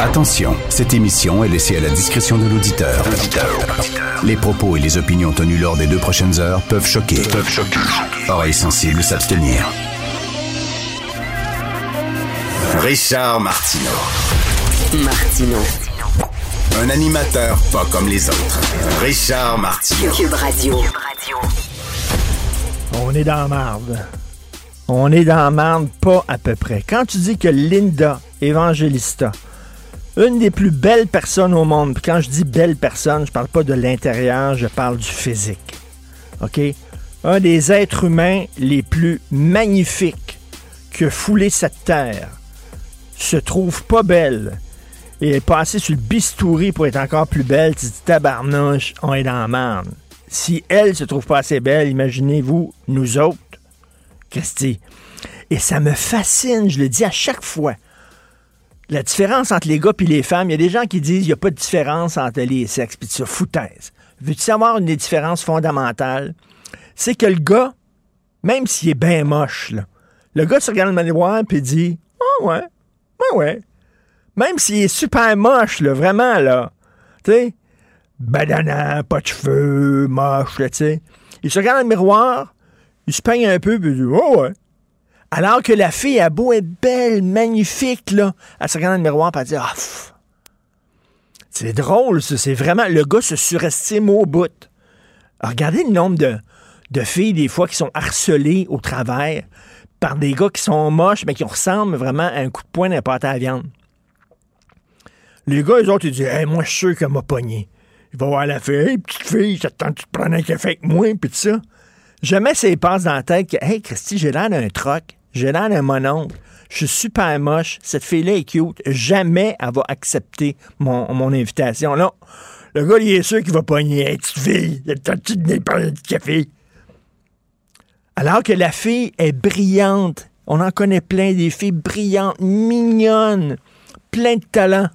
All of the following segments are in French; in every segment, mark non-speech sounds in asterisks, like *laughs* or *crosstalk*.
Attention, cette émission est laissée à la discrétion de l'auditeur. Les propos et les opinions tenues lors des deux prochaines heures peuvent choquer. Peuvent choquer. Oreilles sensibles s'abstenir. Richard Martineau. Martino. Un animateur pas comme les autres. Richard Martineau. Cube Radio. On est dans la marde. On est dans la marde, pas à peu près. Quand tu dis que Linda Evangelista, une des plus belles personnes au monde, puis quand je dis belle personne, je parle pas de l'intérieur, je parle du physique. OK? Un des êtres humains les plus magnifiques que foulé cette terre se trouve pas belle et est passée sur le bistouri pour être encore plus belle, tu dis tabarnouche, on est dans la merde. Si elle se trouve pas assez belle, imaginez-vous, nous autres, Christy. Et ça me fascine, je le dis à chaque fois. La différence entre les gars et les femmes, il y a des gens qui disent qu'il n'y a pas de différence entre les sexes, puis ça, foutaise. Veux-tu savoir une des différences fondamentales? C'est que le gars, même s'il est bien moche, le gars se regarde dans le miroir et dit Ah ouais, ouais, ouais. Même s'il est super moche, là, vraiment, là. Tu sais, badana, pas de cheveux, moche, tu sais. Il se regarde dans le miroir, il se peigne un peu, puis il dit Oh ouais. Alors que la fille, a beau être belle, magnifique, là, elle se regarde dans le miroir et elle dit Ah, c'est drôle, ça. C'est vraiment. Le gars se surestime au bout. Regardez le nombre de, de filles, des fois, qui sont harcelées au travers par des gars qui sont moches, mais qui ressemblent vraiment à un coup de poing d'un à viande. Les gars, eux autres, ils disent Hey, moi, je suis sûr qu'elle m'a pogné. Il va voir la fille Hey, petite fille, te tente de te prendre un café avec moi, puis tout ça? Jamais ça passe dans la tête que Hey, Christy, j'ai l'air d'un troc. J'ai l'air d'un mononcle. Je suis super moche. Cette fille-là est cute. Jamais elle va accepter mon, mon invitation. Non. Le gars, il est sûr qu'il va pogner. Hey, petite fille, t'as-tu de de café? Alors que la fille est brillante. On en connaît plein des filles brillantes, mignonnes, plein de talent.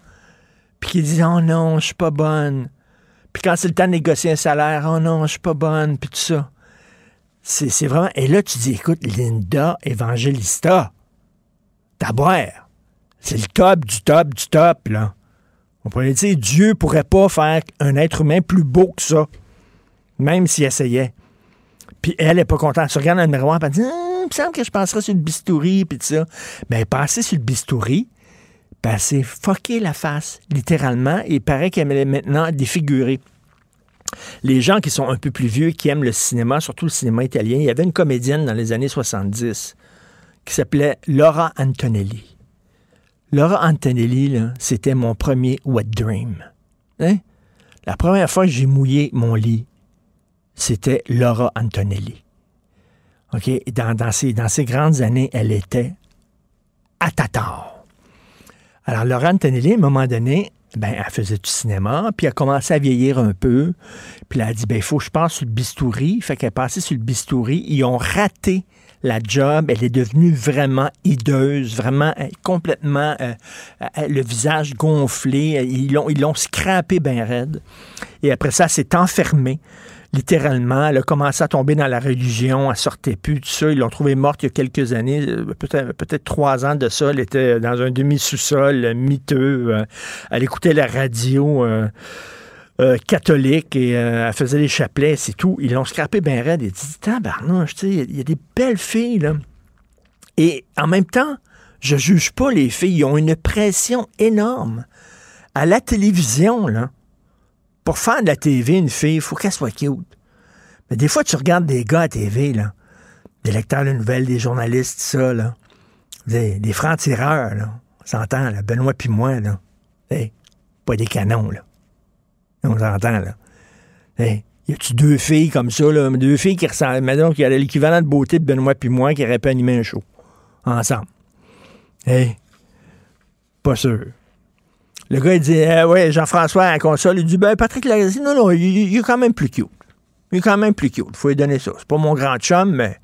Puis qui disent Oh non, je suis pas bonne. Puis quand c'est le temps de négocier un salaire, oh non, je suis pas bonne, puis tout ça. C'est vraiment. Et là, tu dis, écoute, Linda Evangelista, t'as boire. C'est le top du top du top, là. On pourrait dire, Dieu pourrait pas faire un être humain plus beau que ça, même s'il essayait. Puis elle est pas contente. Elle se regarde dans le miroir et elle dit, Ah, il me semble que je passerais sur le bistouri, puis tout ça. Ben, passer sur le bistouri, ben, c'est fucker la face, littéralement. Et il paraît qu'elle est maintenant défigurée les gens qui sont un peu plus vieux, qui aiment le cinéma, surtout le cinéma italien, il y avait une comédienne dans les années 70 qui s'appelait Laura Antonelli. Laura Antonelli, c'était mon premier wet dream. Hein? La première fois que j'ai mouillé mon lit, c'était Laura Antonelli. OK? Dans, dans, ses, dans grandes années, elle était à tatar. Alors, Laura Antonelli, à un moment donné, ben, elle faisait du cinéma, puis elle a commencé à vieillir un peu. Puis elle a dit, ben, il faut que je passe sur le bistouri. Fait qu'elle est passée sur le bistouri. Ils ont raté la job. Elle est devenue vraiment hideuse, vraiment euh, complètement euh, euh, le visage gonflé. Ils l'ont, ils l'ont scrappé bien raide. Et après ça, elle s'est enfermée. Littéralement, elle a commencé à tomber dans la religion, elle sortait plus, tout ça. Ils l'ont trouvée morte il y a quelques années, euh, peut-être trois ans de ça. Elle était dans un demi-sous-sol euh, miteux. euh, elle écoutait la radio catholique et elle faisait les chapelets, c'est tout. Ils l'ont scrappé bien raide. Ils dit Tabarnouche, tu sais, il y a des belles filles, là. Et en même temps, Je juge pas les filles. Ils ont une pression énorme. À la télévision, là, pour faire de la TV, une fille, il faut qu'elle soit cute. Mais des fois, tu regardes des gars à TV, là, des lecteurs de nouvelles, des journalistes, ça, là, des, francs-tireurs, là. On s'entend, là, Benoît puis moi, là. Hey, pas des canons, là. On s'entend, là. Hey, y a-tu deux filles comme ça, là? Deux filles qui ressemblent, a l'équivalent de beauté de Benoît puis moi, qui auraient pu animer un show. Ensemble. Hey, pas sûr. Le gars, il dit, euh, ouais, Jean-François à la console, il dit, ben, Patrick Lagacé, non, non, il, est quand même plus cute. Il est quand même plus cute. Faut lui donner ça. C'est pas mon grand chum, mais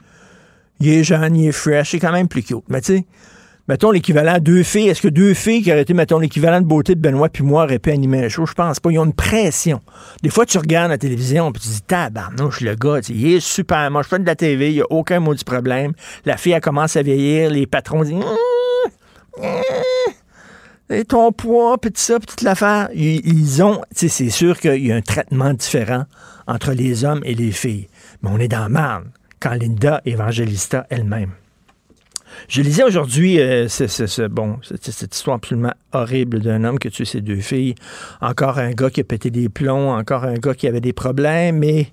il est jeune, il est fresh, il est quand même plus cute. Mais tu sais, mettons l'équivalent à deux filles. Est-ce que deux filles qui auraient été, mettons, l'équivalent de beauté de Benoît puis moi auraient pu animer un show? Je pense pas. Ils ont une pression. Des fois, tu regardes la télévision puis tu dis, tabarnouche, le gars, il est super. Moi, je fais de la TV, il n'y a aucun mot du problème. La fille, elle commence à vieillir, les patrons disent, Mmh, mmh, et ton poids, puis ça, puis toute l'affaire. Ils, ont, tu c'est sûr qu'il y a un traitement différent entre les hommes et les filles. Mais on est dans marne quand Linda Evangelista elle-même. Je lisais aujourd'hui euh, bon, cette, histoire absolument horrible d'un homme qui a tué ses deux filles. Encore un gars qui a pété des plombs, encore un gars qui avait des problèmes, mais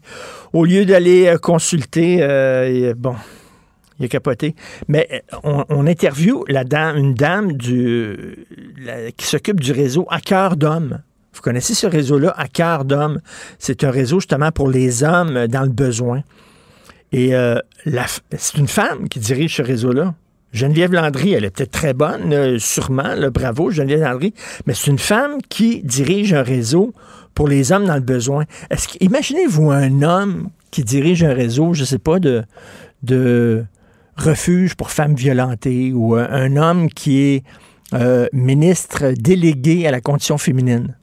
au lieu d'aller euh, consulter, euh, bon, il a capoté. Mais euh, on, interviewe une dame qui s'occupe du réseau à cœur d'homme. Vous connaissez ce réseau-là, à cœur d'homme. C'est un réseau justement pour les hommes dans le besoin. Et euh, c'est une femme qui dirige ce réseau-là. Geneviève Landry, elle est peut-être très bonne, euh, sûrement, bravo Geneviève Landry, mais c'est une femme qui dirige un réseau pour les hommes dans le besoin. Imaginez-vous un homme qui dirige un réseau, je sais pas, de, de refuge pour femmes violentées ou un, un homme qui est euh, ministre délégué à la condition féminine.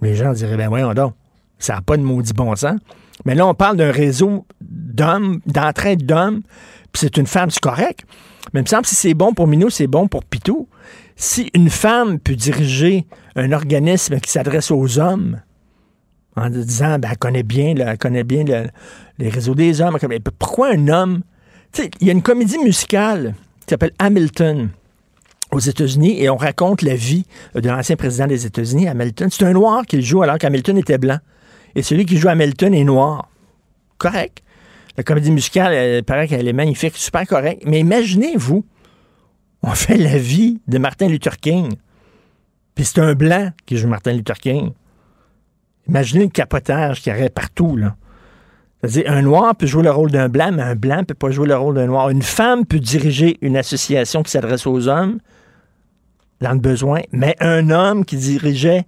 Les gens diraient, ben voyons donc, ça n'a pas de maudit bon sens. Mais là, on parle d'un réseau d'hommes, d'entraide d'hommes, puis c'est une femme, c'est correct. Mais il me semble que si c'est bon pour Minou, c'est bon pour Pitou. Si une femme peut diriger un organisme qui s'adresse aux hommes, en disant, ben, elle connaît bien, elle connaît bien le- les réseaux des hommes, pourquoi un homme... Il y a une comédie musicale qui s'appelle Hamilton aux États-Unis et on raconte la vie de l'ancien président des États-Unis, Hamilton. C'est un noir qui le joue alors qu'Hamilton était blanc. Et celui qui joue Hamilton est noir. Correct. La comédie musicale, elle paraît qu'elle est magnifique, super correcte. Mais imaginez-vous, on fait la vie de Martin Luther King. Puis c'est un blanc qui joue Martin Luther King. Imaginez le capotage qu'il y partout, là. C'est-à-dire, un noir peut jouer le rôle d'un blanc, mais un blanc peut pas jouer le rôle d'un noir. Une femme peut diriger une association qui s'adresse aux hommes dans le besoin, mais un homme qui dirigeait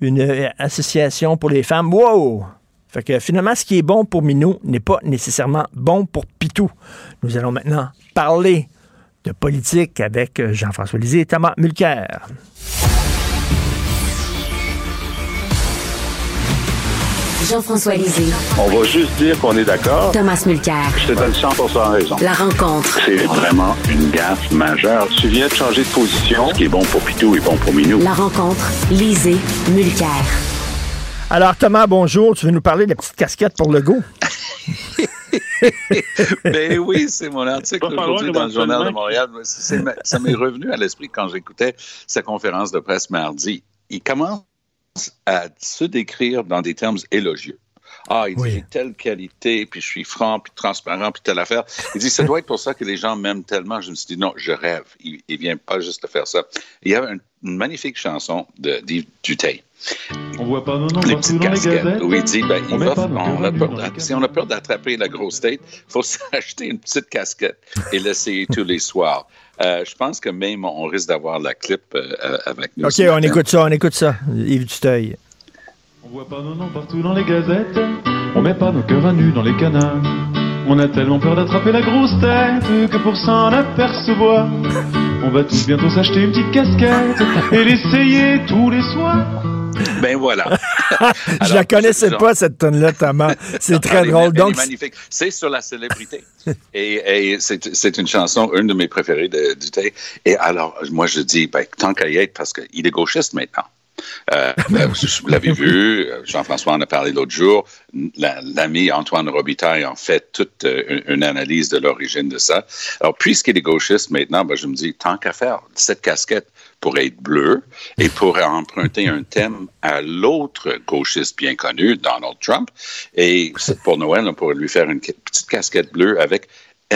une euh, association pour les femmes, wow! Fait que finalement, ce qui est bon pour Minou n'est pas nécessairement bon pour Pitou. Nous allons maintenant parler de politique avec euh, Jean-François Lisée et Thomas Mulcair. Jean-François Lisée. On va juste dire qu'on est d'accord. Thomas Mulcair. Je te donne 100 raison. La rencontre. C'est vraiment une gaffe majeure. Tu viens de changer de position. Ce qui est bon pour Pitou est bon pour Minou. La rencontre. Lisée. Mulcair. Alors, Thomas, bonjour. Tu veux nous parler de la petite casquette pour Legault? *laughs* Ben oui, c'est mon article aujourd'hui dans le Journal de. Montréal. Ça m'est revenu à l'esprit quand j'écoutais sa conférence de presse mardi. Il commence à se décrire dans des termes élogieux. Ah, il dit Oui. j'ai telle qualité, puis je suis franc, puis transparent, puis telle affaire. Il dit ça doit être pour ça que les gens m'aiment tellement. Je me suis dit non, je rêve. Il, il vient pas juste de faire ça. Il y a un- une magnifique chanson de d'Yves Duteil. On voit pas nos noms les petites dans les casquettes où il dit ben, il On va- pas on a peur si on a peur d'attraper la grosse tête, il faut *laughs* s'acheter une petite casquette et l'essayer tous les soirs. Euh, je pense que même on risque d'avoir la clip euh, euh, avec nous. OK, on matin. écoute ça, on écoute ça. Yves Duteuil. On voit pas nos noms partout dans les gazettes. On met pas nos cœurs à nu dans les canards. On a tellement peur d'attraper la grosse tête que pour s'en apercevoir, on va tous bientôt s'acheter une petite casquette et l'essayer tous les soirs. Ben voilà. *laughs* Je Alors, la connaissais pas, cette tonne-là, Thomas. C'est très Elle est- drôle. Donc, magnifique. C'est sur la célébrité. et et c'est c'est une chanson, une de mes préférées de, du thé. Et alors, moi, je dis, ben, tant qu'à y être, parce qu'il est gauchiste maintenant. Euh, *laughs* ben, vous l'avez vu, Jean-François en a parlé l'autre jour. L'ami Antoine Robitaille en fait toute euh, une, analyse de l'origine de ça. Alors, puisqu'il est gauchiste maintenant, ben, je me dis, tant qu'à faire, cette casquette pourrait être bleue et pourrait emprunter un thème à l'autre gauchiste bien connu, Donald Trump. Et pour Noël, on pourrait lui faire une petite casquette bleue avec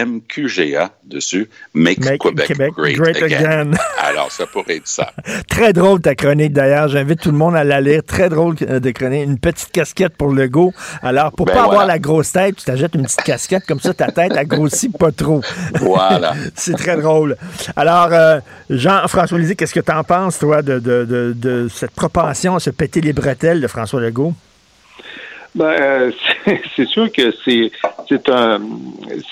MQGA dessus, Make, Quebec, Great, again. *laughs* Alors, ça pourrait être ça. *laughs* Très drôle ta chronique d'ailleurs. J'invite tout le monde à la lire. Très drôle de chronique. Une petite casquette pour le go. Alors, pour ne ben pas avoir la grosse tête, tu t'achètes une petite casquette comme ça, ta tête a grossi pas trop. *laughs* Voilà. C'est très drôle. Alors, euh, Jean-François Lisée, qu'est-ce que tu en penses, toi, de, de, de cette propension à se péter les bretelles de François Legault? Ben, euh, *laughs* c'est sûr que c'est c'est un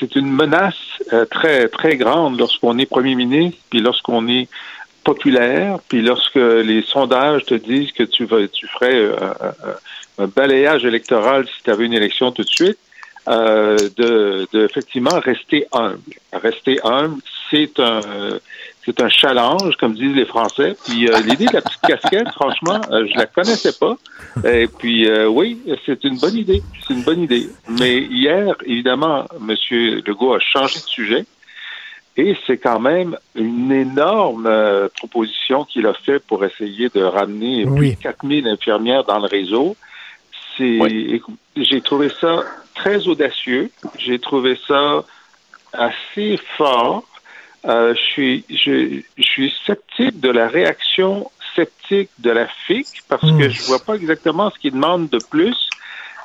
c'est une menace euh, très très grande lorsqu'on est premier ministre, puis lorsqu'on est populaire, puis lorsque les sondages te disent que tu vas tu ferais euh, un balayage électoral si tu avais une élection tout de suite, de, de effectivement rester humble. Rester humble, c'est un c'est un challenge, comme disent les Français. Puis euh, l'idée de la petite casquette, *laughs* franchement, euh, je la connaissais pas. Et puis euh, oui, c'est une bonne idée. C'est une bonne idée. Mais hier, évidemment, M. Legault a changé de sujet. Et c'est quand même une énorme proposition qu'il a fait pour essayer de ramener plus de 4000 infirmières dans le réseau. C'est, j'ai trouvé ça très audacieux. J'ai trouvé ça assez fort. Euh, je, suis, je, je, suis sceptique de la réaction sceptique de la FIC parce que hmm. je vois pas exactement ce qu'ils demandent de plus.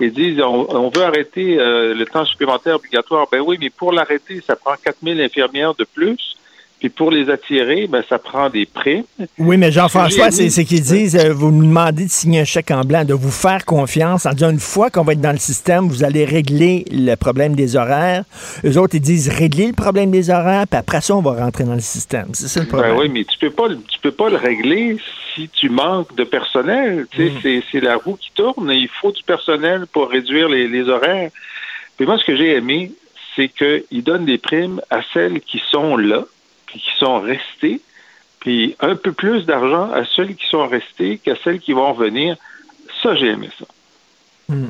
Ils disent on, on veut arrêter euh, le temps supplémentaire obligatoire. Ben oui, mais pour l'arrêter, ça prend 4000 infirmières de plus. Puis pour les attirer, ben, ça prend des primes. Oui, mais Jean-François, c'est qu'ils disent, euh, vous nous demandez de signer un chèque en blanc, de vous faire confiance en disant une fois qu'on va être dans le système, vous allez régler le problème des horaires. Eux autres, ils disent régler le problème des horaires, puis après ça, on va rentrer dans le système. C'est ça le ben problème. oui, mais tu peux pas, tu peux pas le régler si tu manques de personnel. Tu sais, mm. c'est la roue qui tourne. Il faut du personnel pour réduire les, les horaires. Puis moi, ce que j'ai aimé, c'est qu'ils donnent des primes à celles qui sont là qui sont restés, puis un peu plus d'argent à ceux qui sont restés qu'à celles qui vont venir. Ça, j'ai aimé ça. Hmm.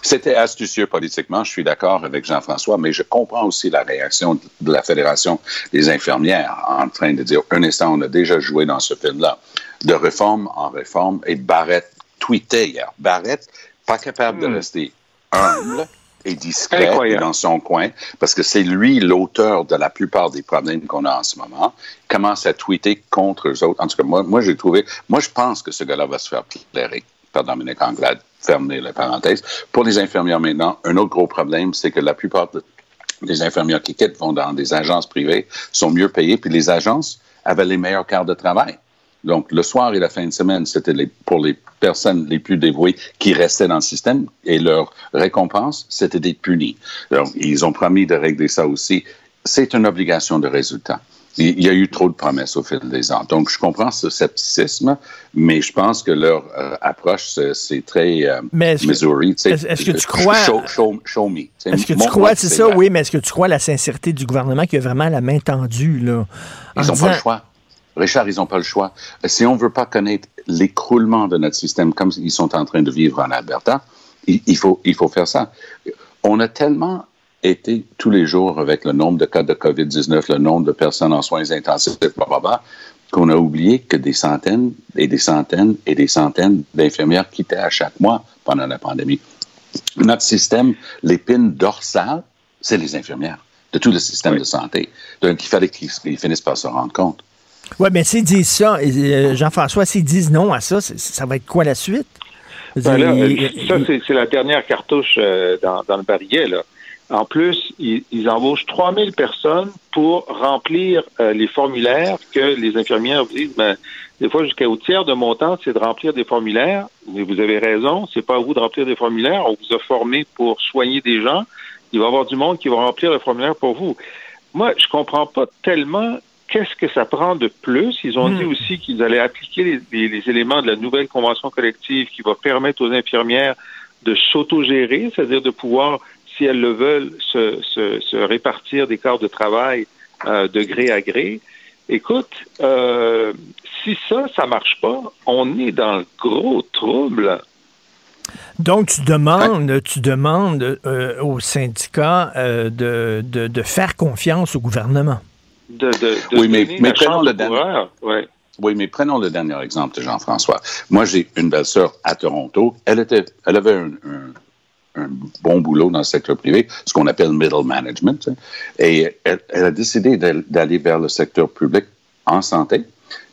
C'était astucieux politiquement, je suis d'accord avec Jean-François, mais je comprends aussi la réaction de la Fédération des infirmières en train de dire, un instant, on a déjà joué dans ce film-là, de réforme en réforme, et Barrett tweetait hier. Barrett, pas capable de hmm. rester humble, et discret dans son coin, parce que c'est lui l'auteur de la plupart des problèmes qu'on a en ce moment, commence à tweeter contre eux autres. En tout cas, moi, moi j'ai trouvé, moi, je pense que ce gars-là va se faire clairer par Dominique Anglade, fermer la parenthèse. Pour les infirmières maintenant, un autre gros problème, c'est que la plupart des infirmières qui quittent vont dans des agences privées, sont mieux payées, puis les agences avaient les meilleurs quarts de travail. Donc, le soir et la fin de semaine, c'était pour les personnes les plus dévouées qui restaient dans le système et leur récompense, c'était d'être punis. Donc, ils ont promis de régler ça aussi. C'est une obligation de résultat. Il y a eu trop de promesses au fil des ans. Donc, je comprends ce scepticisme, mais je pense que leur euh, approche, c'est très euh, Missouri. Est-ce que tu crois... Show, me. Est-ce que tu crois, c'est ça, oui, mais est-ce que tu crois à la sincérité du gouvernement qui a vraiment la main tendue, là? Ils n'ont pas le choix. Richard, ils n'ont pas le choix. Si on ne veut pas connaître l'écroulement de notre système comme ils sont en train de vivre en Alberta, il, faut, il faut faire ça. On a tellement été tous les jours avec le nombre de cas de COVID-19, le nombre de personnes en soins intensifs, qu'on a oublié que des centaines et des centaines et des centaines d'infirmières quittaient à chaque mois pendant la pandémie. Notre système, l'épine dorsale, c'est les infirmières de tout le système de santé. Donc, il fallait qu'ils finissent par se rendre compte. Oui, mais s'ils disent ça, euh, Jean-François, s'ils disent non à ça, ça va être quoi la suite? Ben euh, ça, c'est la dernière cartouche euh, dans, le barillet. Là. En plus, ils, embauchent 3000 personnes pour remplir les formulaires que les infirmières vous disent, ben, des fois jusqu'au tiers de mon temps, c'est de remplir des formulaires. Mais vous avez raison, c'est pas à vous de remplir des formulaires. On vous a formé pour soigner des gens. Il va y avoir du monde qui va remplir le formulaire pour vous. Moi, je comprends pas tellement qu'est-ce que ça prend de plus? Ils ont dit hmm. aussi qu'ils allaient appliquer les, éléments de la nouvelle convention collective qui va permettre aux infirmières de s'autogérer, c'est-à-dire de pouvoir, si elles le veulent, se, répartir des quarts de travail euh, de gré à gré. Écoute, euh, si ça, ça marche pas, on est dans le gros trouble. Donc, tu demandes, tu demandes euh, aux syndicats euh, de, de, de, faire confiance au gouvernement. De, de, oui, mais, mais prenons le dernier. Ouais. Oui, mais prenons le dernier exemple de Jean-François. Moi, j'ai une belle-sœur à Toronto. Elle était, elle avait un, un, un, bon boulot dans le secteur privé, ce qu'on appelle middle management, et elle, elle a décidé d'aller vers le secteur public en santé.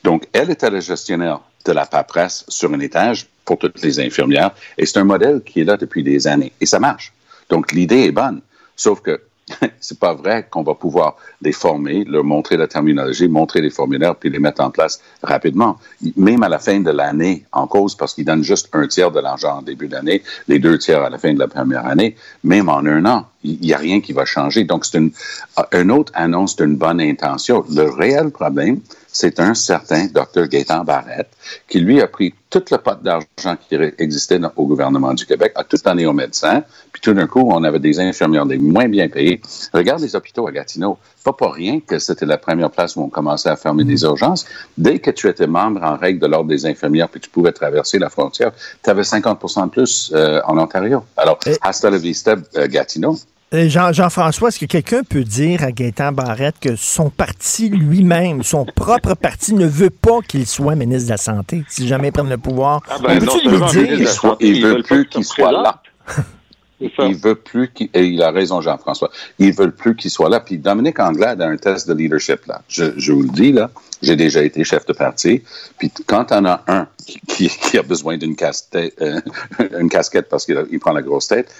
Donc, elle était la gestionnaire de la paperasse sur un étage pour toutes les infirmières. Et c'est un modèle qui est là depuis des années. Et ça marche. Donc, l'idée est bonne. Sauf que *laughs* c'est pas vrai qu'on va pouvoir les former, leur montrer la terminologie, montrer les formulaires, puis les mettre en place rapidement. Même à la fin de l'année en cause, parce qu'ils donnent juste un tiers de l'argent en début d'année, les deux tiers à la fin de la première année, même en un an, il n'y a rien qui va changer. Donc, c'est une, une autre annonce d'une bonne intention. Le réel problème, c'est un certain Dr. Gaétan Barrette qui, lui, a pris toute le pot d'argent qui existait dans, au gouvernement du Québec, a tout donné aux médecins, puis tout d'un coup, on avait des infirmières des moins bien payées. Regarde les hôpitaux à Gatineau. Pas pour rien que c'était la première place où on commençait à fermer des urgences. Dès que tu étais membre en règle de l'Ordre des infirmières, puis tu pouvais traverser la frontière, tu avais 50% de plus euh, en Ontario. Alors, hasta la vista, euh, Gatineau. Jean, Jean-François, est-ce que quelqu'un peut dire à Gaétan Barrette que son parti lui-même, son propre parti, ne veut pas qu'il soit ministre de la Santé, si jamais il prend le pouvoir? Ah ben, lui dire? Il, soit, il veut plus qu'il soit là. *laughs* Il veut plus qu'il, et il a raison, Jean-François. Ils veulent plus qu'il soit là. Puis Dominique Anglade a un test de leadership, là. Je, je vous le dis, là. J'ai déjà été chef de parti. Puis quand on a un qui, qui a besoin d'une casquette, euh, *laughs* une casquette parce qu'il prend la grosse tête,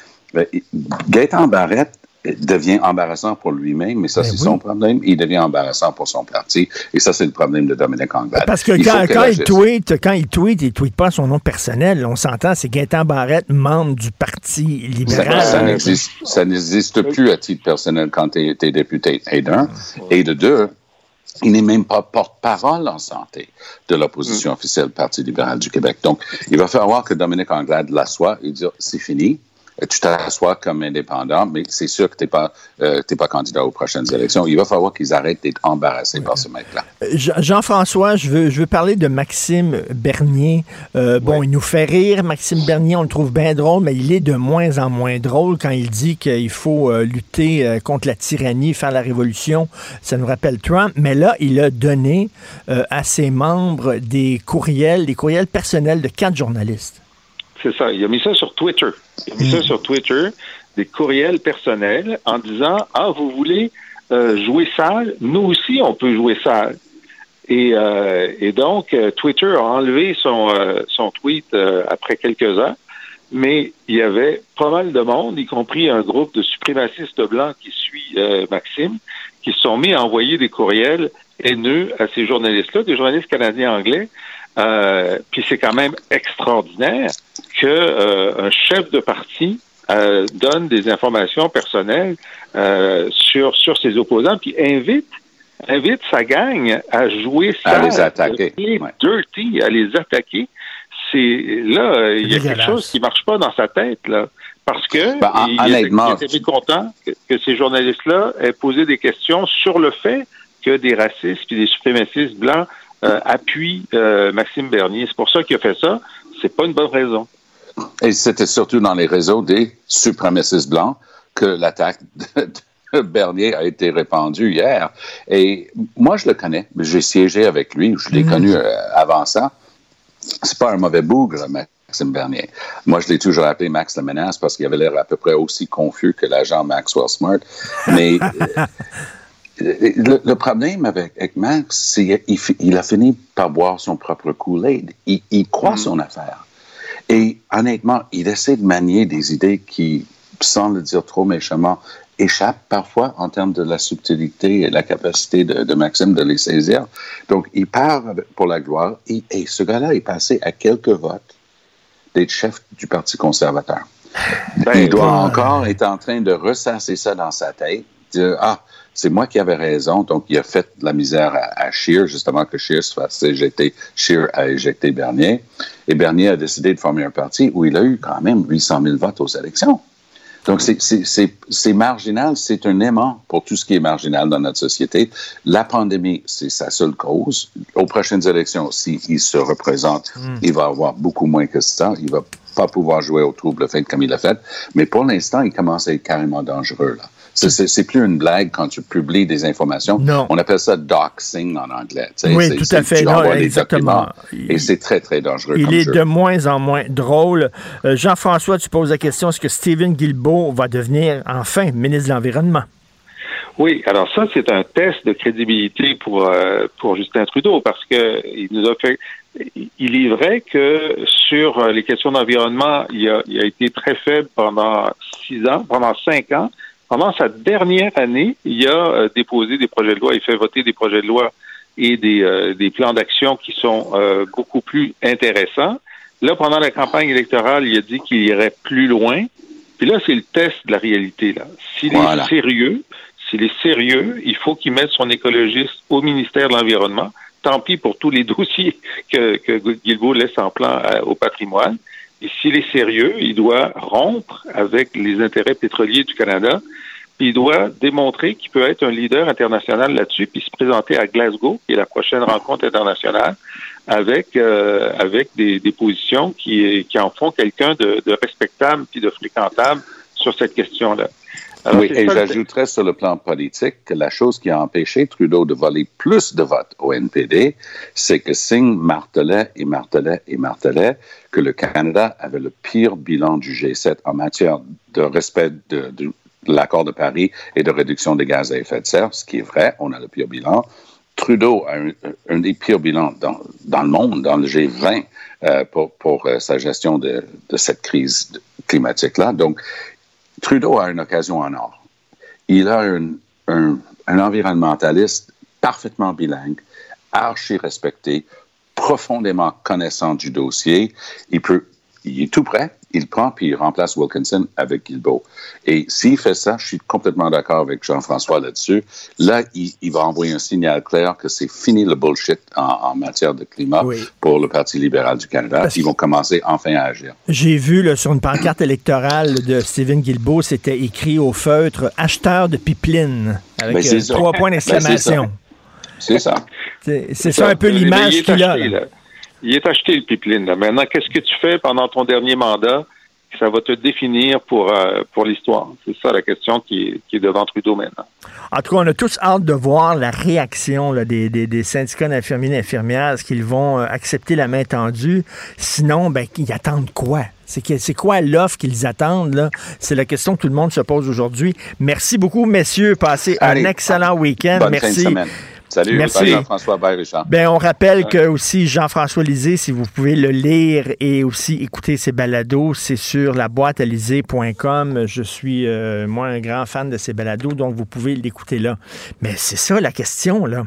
Gaëtan Barrette devient embarrassant pour lui-même, mais ça, ben c'est oui. son problème. Il devient embarrassant pour son parti. Et ça, c'est le problème de Dominique Anglade. Parce que quand, quand il tweet, quand il tweet, il ne tweet pas son nom personnel. On s'entend, c'est Gaëtan Barrette, membre du Parti libéral. Ça, ça n'existe plus à titre personnel quand tu es, député, et d'un. Et de deux, il n'est même pas porte-parole en santé de l'opposition officielle du Parti libéral du Québec. Donc, il va falloir que Dominique Anglade l'assoie et dire c'est fini tu t'assois comme indépendant, mais c'est sûr que tu n'es pas, euh, pas candidat aux prochaines élections. Il va falloir qu'ils arrêtent d'être embarrassés par ce mec-là. Jean-François, je veux, je veux parler de Maxime Bernier. Euh, bon, il nous fait rire, Maxime Bernier, on le trouve bien drôle, mais il est de moins en moins drôle quand il dit qu'il faut euh, lutter euh, contre la tyrannie, faire la révolution. Ça nous rappelle Trump. Mais là, il a donné euh, à ses membres des courriels, des courriels personnels de quatre journalistes. C'est ça. Il a mis ça sur Twitter. Il a mis ça sur Twitter, des courriels personnels en disant Ah, vous voulez euh, jouer sale? Nous aussi, on peut jouer sale. Et, euh, et donc, euh, Twitter a enlevé son, euh, son tweet euh, après quelques heures, mais il y avait pas mal de monde, y compris un groupe de suprémacistes blancs qui suit euh, Maxime, qui se sont mis à envoyer des courriels haineux à ces journalistes-là, des journalistes canadiens anglais, euh, puis c'est quand même extraordinaire que euh, un chef de parti euh, donne des informations personnelles euh, sur sur ses opposants, puis invite invite sa gang à jouer ça, à les attaquer, les dirty, à les attaquer. C'est là, il y a quelque chose qui marche pas dans sa tête là. Parce que ben, en, il, était, content que, que ces journalistes-là aient posé des questions sur le fait que des racistes et des suprémacistes blancs euh, appuie euh, Maxime Bernier. C'est pour ça qu'il a fait ça. C'est pas une bonne raison. Et c'était surtout dans les réseaux des suprémacistes blancs que l'attaque de, de Bernier a été répandue hier. Et moi, je le connais. J'ai siégé avec lui. Je l'ai mmh. connu euh, avant ça. C'est pas un mauvais bougre, Maxime Bernier. Moi, je l'ai toujours appelé Max la menace parce qu'il avait l'air à peu près aussi confus que l'agent Maxwell Smart. Mais *laughs* le, le, problème avec, avec Max, c'est qu'il il a fini par boire son propre Kool-Aid. Il, il, croit mm. son affaire. Et honnêtement, il essaie de manier des idées qui, sans le dire trop méchamment, échappent parfois en termes de la subtilité et la capacité de, de Maxime de les saisir. Donc, il part pour la gloire et, et ce gars-là est passé à quelques votes d'être chef du Parti conservateur. Ben, il doit ben, encore être en train de ressasser ça dans sa tête, ah, c'est moi qui avais raison. Donc, il a fait de la misère à, à Scheer, justement, que Scheer se fasse éjecter. Scheer a éjecté Bernier. Et Bernier a décidé de former un parti où il a eu quand même 800 000 votes aux élections. Donc, c'est marginal, c'est un aimant pour tout ce qui est marginal dans notre société. La pandémie, c'est sa seule cause. Aux prochaines élections, s'il se représente, Hmm. il va avoir beaucoup moins que ça. Il va pas pouvoir jouer au trouble fait comme il l'a fait. Mais pour l'instant, il commence à être carrément dangereux. Là. C'est- plus une blague quand tu publies des informations. Non. On appelle ça doxing en anglais. Tu sais, Oui, tout à fait. Tu Non, exactement. et c'est très, très dangereux Il comme est jeu. de moins en moins drôle. Euh, Jean-François, tu poses la question, est-ce que Stephen Guilbeault va devenir enfin ministre de l'Environnement? Oui, alors ça, c'est un test de crédibilité pour, euh, pour Justin Trudeau parce que il nous a fait. Il est vrai que sur euh, les questions d'environnement, il a, il a été très faible pendant six ans, pendant cinq ans. Pendant sa dernière année, il a euh, déposé des projets de loi, il fait voter des projets de loi et des, euh, des plans d'action qui sont euh, beaucoup plus intéressants. Là, pendant la campagne électorale, il a dit qu'il irait plus loin. Puis là, c'est le test de la réalité. Là. S'il Voilà. est sérieux, s'il est sérieux, il faut qu'il mette son écologiste au ministère de l'Environnement. Tant pis pour tous les *laughs* dossiers que, que Guilbeault laisse en plan euh, au patrimoine. Et s'il est sérieux, il doit rompre avec les intérêts pétroliers du Canada. Puis il doit démontrer qu'il peut être un leader international là-dessus, puis se présenter à Glasgow, qui est la prochaine rencontre internationale, avec euh, avec des, des positions qui, qui en font quelqu'un de, de respectable puis de fréquentable sur cette question-là. Alors, Oui, et j'ajouterais sur le plan politique que la chose qui a empêché Trudeau de voler plus de votes au NPD, c'est que Singh martelait et martelait et martelait que le Canada avait le pire bilan du G7 en matière de respect de, de l'accord de Paris et de réduction des gaz à effet de serre, ce qui est vrai, on a le pire bilan. Trudeau a un, un des pires bilans dans, dans le monde, dans le G20, euh, pour, pour euh, sa gestion de, de cette crise climatique-là. Donc, Trudeau a une occasion en or. Il a un, un, environnementaliste parfaitement bilingue, archi respecté, profondément connaissant du dossier. Il peut, il est tout prêt. Il prend puis il remplace Wilkinson avec Guilbeault. Et s'il fait ça, je suis complètement d'accord avec Jean-François là-dessus. Là, il, il va envoyer un signal clair que c'est fini le bullshit en, en matière de climat Oui. pour le Parti libéral du Canada. Parce Ils vont commencer enfin à agir. J'ai vu là, sur une pancarte électorale de Stephen Guilbeault, c'était écrit au feutre acheteur de pipeline avec Ben, euh, trois points Ben, c'est d'exclamation. C'est ça. c'est ça un peu l'image qu'il a. là. Il est acheté, le pipeline. Là. Maintenant, qu'est-ce que tu fais pendant ton dernier mandat? Ça va te définir pour, euh, pour l'histoire. C'est ça la question qui est, qui est devant Trudeau maintenant. En tout cas, on a tous hâte de voir la réaction là, des, des- des syndicats d'infirmiers et d'infirmières. Est-ce qu'ils vont euh, accepter la main tendue? Sinon, ben, ils attendent quoi? C'est que- c'est quoi l'offre qu'ils attendent? là? C'est la question que tout le monde se pose aujourd'hui. Merci beaucoup, messieurs. Passez Allez, un excellent week-end. Bonne Merci. Salut, Merci. Jean-François, Richard. Ben, on rappelle que aussi Jean-François Lisée, si vous pouvez le lire et aussi écouter ses balados, c'est sur la boîte Je suis, euh, moi, un grand fan de ces balados, donc vous pouvez l'écouter là. Mais c'est ça la question, là.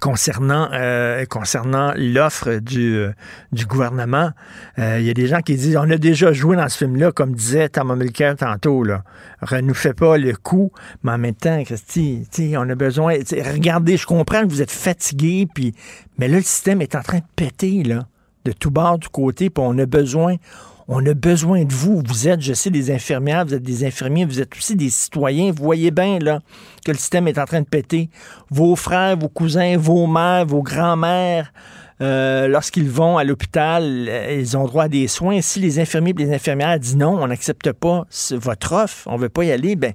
Concernant, euh, concernant l'offre du, euh, du gouvernement, Euh, il y a des gens qui disent on a déjà joué dans ce film-là, comme disait Thomas Mulcair tantôt. Là. Ne nous fait pas le coup, mais en même temps, Christy, on a besoin. Regardez, je comprends que vous êtes fatigué, puis, mais là, le système est en train de péter, là, de tout bord, du côté, puis on a besoin. On a besoin de vous. Vous êtes, je sais, des infirmières, vous êtes des infirmiers, vous êtes aussi des citoyens. Vous voyez bien, là, que le système est en train de péter. Vos frères, vos cousins, vos mères, vos grands-mères, euh, lorsqu'ils vont à l'hôpital, euh, ils ont droit à des soins. Si les infirmiers et les infirmières disent non, on n'accepte pas votre offre, on ne veut pas y aller, ben,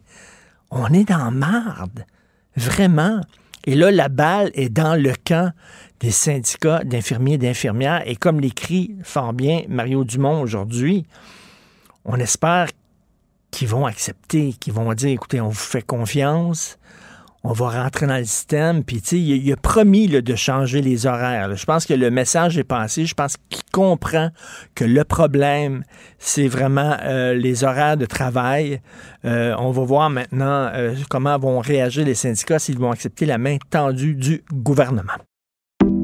on est dans marde. Vraiment. Et là, la balle est dans le camp des syndicats d'infirmiers et d'infirmières. Et comme l'écrit fort bien Mario Dumont aujourd'hui, on espère qu'ils vont accepter, qu'ils vont dire, écoutez, on vous fait confiance, on va rentrer dans le système. Puis, tu sais, il, a promis là, de changer les horaires. Je pense que le message est passé. Je pense qu'il comprend que le problème, c'est vraiment euh, les horaires de travail. Euh, on va voir maintenant euh, comment vont réagir les syndicats, s'ils vont accepter la main tendue du gouvernement.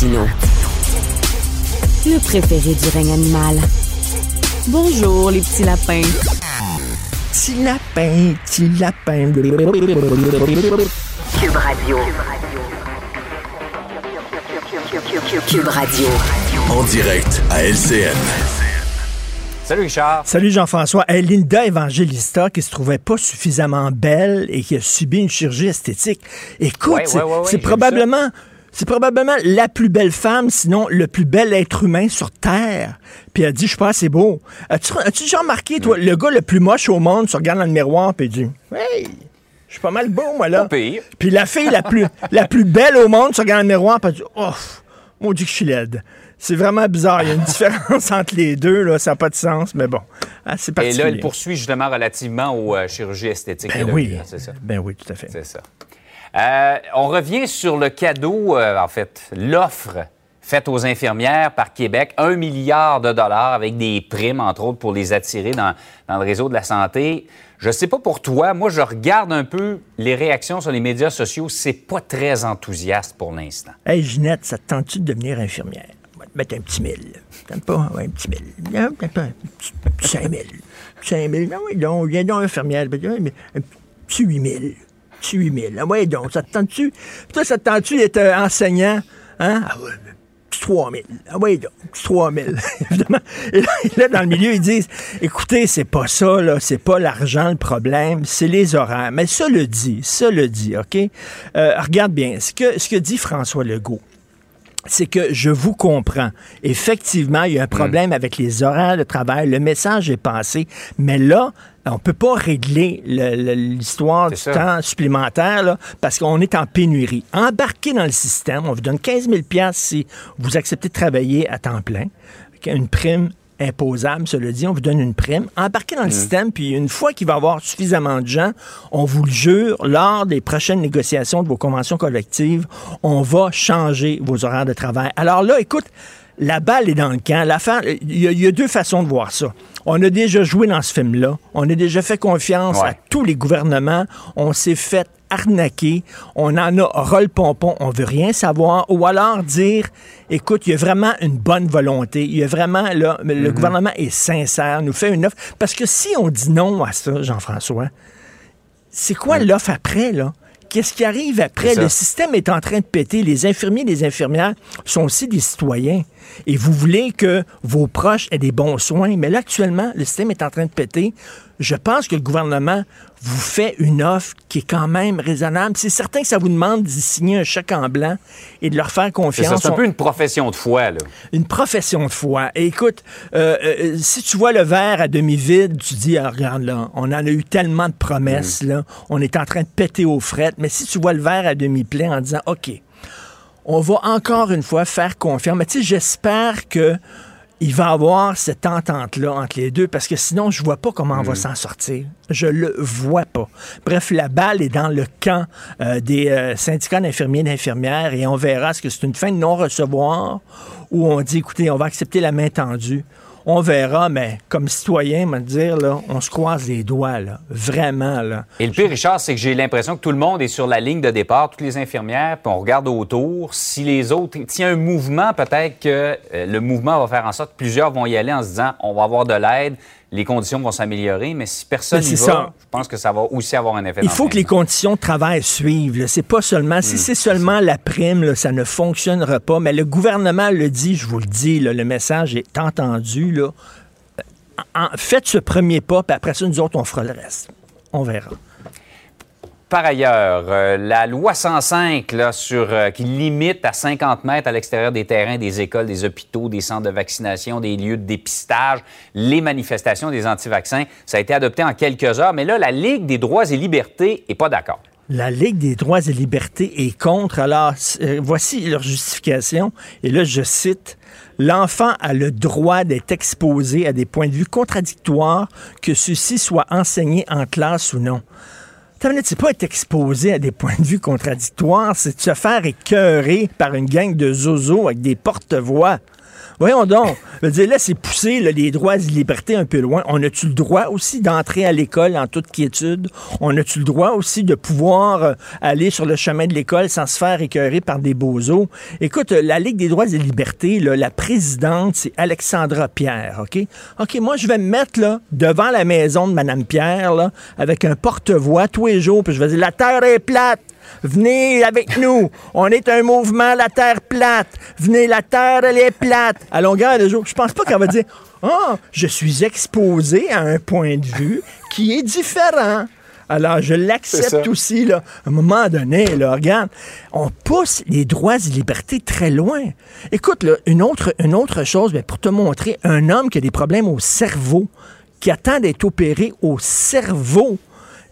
Le préféré du règne animal. Bonjour, les petits lapins. Petit lapin, petit lapin. Cube Radio. Cube Radio. En direct à LCN. Salut Richard. Salut Jean-François. Hey, Linda Evangelista qui se trouvait pas suffisamment belle et qui a subi une chirurgie esthétique. Écoute, Ouais, c'est ouais, ouais, ouais, c'est j'ai vu probablement c'est probablement la plus belle femme, sinon le plus bel être humain sur Terre. Puis elle dit, je suis pas assez beau. As-tu déjà remarqué, toi, le gars le plus moche au monde se regarde dans le miroir puis dit, hey, je suis pas mal beau, moi, là. Pire. Puis la fille la plus, *laughs* la plus belle au monde se regarde dans le miroir puis elle dit, oh, mon Dieu que je suis laide. C'est vraiment bizarre. Il y a une *laughs* différence entre les deux, là. Ça n'a pas de sens, mais bon. Ah, c'est Et particulier. là, elle poursuit justement relativement aux euh, chirurgies esthétiques. Ben oui. hein, c'est ça. Ben oui, tout à fait. C'est ça. Euh, on revient sur le cadeau, euh, en fait, l'offre faite aux infirmières par Québec, un milliard de dollars avec des primes, entre autres, pour les attirer dans, le réseau de la santé. Je sais pas pour toi, moi, je regarde un peu les réactions sur les médias sociaux. C'est pas très enthousiaste pour l'instant. Hey, Ginette, ça te tente-tu de devenir infirmière? On va te mettre un petit mille. T'aimes pas? Ouais, un petit mille. Non? Un petit, cinq mille. Cinq mille. Ah oui, donc, viens donc, infirmière. Ben, Un petit huit mille. Un petit huit mille. Ah ouais, donc, ça te tente-tu? Puis toi, ça te tente-tu d'être enseignant? Hein? Ah ouais, mais petit 3 000. Ah oui, donc, petit 3 000. Évidemment. Et là, dans le milieu, ils disent, écoutez, c'est pas ça, là, c'est pas l'argent le problème, c'est les horaires. Mais ça le dit, ça le dit, OK? Euh, regarde bien, ce que, ce que dit François Legault, c'est que je vous comprends. Effectivement, il y a un problème avec les horaires de travail. Le message est passé. Mais là, on peut pas régler le- le- l'histoire du ça. temps supplémentaire là, parce qu'on est en pénurie. Embarquez dans le système. On vous donne 15 000 si vous acceptez de travailler à temps plein. Une prime imposable, cela dit, on vous donne une prime. Embarquez dans le système, puis une fois qu'il va y avoir suffisamment de gens, on vous le jure, lors des prochaines négociations de vos conventions collectives, on va changer vos horaires de travail. Alors là, écoute, la balle est dans le camp. L'affaire, il y, a- il y a deux façons de voir ça. On a déjà joué dans ce film-là. On a déjà fait confiance Ouais. à tous les gouvernements. On s'est fait arnaquer. On en a rôle pompon. On veut rien savoir. Ou alors dire, écoute, il y a vraiment une bonne volonté. Il y a vraiment, là, le gouvernement est sincère, nous fait une offre. Parce que si on dit non à ça, Jean-François, c'est quoi l'offre après, là? Qu'est-ce qui arrive après? Le système est en train de péter. Les infirmiers et les infirmières sont aussi des citoyens. Et vous voulez que vos proches aient des bons soins. Mais là, actuellement, le système est en train de péter. Je pense que le gouvernement vous fait une offre qui est quand même raisonnable. C'est certain que ça vous demande d'y signer un chèque en blanc et de leur faire confiance. c'est un peu une profession de foi, là. une profession de foi. Et écoute, euh, euh, si tu vois le verre à demi-vide, tu dis, ah, regarde là, on en a eu tellement de promesses, là, on est en train de péter aux frettes. Mais si tu vois le verre à demi-plein en disant, OK, on va encore une fois faire confiance. Mais tu sais, j'espère que il va y avoir cette entente-là entre les deux, parce que sinon, je vois pas comment on va s'en sortir. Je le vois pas. Bref, la balle est dans le camp euh, des euh, syndicats d'infirmiers et d'infirmières, et on verra ce que c'est une fin de non-recevoir, où on dit, écoutez, on va accepter la main tendue. On verra, mais comme citoyen, me dire, là, on se croise les doigts, là. Vraiment, là. Et le pire, Richard, c'est que j'ai l'impression que tout le monde est sur la ligne de départ, toutes les infirmières, puis on regarde autour. Si les autres, s'il y a un mouvement, peut-être que euh, le mouvement va faire en sorte que plusieurs vont y aller en se disant on va avoir de l'aide, les conditions vont s'améliorer, mais si personne n'y va, ça. je pense que ça va aussi avoir un effet Il faut que les conditions de travail suivent. C'est pas seulement, Hmm, si c'est seulement la prime, là, ça ne fonctionnera pas. Mais le gouvernement le dit, je vous le dis, là, le message est entendu. Là. En- faites ce premier pas, puis après ça, nous autres, on fera le reste. On verra. Par ailleurs, euh, la loi 105 là, euh, qui limite à 50 mètres à l'extérieur des terrains, des écoles, des hôpitaux, des centres de vaccination, des lieux de dépistage, les manifestations des anti-vaccins, ça a été adopté en quelques heures. Mais là, la Ligue des droits et libertés n'est pas d'accord. La Ligue des droits et libertés est contre. Alors, euh, voici leur justification. Et là, je cite. L'enfant a le droit d'être exposé à des points de vue contradictoires, que ceux-ci soient enseignés en classe ou non. C'est pas être exposé à des points de vue contradictoires, c'est de se faire écœurer par une gang de zozos avec des porte-voix. Voyons donc. Je veux dire, là, c'est pousser les droits et libertés un peu loin. On a-tu le droit aussi d'entrer à l'école en toute quiétude? On a-tu le droit aussi de pouvoir euh, aller sur le chemin de l'école sans se faire écœurer par des bozos? Écoute, euh, la Ligue des droits et libertés, la présidente, c'est Alexandra Pierre, OK? OK, moi, je vais me mettre là, devant la maison de Mme Pierre, là, avec un porte-voix tous les jours, puis je vais dire, la terre est plate! Venez avec nous. On est un mouvement, la Terre plate. Venez, la Terre, elle est plate. À longueur de jour. Je pense pas qu'elle va dire Ah, je suis exposé à un point de vue qui est différent. Alors, je l'accepte aussi, là. À un moment donné, là, regarde, on pousse les droits et libertés très loin. Écoute, là, une autre, une autre chose, pour te montrer, un homme qui a des problèmes au cerveau, qui attend d'être opéré au cerveau,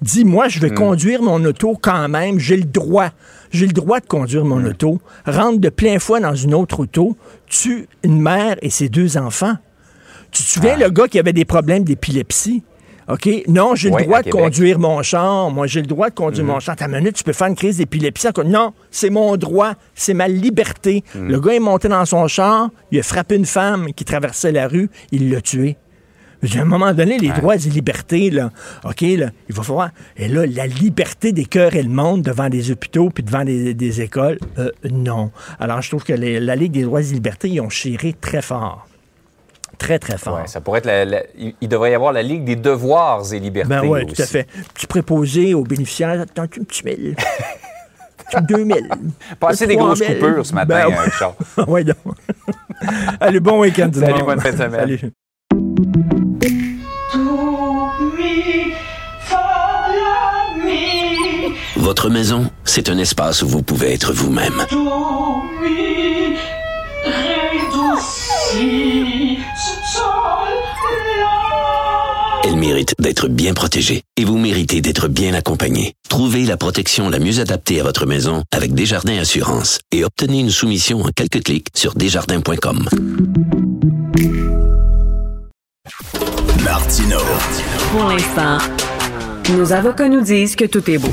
dit moi je vais conduire mon auto quand même, j'ai le droit. J'ai le droit de conduire mon auto, rentre de plein fouet dans une autre auto, tue une mère et ses deux enfants. Tu te souviens le gars qui avait des problèmes d'épilepsie? OK? Non, j'ai le droit de conduire mon char. Moi, j'ai le droit de conduire mon char. T'as minute, tu peux faire une crise d'épilepsie. Non, c'est mon droit. C'est ma liberté. Le gars est monté dans son char. Il a frappé une femme qui traversait la rue. Il l'a tué. À un moment donné, les droits et libertés, là, OK, là, il va falloir. Et là, la liberté des cœurs et le monde devant des hôpitaux puis devant des, écoles, euh, non. Alors, je trouve que la Ligue des droits et libertés, ils ont chiré très fort. Très, très fort. ça pourrait être il devrait y avoir la Ligue des devoirs et libertés. Ben oui, tout à fait. Tu préposé aux bénéficiaires, attends un petit mille? *laughs* 2000. Passer des grosses coupures ce matin, ben, Charles. *laughs* oui, donc. *laughs* Allez, bon week-end. Salut, bonne fin de semaine. Salut. Votre maison, c'est un espace où vous pouvez être vous-même. Elle mérite d'être bien protégée et vous méritez d'être bien accompagnée. Trouvez la protection la mieux adaptée à votre maison avec Desjardins Assurance et obtenez une soumission en quelques clics sur desjardins.com. Martino. Pour l'instant, nos avocats nous disent que tout est beau.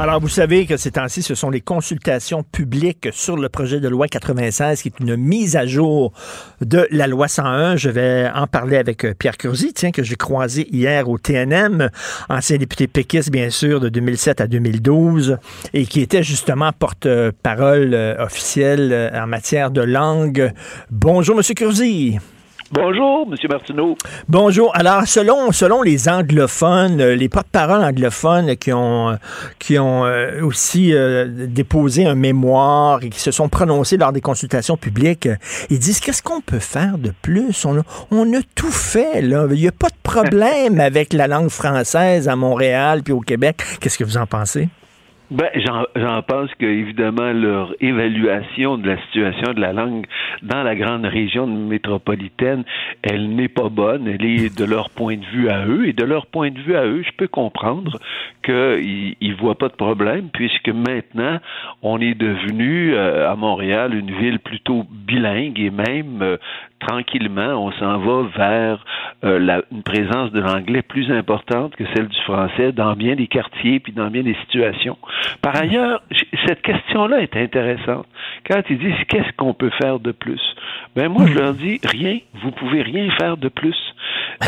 Alors, vous savez que ces temps-ci, ce sont les consultations publiques sur le projet de loi 96, qui est une mise à jour de la loi 101. Je vais en parler avec euh, Pierre Curzi, tiens, que j'ai croisé hier au TNM, ancien député péquiste, bien sûr, de 2007 à 2012, et qui était justement porte-parole euh, officielle euh, en matière de langue. Bonjour, Monsieur Curzi. Bonjour, M. Martineau. Bonjour. Alors, selon, selon les anglophones, euh, les porte-paroles anglophones qui ont, euh, qui ont euh, aussi déposé un mémoire et qui se sont prononcés lors des consultations publiques, ils disent qu'est-ce qu'on peut faire de plus? On a, on a tout fait, là. Il n'y a pas de problème *laughs* avec la langue française à Montréal puis au Québec. Qu'est-ce que vous en pensez? Ben, j'en pense que évidemment leur évaluation de la situation de la langue dans la grande région métropolitaine, elle n'est pas bonne. Elle est de leur point de vue à eux et de leur point de vue à eux, je peux comprendre qu'ils ils voient pas de problème puisque maintenant on est devenu euh, à Montréal une ville plutôt bilingue et même euh, tranquillement on s'en va vers euh, la, une présence de l'anglais plus importante que celle du français dans bien des quartiers puis dans bien des situations. Par ailleurs, cette question-là est intéressante. Quand ils disent qu'est-ce qu'on peut faire de plus, ben moi je leur dis rien. Vous pouvez rien faire de plus. *laughs*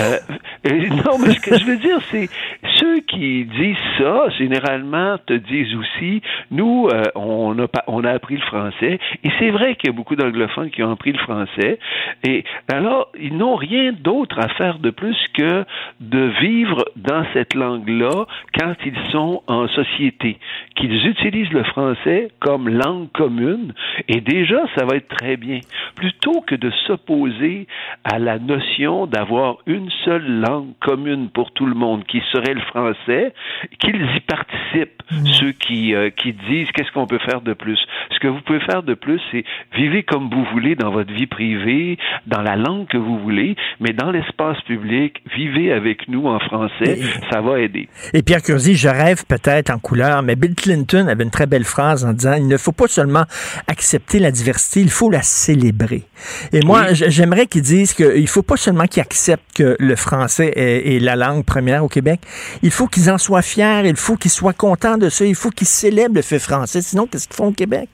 Euh, non, mais ce que je veux dire, c'est ceux qui disent ça, généralement, te disent aussi, nous, euh, on, a, on a appris le français, et c'est vrai qu'il y a beaucoup d'anglophones qui ont appris le français, et alors, ils n'ont rien d'autre à faire de plus que de vivre dans cette langue-là quand ils sont en société, qu'ils utilisent le français comme langue commune, et déjà, ça va être très bien. Plutôt que de s'opposer à la notion d'avoir une seule langue commune pour tout le monde, qui serait le français, qu'ils y participent, ceux qui, euh, qui disent qu'est-ce qu'on peut faire de plus. Ce que vous pouvez faire de plus, c'est vivre comme vous voulez dans votre vie privée, dans la langue que vous voulez, mais dans l'espace public, vivez avec nous en français, ça va aider. Et Pierre Curzi, je rêve peut-être en couleur, mais Bill Clinton avait une très belle phrase en disant, il ne faut pas seulement accepter la diversité, il faut la célébrer. Et moi, j'aimerais qu'ils disent qu'il ne faut pas seulement qu'ils acceptent que le français est, est, la langue première au Québec, il faut qu'ils en soient fiers, il faut qu'ils soient contents de ça, il faut qu'ils célèbrent le fait français, sinon qu'est-ce qu'ils font au Québec?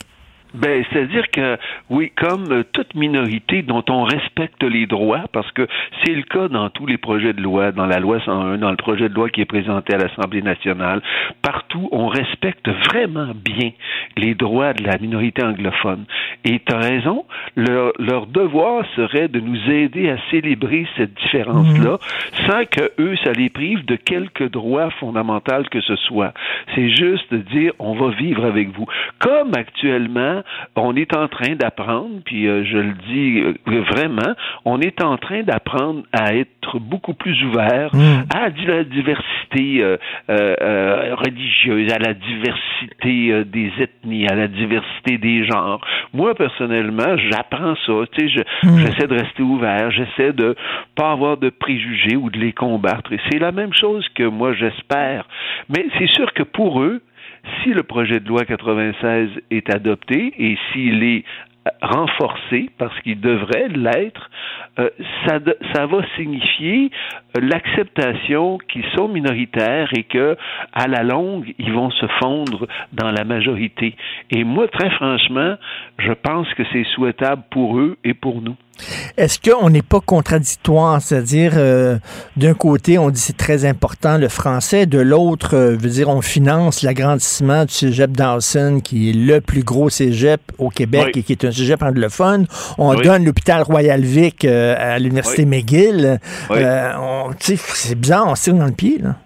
Ben, c'est-à-dire que, oui, comme toute minorité dont on respecte les droits, parce que c'est le cas dans tous les projets de loi, dans la loi 101, dans le projet de loi qui est présenté à l'Assemblée nationale, partout, on respecte vraiment bien les droits de la minorité anglophone. Et tu as raison, leur, leur, devoir serait de nous aider à célébrer cette différence-là, sans que eux, ça les prive de quelque droit fondamental que ce soit. C'est juste de dire, on va vivre avec vous. Comme actuellement, on est en train d'apprendre, puis euh, je le dis euh, vraiment, on est en train d'apprendre à être beaucoup plus ouvert à la diversité euh, religieuse, à la diversité des ethnies, à la diversité des genres. Moi, personnellement, j'apprends ça. Tu sais, j'essaie de rester ouvert, j'essaie de pas avoir de préjugés ou de les combattre. Et c'est la même chose que moi, j'espère. Mais c'est sûr que pour eux, si le projet de loi 96 est adopté et s'il est renforcé parce qu'il devrait l'être, euh, ça, ça va signifier l'acceptation qu'ils sont minoritaires et que à la longue ils vont se fondre dans la majorité. Et moi, très franchement, je pense que c'est souhaitable pour eux et pour nous. Est-ce qu'on n'est pas contradictoire? C'est-à-dire, euh, d'un côté, on dit c'est très important le français, de l'autre, euh, veut dire, on finance l'agrandissement du cégep Dawson, qui est le plus gros cégep au Québec et qui est un cégep anglophone. On donne l'hôpital Royal Vic euh, à l'Université McGill. c'est bizarre, on se tire dans le pied, là.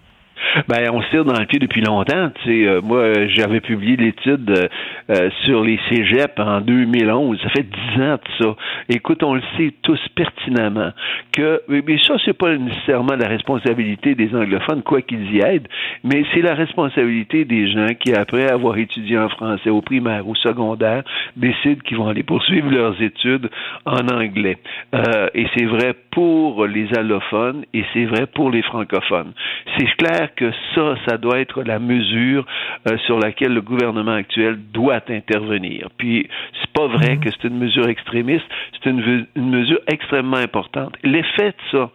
Ben, on se tire dans le pied depuis longtemps. Tu sais, euh, moi, j'avais publié l'étude euh, euh, sur les cégeps en 2011. Ça fait dix ans de ça. Écoute, on le sait tous pertinemment que, mais ça, c'est pas nécessairement la responsabilité des anglophones, quoi qu'ils y aident, mais c'est la responsabilité des gens qui, après avoir étudié en français au primaire ou secondaire, décident qu'ils vont aller poursuivre leurs études en anglais. et c'est vrai pour les allophones et c'est vrai pour les francophones. C'est clair que ça, ça doit être la mesure euh, sur laquelle le gouvernement actuel doit intervenir. Puis, c'est pas vrai que c'est une mesure extrémiste, c'est une, une mesure extrêmement importante. L'effet de ça,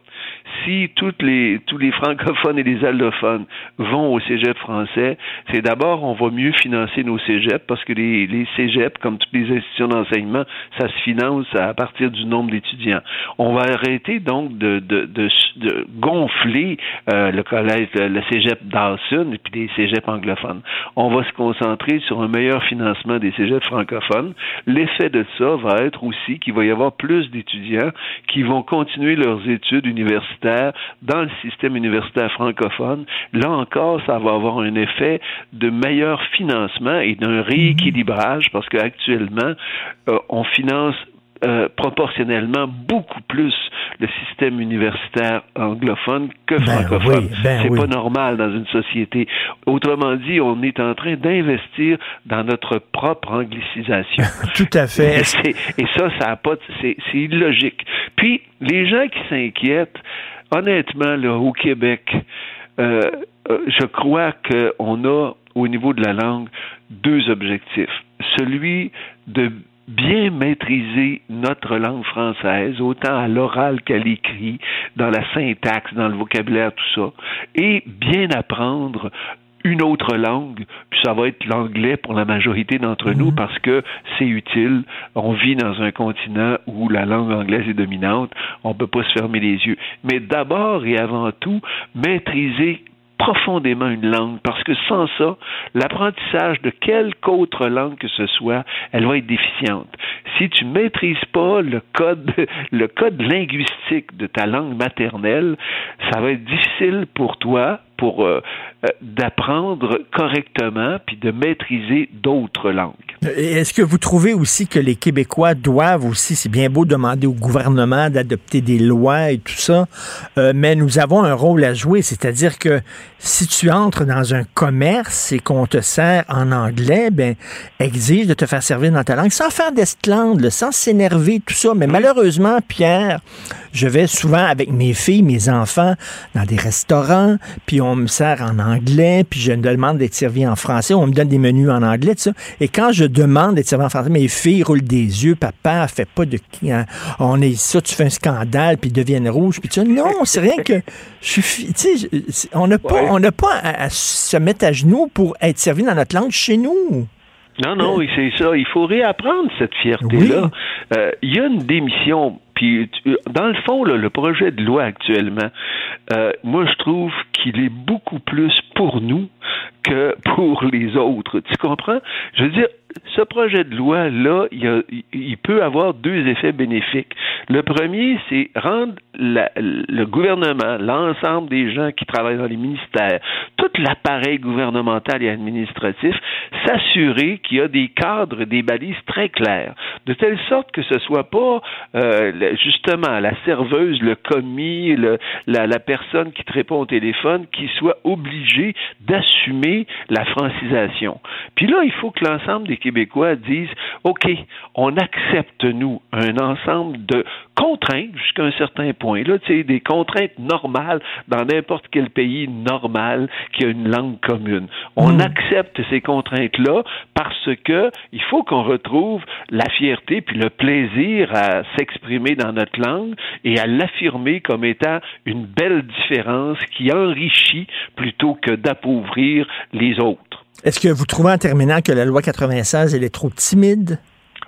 si toutes les, tous les francophones et les allophones vont au cégep français, c'est d'abord, on va mieux financer nos cégeps parce que les, les cégeps, comme toutes les institutions d'enseignement, ça se finance à partir du nombre d'étudiants. On va arrêter donc de, de, gonfler euh, le collège, le, le cégep Dawson et puis les cégeps anglophones. On va se concentrer sur un meilleur financement des cégeps francophones. L'effet de ça va être aussi qu'il va y avoir plus d'étudiants qui vont continuer leurs études universitaires dans le système universitaire francophone. Là encore, ça va avoir un effet de meilleur financement et d'un rééquilibrage parce qu'actuellement, euh, on finance euh, proportionnellement beaucoup plus le système universitaire anglophone que Ben francophone. oui, ben c'est oui. pas normal dans une société. Autrement dit, on est en train d'investir dans notre propre anglicisation. *laughs* Tout à fait. Et, ça, ça a pas, c'est illogique. Puis, les gens qui s'inquiètent, honnêtement, là, au Québec, euh, euh, je crois qu'on a, au niveau de la langue, deux objectifs. Celui de bien maîtriser notre langue française, autant à l'oral qu'à l'écrit, dans la syntaxe, dans le vocabulaire, tout ça, et bien apprendre une autre langue, puis ça va être l'anglais pour la majorité d'entre nous parce que c'est utile. On vit dans un continent où la langue anglaise est dominante, on peut pas se fermer les yeux. Mais d'abord et avant tout, maîtriser profondément une langue, parce que sans ça, l'apprentissage de quelque autre langue que ce soit, elle va être déficiente. Si tu maîtrises pas le code, *laughs* le code linguistique de ta langue maternelle, ça va être difficile pour toi, pour euh, euh, d'apprendre correctement puis de maîtriser d'autres langues. Est-ce que vous trouvez aussi que les Québécois doivent aussi, c'est bien beau demander au gouvernement d'adopter des lois et tout ça, euh, mais nous avons un rôle à jouer, c'est-à-dire que si tu entres dans un commerce et qu'on te sert en anglais, ben exige de te faire servir dans ta langue, sans faire d'esclandre, sans s'énerver, tout ça. Mais malheureusement, Pierre, je vais souvent avec mes filles, mes enfants, dans des restaurants, puis on me sert en anglais, puis je demande d'être servi en français, on me donne des menus en anglais, tout ça. Et quand je demande d'être servi en français, mes filles roulent des yeux, papa, fais pas de... Hein, on est ça, tu fais un scandale, puis ils deviennent rouges, puis tu non, c'est rien que... Je suis... On n'a pas, on à se mettre à genoux pour être servi dans notre langue chez nous. Non, non, c'est ça. Il faut réapprendre cette fierté-là. Euh, il y a une démission. Puis, dans le fond, le projet de loi actuellement, euh, moi, je trouve qu'il est beaucoup plus pour nous que pour les autres. Tu comprends? Je veux dire, ce projet de loi-là, il, peut avoir deux effets bénéfiques. Le premier, c'est rendre le gouvernement, l'ensemble des gens qui travaillent dans les ministères, tout l'appareil gouvernemental et administratif, s'assurer qu'il y a des cadres, des balises très claires, de telle sorte que ce soit pas euh, justement la serveuse, le commis, la, personne qui te répond au téléphone qui soit obligé d'assumer la francisation. Puis là, il faut que l'ensemble des Québécois disent, OK, on accepte, nous, un ensemble de contraintes jusqu'à un certain point. Là, tu sais, des contraintes normales dans n'importe quel pays normal qui a une langue commune. On hmm. accepte ces contraintes-là parce que il faut qu'on retrouve la fierté puis le plaisir à s'exprimer dans notre langue et à l'affirmer comme étant une belle différence qui enrichit plutôt que d'appauvrir les autres. Est-ce que vous trouvez en terminant que la loi 96 elle est trop timide?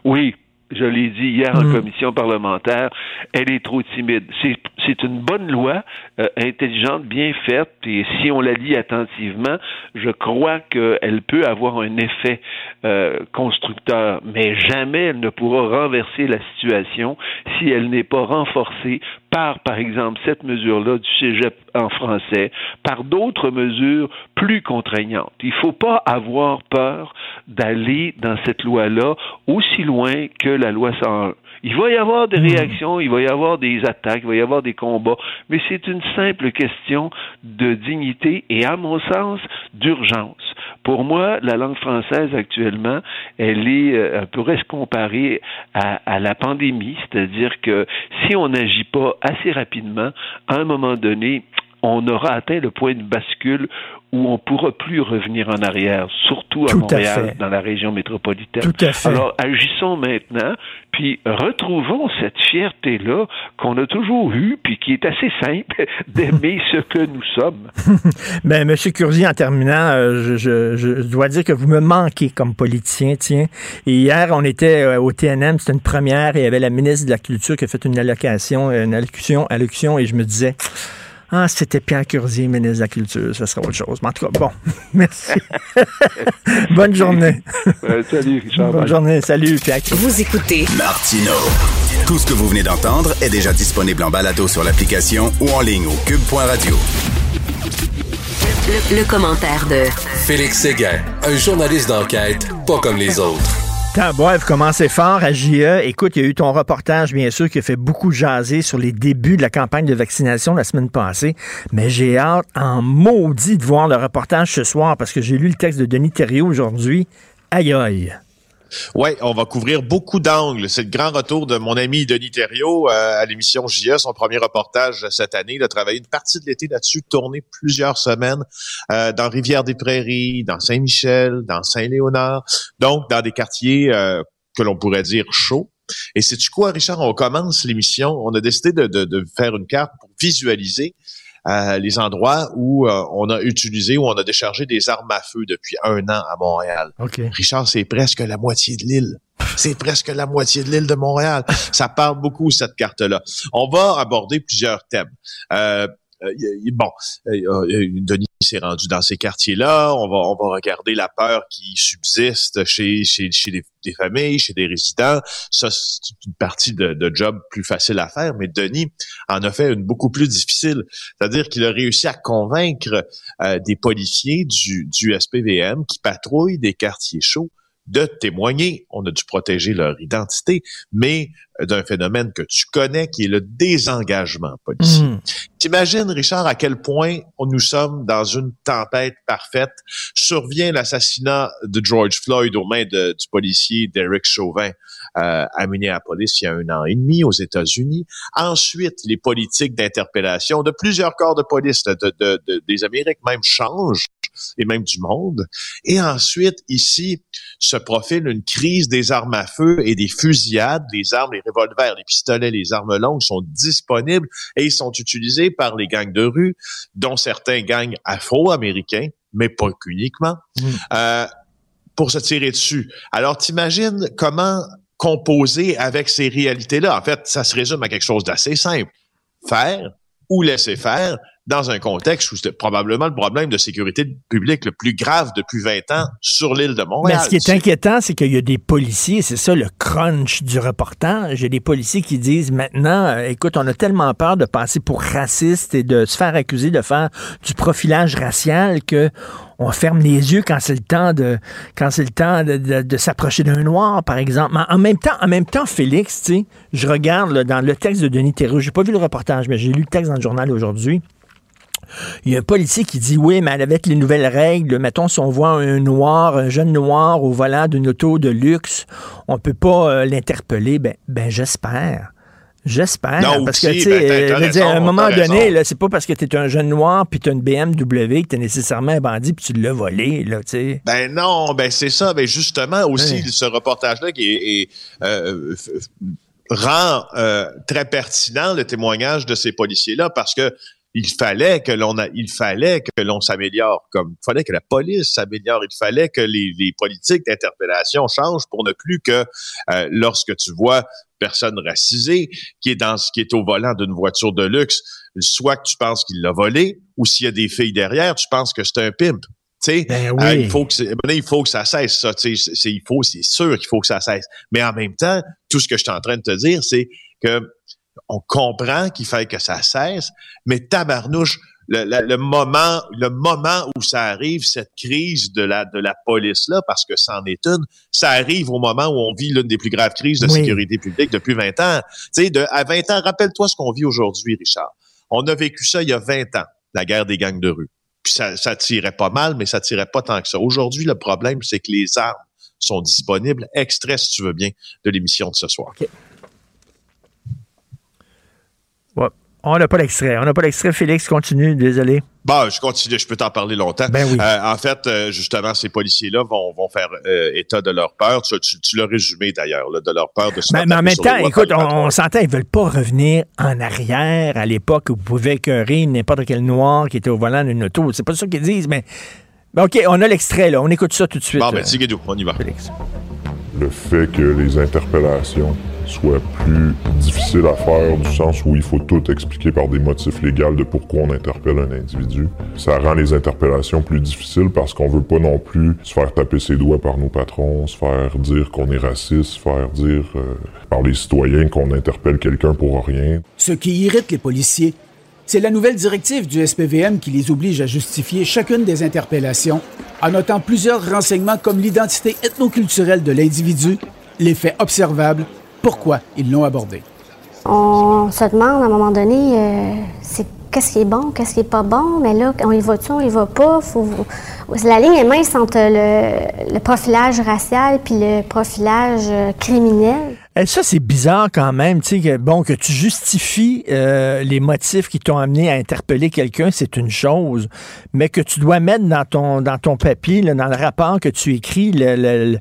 Oui, je l'ai dit hier en hmm. commission parlementaire, elle est trop timide. C'est une bonne loi, euh, intelligente, bien faite, et si on la lit attentivement, je crois qu'elle peut avoir un effet euh, constructeur, mais jamais elle ne pourra renverser la situation si elle n'est pas renforcée par, par exemple, cette mesure-là du cégep en français, par d'autres mesures plus contraignantes. Il ne faut pas avoir peur d'aller dans cette loi-là aussi loin que la loi 101. Il va y avoir des hmm. réactions, il va y avoir des attaques, il va y avoir des combats, mais c'est une simple question de dignité et, à mon sens, d'urgence. Pour moi, la langue française actuellement, elle est, euh, pourrait se comparer à, à la pandémie, c'est-à-dire que si on n'agit pas assez rapidement, à un moment donné, on aura atteint le point de bascule où on ne pourra plus revenir en arrière, surtout à Montréal, dans la région métropolitaine. Tout à fait. Alors, agissons maintenant, puis retrouvons cette fierté-là qu'on a toujours eue, puis qui est assez simple *laughs* d'aimer ce que nous sommes. Mais *laughs* ben, M. Curzi, en terminant, euh, je, je, dois dire que vous me manquez comme politicien, tiens. Hier, on était euh, au TNM, c'était une première, et il y avait la ministre de la Culture qui a fait une allocation, une allocution, allocution et je me disais... Ah, c'était Pierre Curzier, ministre de la Culture. Ça serait autre chose. Mais en tout cas, bon, *laughs* merci. *laughs* Bonne journée. salut, Richard. Bonne journée. Salut, Pierre. Vous écoutez Martino. Tout ce que vous venez d'entendre est déjà disponible en balado sur l'application ou en ligne au cube.radio. Le, le commentaire de Félix Séguin, un journaliste d'enquête pas comme les autres. Bref, commencez fort à JE. Écoute, il y a eu ton reportage, bien sûr, qui a fait beaucoup jaser sur les débuts de la campagne de vaccination la semaine passée. Mais j'ai hâte en maudit de voir le reportage ce soir parce que j'ai lu le texte de Denis Thériault aujourd'hui. Aïe aïe. Oui, on va couvrir beaucoup d'angles. C'est le grand retour de mon ami Denis Thériault euh, à l'émission JE, son premier reportage cette année. Il a travaillé une partie de l'été là-dessus, tourné plusieurs semaines euh, dans Rivière-des-Prairies, dans Saint-Michel, dans Saint-Léonard, donc dans des quartiers euh, que l'on pourrait dire chauds. Et c'est tu quoi, Richard? On commence l'émission. On a décidé de, de faire une carte pour visualiser les endroits où euh, on a utilisé ou on a déchargé des armes à feu depuis un an à Montréal. Richard, c'est presque la moitié de l'île. C'est presque la moitié de l'île de Montréal. Ça parle beaucoup, cette carte-là. On va aborder plusieurs thèmes. Euh, bon, Denis s'est rendu dans ces quartiers-là. On va, on va regarder la peur qui subsiste chez, chez, chez des, des familles, chez des résidents. Ça, c'est une partie de, de job plus facile à faire. Mais Denis en a fait une beaucoup plus difficile. C'est-à-dire qu'il a réussi à convaincre euh, des policiers du, du SPVM qui patrouillent des quartiers chauds de témoigner. On a dû protéger leur identité, mais euh, d'un phénomène que tu connais, qui est le désengagement policier. Mhm. T'imagines, Richard, à quel point nous sommes dans une tempête parfaite? Survient l'assassinat de George Floyd aux mains de- du policier Derek Chauvin euh, à Minneapolis il y a un an et demi aux États-Unis. Ensuite, les politiques d'interpellation de plusieurs corps de police de- de- de- des Amériques même changent et même du monde. Et ensuite, ici, se profile une crise des armes à feu et des fusillades. Les armes, les revolvers, les pistolets, les armes longues sont disponibles et ils sont utilisés par les gangs de rue, dont certains gangs afro-américains, mais pas qu'uniquement, euh, pour se tirer dessus. Alors, t'imagines comment composer avec ces réalités-là? En fait, ça se résume à quelque chose d'assez simple. Faire ou laisser faire dans un contexte où c'était probablement le problème de sécurité publique le plus grave depuis 20 ans sur l'île de Mais Montréal. ce qui est inquiétant, c'est qu'il y a des policiers, c'est ça le crunch du reportage. Il y a des policiers qui disent maintenant, euh, écoute, on a tellement peur de passer pour raciste et de se faire accuser de faire du profilage racial que on ferme les yeux quand c'est le temps de quand c'est le temps de, s'approcher d'un noir, par exemple. Mais en même temps, en même temps, Félix, je regarde dans le texte de Denis Thériault, j'ai pas vu le reportage, mais j'ai lu le texte dans le journal aujourd'hui. Il y a un policier qui dit oui, mais avec les nouvelles règles, mettons, si on voit un noir, un jeune noir au volant d'une auto de luxe, on peut pas euh, l'interpeller. Ben, ben j'espère. J'espère. Non, parce que, tu sais, ben, à un moment donné, là, c'est pas parce que tu es un jeune noir puis tu as une BMW que tu es nécessairement un bandit puis tu l'as volé, là, tu sais. Ben non, ben c'est ça. Ben justement aussi ce reportage-là qui est, est, euh, rend euh, très pertinent le témoignage de ces policiers-là parce que il fallait que l'on a, il fallait que l'on s'améliore, comme il fallait que la police s'améliore, il fallait que les, les politiques d'interpellation changent pour ne plus que euh, lorsque tu vois personne racisée qui est dans qui est au volant d'une voiture de luxe, soit que tu penses qu'il l'a volé ou s'il y a des filles derrière, tu penses que c'est un pimp. Ben euh, oui. il faut que il faut que ça cesse ça, c'est il faut c'est sûr qu'il faut que ça cesse. Mais en même temps, tout ce que je suis en train de te dire c'est que on comprend qu'il fait que ça cesse, mais tabarnouche le, le- le moment le moment où ça arrive cette crise de la de la police là parce que c'en est une, ça arrive au moment où on vit l'une des plus graves crises de Oui. sécurité publique depuis 20 ans. Tu sais de à 20 ans, rappelle-toi ce qu'on vit aujourd'hui Richard. On a vécu ça il y a 20 ans, la guerre des gangs de rue. Puis ça, ça tirait pas mal, mais ça tirait pas tant que ça. Aujourd'hui, le problème, c'est que les armes sont disponibles. Extrait, si tu veux bien, de l'émission de ce soir. On n'a pas l'extrait. On n'a pas l'extrait. Félix, continue. Désolé. Bon, je continue, je peux t'en parler longtemps. Ben oui. Euh, en fait, euh, justement, ces policiers-là vont, vont faire euh, état de leur peur. Tu, tu- tu l'as résumé d'ailleurs, de leur peur de se faire mais en même temps, écoute, on, on s'entend, ils veulent pas revenir en arrière à l'époque où vous pouvez écœurer n'importe quel noir qui était au volant d'une auto. C'est pas ça qu'ils disent, mais. OK, on a l'extrait, là. On écoute ça tout de suite. Bon, ben, on y va. Félix. Le fait que les interpellations soient plus difficiles à faire du sens où il faut tout expliquer par des motifs légaux de pourquoi on interpelle un individu. Ça rend les interpellations plus difficiles parce qu'on veut pas non plus se faire taper ses doigts par nos patrons, se faire dire qu'on est raciste, se faire dire euh, par les citoyens qu'on interpelle quelqu'un pour rien. Ce qui irrite les policiers, c'est la nouvelle directive du SPVM qui les oblige à justifier chacune des interpellations en notant plusieurs renseignements comme l'identité ethnoculturelle de l'individu, les faits observables, pourquoi ils l'ont abordé. On se demande à un moment donné, euh, c'est qu'est-ce qui est bon, qu'est-ce qui est pas bon, mais là, on y va-tu, on y va pas? Faut, la ligne est mince entre le, le profilage racial puis le profilage euh, criminel. Eh, Ça, c'est bizarre quand même, tu sais, que, bon, que tu justifies euh, les motifs qui t'ont amené à interpeller quelqu'un, c'est une chose, mais que tu dois mettre dans ton, dans ton papier, là, dans le rapport que tu écris, le, le- le-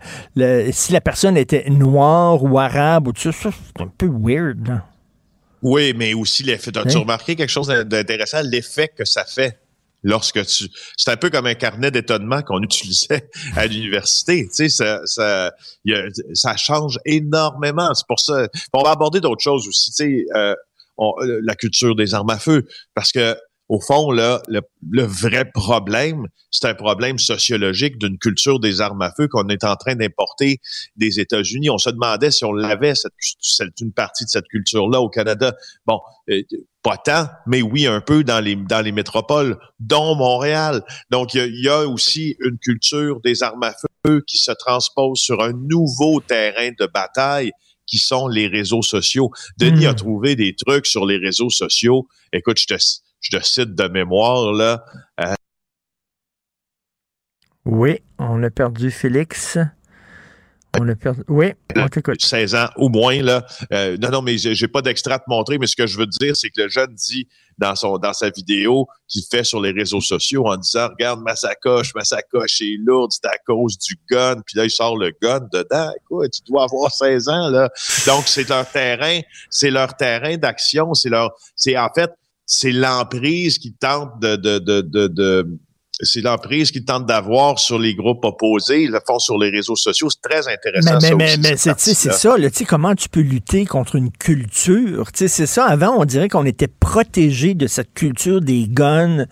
le- si la personne était noire ou arabe ou tout ça, ça, c'est un peu weird. là. Oui, mais aussi l'effet. As-tu Hein? remarqué quelque chose d'intéressant? L'effet que ça fait? Lorsque tu. C'est un peu comme un carnet d'étonnement qu'on *laughs* utilisait à l'université. Tu sais, ça, ça, ça change énormément. C'est pour ça. On va aborder d'autres choses aussi. Tu sais, euh, euh, la culture des armes à feu, parce que au fond, là, le, le vrai problème, c'est un problème sociologique d'une culture des armes à feu qu'on est en train d'importer des États-Unis. On se demandait si on l'avait, cette, cette, une partie de cette culture-là au Canada. Bon, euh, pas tant, mais oui, un peu dans les, dans les métropoles, dont Montréal. Donc, il y, y, a aussi une culture des armes à feu qui se transpose sur un nouveau terrain de bataille qui sont les réseaux sociaux. Denis Hmm. a trouvé des trucs sur les réseaux sociaux. Écoute, je te, je te cite de mémoire, là. Euh, Oui, on a perdu Félix. On a perdu. Oui, on t'écoute. 16 ans au moins là. Euh, non non mais j'ai j'ai pas d'extrait à te montrer mais ce que je veux te dire c'est que le jeune dit dans son dans sa vidéo qu'il fait sur les réseaux sociaux en disant regarde ma sacoche ma sacoche est lourde c'est à cause du gun puis là il sort le gun dedans écoute tu dois avoir 16 ans là donc c'est leur terrain c'est leur terrain d'action c'est leur c'est en fait c'est l'emprise qui tente de de de de, de c'est l'emprise qu'ils tentent d'avoir sur les groupes opposés. Ils le font sur les réseaux sociaux. C'est très intéressant. Mais, ça mais, mais, c'est ça, là, tu sais, comment tu peux lutter contre une culture? Tu sais, C'est ça, avant, on dirait qu'on était protégé de cette culture des guns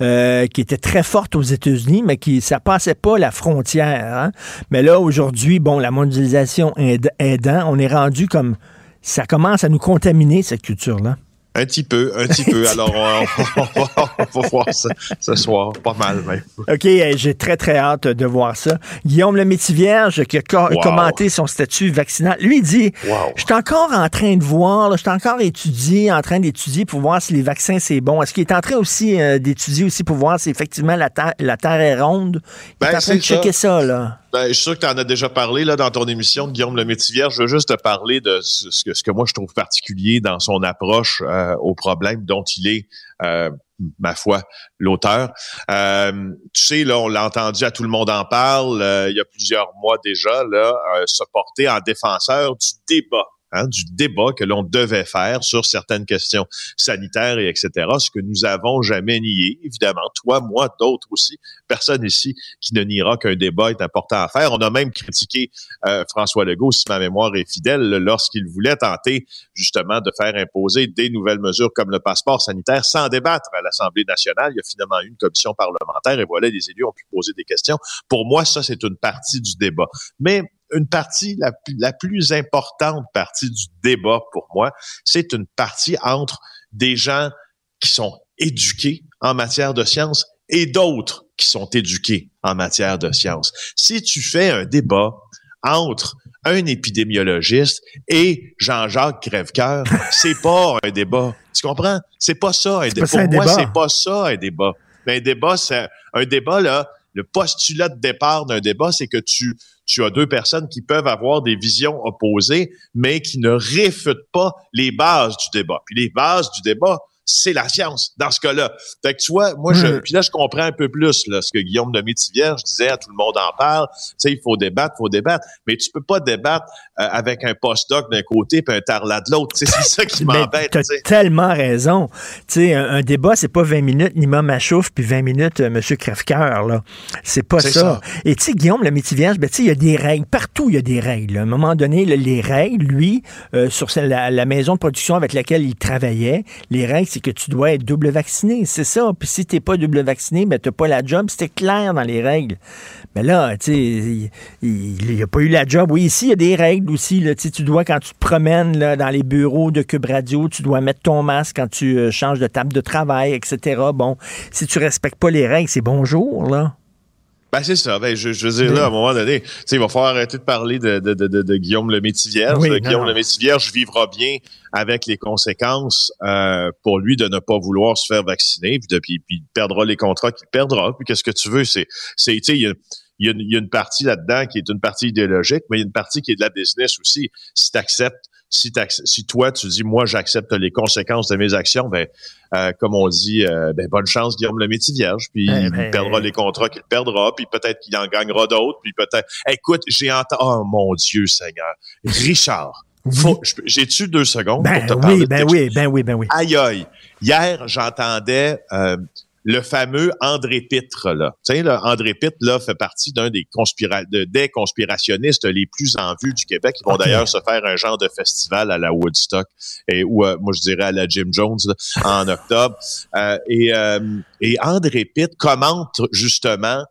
euh, qui était très forte aux États-Unis, mais qui ça passait pas la frontière. hein. Mais là, aujourd'hui, bon, la mondialisation aidant, on est rendu comme... Ça commence à nous contaminer, cette culture-là. Un petit peu, un petit peu. Alors, on, on va, on va voir ça ce soir. Pas mal, même. OK, euh, j'ai très, très hâte de voir ça. Guillaume le Métivierge, qui a Wow. commenté son statut vaccinal, lui dit Wow. Je suis encore en train de voir, je suis encore étudié, en train d'étudier pour voir si les vaccins c'est bon. Est-ce qu'il est en train aussi euh, d'étudier aussi pour voir si effectivement la, terre- la Terre est ronde? Il est Ben, en train de checker ça, là. Ben, je suis sûr que tu en as déjà parlé là, dans ton émission de Guillaume le Métivier. Je veux juste te parler de ce que, ce que moi je trouve particulier dans son approche euh, au problème dont il est, euh, ma foi, l'auteur. Euh, tu sais, là, on l'a entendu, à tout le monde en parle, euh, il y a plusieurs mois déjà, là, euh, se porter en défenseur du débat. Hein, du débat que l'on devait faire sur certaines questions sanitaires et etc., ce que nous avons jamais nié, évidemment, toi, moi, d'autres aussi, personne ici qui ne niera qu'un débat est important à faire. On a même critiqué euh, François Legault, si ma mémoire est fidèle, lorsqu'il voulait tenter justement de faire imposer des nouvelles mesures comme le passeport sanitaire sans débattre à l'Assemblée nationale. Il y a finalement eu une commission parlementaire et voilà, les élus ont pu poser des questions. Pour moi, ça, c'est une partie du débat. Mais une partie, la, plus- la plus importante partie du débat pour moi, c'est une partie entre des gens qui sont éduqués en matière de sciences et d'autres qui sont éduqués en matière de sciences. Si tu fais un débat entre un épidémiologiste et Jean-Jacques Crèvecoeur, *laughs* c'est pas un débat. Tu comprends? C'est pas ça un débat. Pour moi, c'est pas ça un débat. Mais un débat, c'est un débat là. Le postulat de départ d'un débat, c'est que tu as deux personnes qui peuvent avoir des visions opposées, mais qui ne réfutent pas les bases du débat. Puis les bases du débat, c'est la science dans ce cas-là. Fait que tu vois, moi, je, puis là, je comprends un peu plus là, ce que Guillaume de Métivierge disait, à tout le monde en parle. Tu sais, il faut débattre, il faut débattre, mais tu peux pas débattre euh, avec un postdoc d'un côté puis un tarlat de l'autre. C'est ça qui Mais *laughs* m'embête. t'as tellement raison. Tu sais, un, un débat, c'est pas 20 minutes Nima Machouf puis 20 minutes euh, Monsieur Crèvecoeur, là. C'est pas ça. ça. Et tu sais, Guillaume, le métivierge, ben, tu sais, il y a des règles. Partout, il y a des règles. À un moment donné, les règles, lui, euh, sur la maison de production avec laquelle il travaillait, les règles, c'est que tu dois être double vacciné. C'est ça. Puis si t'es pas double vacciné, ben, t'as pas la job. C'était clair dans les règles. Mais là, tu sais, il n'y a pas eu la job. Oui, ici, il y a des règles aussi. Tu dois, quand tu te promènes dans les bureaux de Cube Radio, tu dois mettre ton masque quand tu euh, changes de table de travail, etc. Bon, si tu respectes pas les règles, c'est bonjour, là. Ben, c'est ça. Ben, je, je veux dire, là, à un moment donné, tu sais, il va falloir arrêter de parler de, de, de, de, de Guillaume le Métivierge. Oui, non, Guillaume le Métivierge vivra bien avec les conséquences euh, pour lui de ne pas vouloir se faire vacciner, puis, de, puis, puis il perdra les contrats qu'il perdra. Puis qu'est-ce que tu veux? C'est, c'est, tu sais, il y a, il y, a, une- il y a une partie là-dedans qui est une partie idéologique, mais il y a une partie qui est de la business aussi. Si tu acceptes, si, si toi, tu dis, moi, j'accepte les conséquences de mes actions, ben, euh, comme on dit, euh, ben, bonne chance, Guillaume le métier vierge, puis Eh il ben, perdra les contrats qu'il perdra, puis peut-être qu'il en gagnera d'autres, puis peut-être... Écoute, j'ai entendu... Oh, mon Dieu Seigneur. Richard, j'ai-tu deux secondes Ben pour te parler oui, ben oui, ben oui, ben oui. Aïe aïe. Hier, j'entendais euh, le fameux André Pitre, là. Tu sais, là, André Pitre, là, fait partie d'un des, conspira de, des conspirationnistes les plus en vue du Québec. Ils vont d'ailleurs se faire un genre de festival à la Woodstock, et, ou euh, moi je dirais à la Jim Jones, là, en octobre. Euh, et, euh, et André Pitre commente justement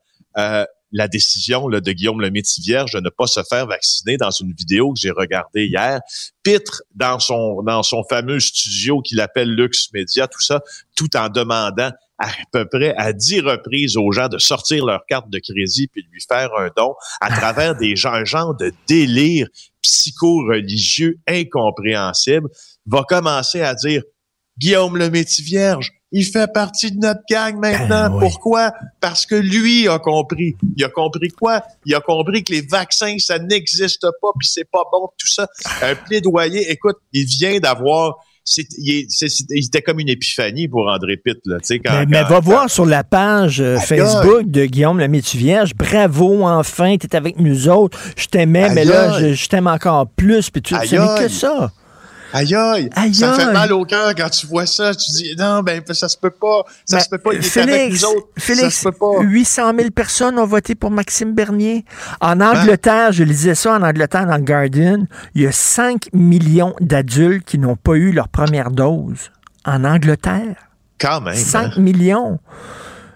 la décision là, de Guillaume le Métivierge de ne pas se faire vacciner dans une vidéo que j'ai regardée hier. Pitre, dans son, dans son fameux studio qu'il appelle Lux Media, tout ça, tout en demandant à peu près à dix reprises aux gens de sortir leur carte de crédit puis de lui faire un don à *laughs* travers des gens, un genre de délire psycho-religieux incompréhensible, va commencer à dire Guillaume le Métivierge, il fait partie de notre gang maintenant. Pourquoi? Parce que lui a compris. Il a compris quoi? Il a compris que les vaccins, ça n'existe pas, puis c'est pas bon, tout ça. Un plaidoyer, écoute, il vient d'avoir... c'est- il, est- c'est- c'est- il était comme une épiphanie pour André Pitt, là, tu sais, quand, Mais, mais quand- va voir sur la page euh, Facebook de Guillaume le Vierge. Bravo, enfin, t'es avec nous autres. Je t'aimais, mais là, je, je t'aime encore plus. Puis tu que ça. Aïe aïe, Aïe, ça fait mal au cœur quand tu vois ça. Tu dis non, ben ça se peut pas, ça Ben, se peut pas. Il est avec Félix, nous autres, Félix, ça se peut pas. 800 000 personnes ont voté pour Maxime Bernier. En Ben. Angleterre, je lisais ça en Angleterre dans le Guardian, il y a 5 millions d'adultes qui n'ont pas eu leur première dose. En Angleterre. Quand même. 5 hein. millions.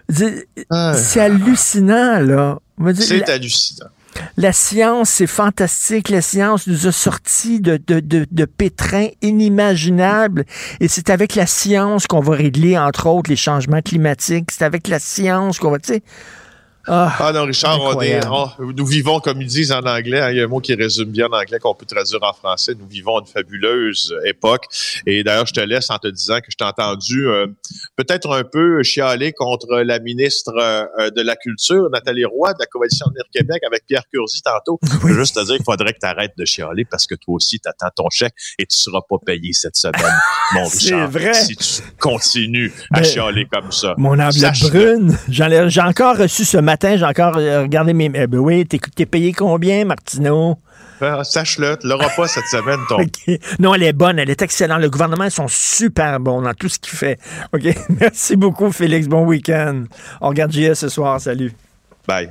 C'est c'est hallucinant, là. C'est hallucinant. La science, c'est fantastique. La science nous a sortis de, de, de, de pétrins inimaginables. Et c'est avec la science qu'on va régler, entre autres, les changements climatiques. C'est avec la science qu'on va, tu sais. Ah, Ah non, Richard, on est, on- nous vivons, comme ils disent en anglais, hein, il y a un mot qui résume bien en anglais qu'on peut traduire en français, nous vivons une fabuleuse époque. Et d'ailleurs, je te laisse en te disant que je t'ai entendu euh, peut-être un peu chialer contre la ministre euh, de la Culture, Nathalie Roy, de la Coalition Avenir Québec, avec Pierre Curzi tantôt. *laughs* Veux juste te dire qu'il faudrait que tu arrêtes de chialer parce que toi aussi, tu attends ton chèque et tu seras pas payé cette semaine, *laughs* mon C'est Richard. vrai. Si tu continues à Ben, chialer comme ça. Mon enveloppe brune. J'en ai- J'ai encore reçu ce matin, j'ai encore euh, regardé mes. eh ben oui, t'es t'es payé combien, Martineau? Ah, Sache-le, tu l'auras pas cette semaine, *laughs* ton. Non, elle est bonne, elle est excellente. Le gouvernement, ils sont super bons dans tout ce qu'il fait. OK. *laughs* Merci beaucoup, Félix. Bon week-end. On regarde JS ce soir. Salut. Bye.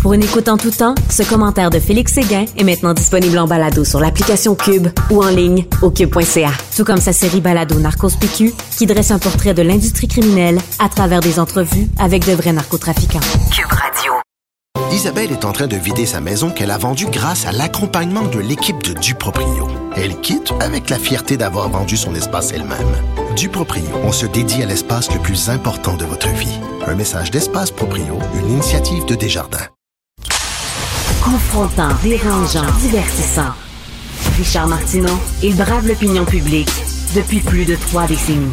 Pour une écoute en tout temps, ce commentaire de Félix Séguin est maintenant disponible en balado sur l'application Cube ou en ligne au cube.ca. Tout comme sa série balado Narcos PQ qui dresse un portrait de l'industrie criminelle à travers des entrevues avec de vrais narcotrafiquants. Cube Radio. Isabelle est en train de vider sa maison qu'elle a vendue grâce à l'accompagnement de l'équipe de Duproprio. Elle quitte avec la fierté d'avoir vendu son espace elle-même. Duproprio, on se dédie à l'espace le plus important de votre vie. Un message d'Espace Proprio, une initiative de Desjardins. Confrontant, dérangeant, divertissant. Richard Martineau, il brave l'opinion publique depuis plus de trois décennies.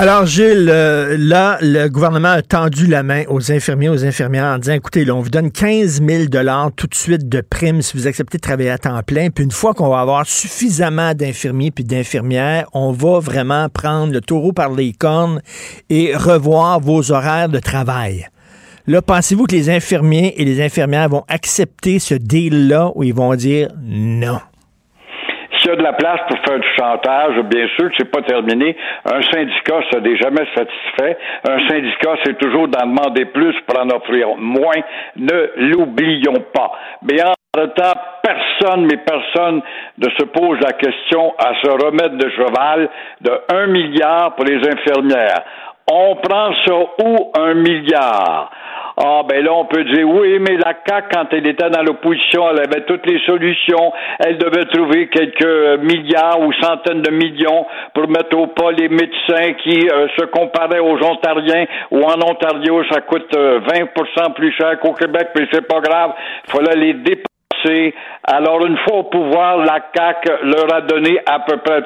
Alors, Gilles, euh, là, le gouvernement a tendu la main aux infirmiers, aux infirmières en disant, écoutez, là, on vous donne 15 000 tout de suite de primes si vous acceptez de travailler à temps plein. Puis une fois qu'on va avoir suffisamment d'infirmiers puis d'infirmières, on va vraiment prendre le taureau par les cornes et revoir vos horaires de travail. Là, pensez-vous que les infirmiers et les infirmières vont accepter ce deal-là ou ils vont dire non? S'il y a de la place pour faire du chantage, bien sûr que c'est pas terminé. Un syndicat, ça n'est jamais satisfait. Un syndicat, c'est toujours d'en demander plus pour en offrir moins. Ne l'oublions pas. Mais en temps, personne, mais personne ne se pose la question à se remettre de cheval de 1 milliard pour les infirmières. On prend ça où un milliard? Ah, ben là, on peut dire, oui, mais la CAQ, quand elle était dans l'opposition, elle avait toutes les solutions. Elle devait trouver quelques milliards ou centaines de millions pour mettre au pas les médecins qui euh, se comparaient aux Ontariens ou en Ontario, ça coûte euh, 20% plus cher qu'au Québec, mais c'est pas grave. Il fallait les dépenser. Alors, une fois au pouvoir, la CAQ leur a donné à peu près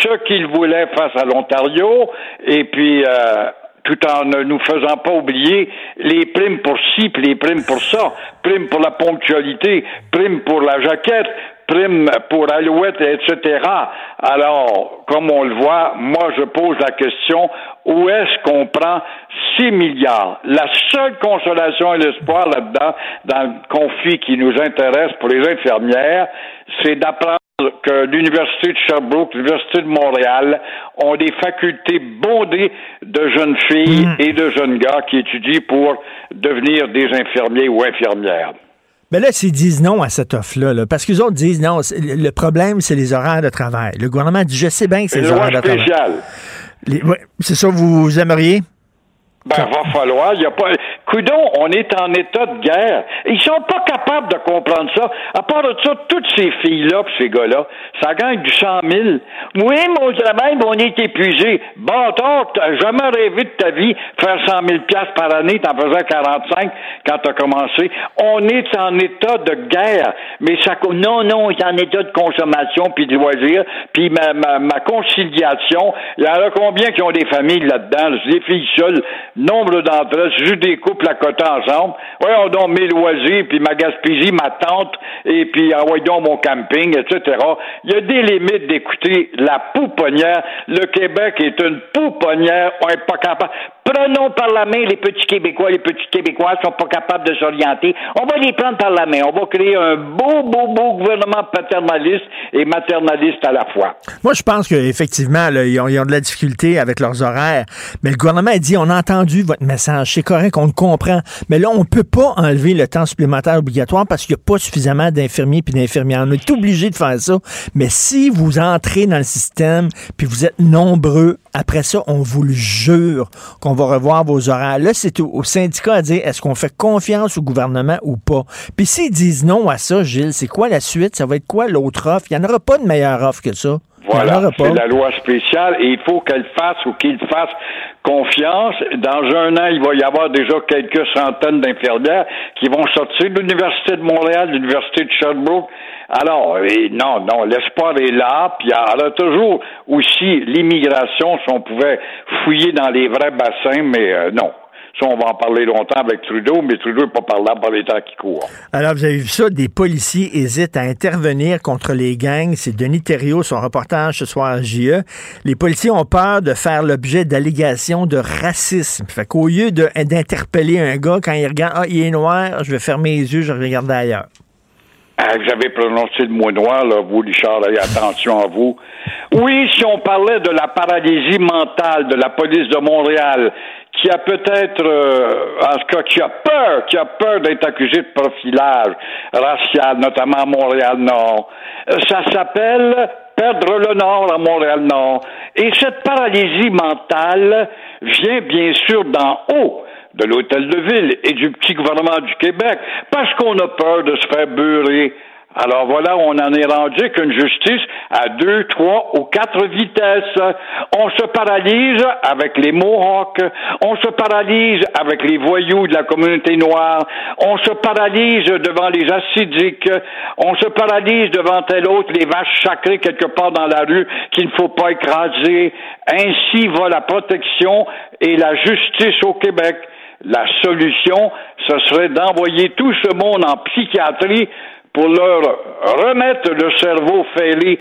ce qu'ils voulaient face à l'Ontario. Et puis, euh, tout en ne nous faisant pas oublier les primes pour ci, puis les primes pour ça, primes pour la ponctualité, primes pour la jaquette, primes pour Alouette, etc. Alors, comme on le voit, moi, je pose la question, où est-ce qu'on prend 6 milliards? La seule consolation et l'espoir là-dedans, dans le conflit qui nous intéresse pour les infirmières, c'est d'apprendre que l'Université de Sherbrooke, l'Université de Montréal ont des facultés bondées de jeunes filles et de jeunes gars qui étudient pour devenir des infirmiers ou infirmières. Mais là, s'ils disent non à cette offre-là, là, parce que les autres disent non, le problème, c'est les horaires de travail. Le gouvernement dit, je sais bien que c'est les horaires de travail. Les- ouais, c'est ça, vous, vous aimeriez? Ben, va falloir. Il y a pas. Coudon, on est en état de guerre. Ils sont pas capables de comprendre ça. À part de ça, toutes ces filles-là, pis ces gars-là, ça gagne du 100 000. Oui, mon travail, on est épuisé. Bâtard, t'as jamais rêvé de ta vie faire 100 000 piastres par année, t'en faisais 45 quand t'as commencé. On est en état de guerre. Mais ça, non, non, on est en état de consommation puis de loisirs. Puis ma, ma, ma conciliation, il y en a combien qui ont des familles là-dedans? Des filles seules. Nombre d'entre elles, c'est juste des couples à côté ensemble. Voyons donc mes loisirs, puis ma Gaspésie, ma tante, et puis envoyons donc mon camping, etc. Il y a des limites d'écouter la pouponnière. Le Québec est une pouponnière. On n'est pas capable. Prenons par la main les petits Québécois. Les petits Québécois sont pas capables de s'orienter. On va les prendre par la main. On va créer un beau, beau, beau gouvernement paternaliste et maternaliste à la fois. Moi, je pense qu'effectivement, ils ont, ils ont de la difficulté avec leurs horaires. Mais le gouvernement a dit, on a entendu votre message, c'est correct, on le comprend. Mais là, on ne peut pas enlever le temps supplémentaire obligatoire parce qu'il n'y a pas suffisamment d'infirmiers puis d'infirmières. On est obligé de faire ça. Mais si vous entrez dans le système puis vous êtes nombreux, après ça, on vous le jure qu'on va revoir vos horaires. Là, c'est au, syndicat à dire, est-ce qu'on fait confiance au gouvernement ou pas? Puis s'ils disent non à ça, Gilles, c'est quoi la suite? Ça va être quoi l'autre offre? Il n'y en aura pas de meilleure offre que ça. Il y en Voilà, aura pas. c'est la loi spéciale et il faut qu'elle fasse ou qu'il fasse confiance. Dans un an, il va y avoir déjà quelques centaines d'infirmières qui vont sortir de l'Université de Montréal, de l'Université de Sherbrooke. Alors, non, non, l'espoir est là, puis aura toujours aussi l'immigration, si on pouvait fouiller dans les vrais bassins, mais euh, non. Ça, on va en parler longtemps avec Trudeau, mais Trudeau n'est pas parlable par les temps qui courent. Alors, vous avez vu ça, des policiers hésitent à intervenir contre les gangs. C'est Denis Thériault, son reportage ce soir à JE. Les policiers ont peur de faire l'objet d'allégations de racisme. Fait qu'au lieu d'interpeller un gars quand il regarde, ah, il est noir, je vais fermer les yeux, je vais regarder ailleurs. Ah, vous avez prononcé le mot noir, là, vous, Richard, attention à vous. Oui, si on parlait de la paralysie mentale de la police de Montréal, qui a peut-être, euh, en tout cas, qui a peur, qui a peur d'être accusé de profilage racial, notamment à Montréal-Nord, euh, ça s'appelle perdre le Nord à Montréal-Nord. Et cette paralysie mentale vient bien sûr d'en haut de l'hôtel de ville et du petit gouvernement du Québec, parce qu'on a peur de se faire beurrer. Alors voilà, on en est rendu qu'une justice à deux, trois ou quatre vitesses. On se paralyse avec les Mohawks, on se paralyse avec les voyous de la communauté noire, on se paralyse devant les acidiques, on se paralyse devant tel autre, les vaches sacrées quelque part dans la rue qu'il ne faut pas écraser. Ainsi va la protection et la justice au Québec. La solution, ce serait d'envoyer tout ce monde en psychiatrie pour leur remettre le cerveau fêlé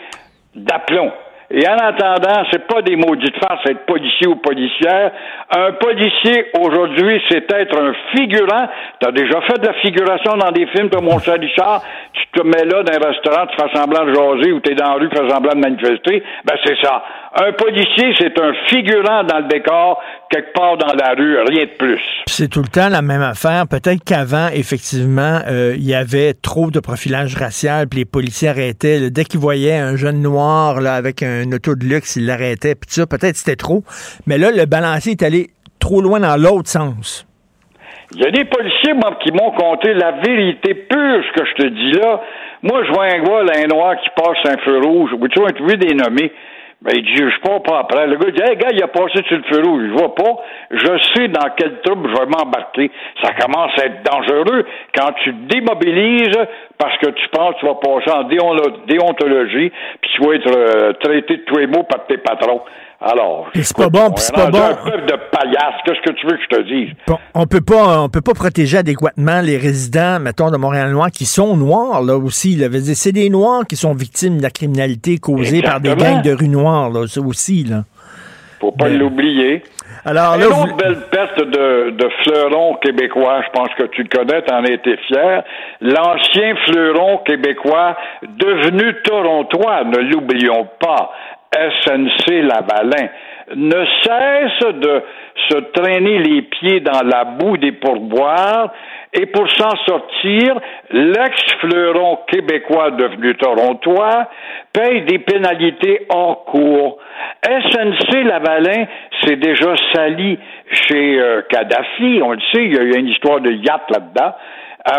d'aplomb. Et en attendant, c'est pas des maudites farces être policier ou policière. Un policier, aujourd'hui, c'est être un figurant. Tu as déjà fait de la figuration dans des films, toi, mon Richard? Tu te mets là dans un restaurant, tu fais semblant de jaser ou tu es dans la rue, tu fais semblant de manifester. Ben, c'est ça. Un policier, c'est un figurant dans le décor, quelque part dans la rue, rien de plus. C'est tout le temps la même affaire. Peut-être qu'avant, effectivement, euh, il y avait trop de profilage racial, puis les policiers arrêtaient. là, dès qu'ils voyaient un jeune noir là, avec un auto de luxe, ils l'arrêtaient. Puis ça, peut-être c'était trop. Mais là, le balancier est allé trop loin dans l'autre sens. Il y a des policiers, moi, qui m'ont conté la vérité pure, ce que je te dis là. Moi, je vois un gars, là, un noir, qui passe un feu rouge. Ou tu vois, tu veux des nommés. Ben, il dit, je pas pas après. Le gars dit, hey, gars, il a passé sur le feu rouge. Je vois pas. Je sais dans quel trouble je vais m'embarquer. Ça commence à être dangereux quand tu te démobilises parce que tu penses que tu vas passer en déon- déontologie, puis tu vas être euh, traité de tous les mots par tes patrons. Alors, c'est pas bon, c'est est pas bon. un peuple de paillasses. Qu'est-ce que tu veux que je te dise? Bon, on peut pas, on peut pas protéger adéquatement les résidents, mettons, de Montréal-Noir qui sont noirs, là aussi. Là. C'est des Noirs qui sont victimes de la criminalité causée par des gangs de rue noire, là, ça aussi, là. Faut pas l'oublier. Alors Une là, autre vous- belle perte de, de fleuron québécois, je pense que tu le connais, t'en as été fier. L'ancien fleuron québécois devenu torontois, ne l'oublions pas, SNC Lavalin, ne cesse de se traîner les pieds dans la boue des pourboires et pour s'en sortir, l'ex-fleuron québécois devenu torontois paye des pénalités hors cours. SNC Lavalin s'est déjà sali chez euh, Kadhafi, on le sait, il y a eu une histoire de yacht là-dedans.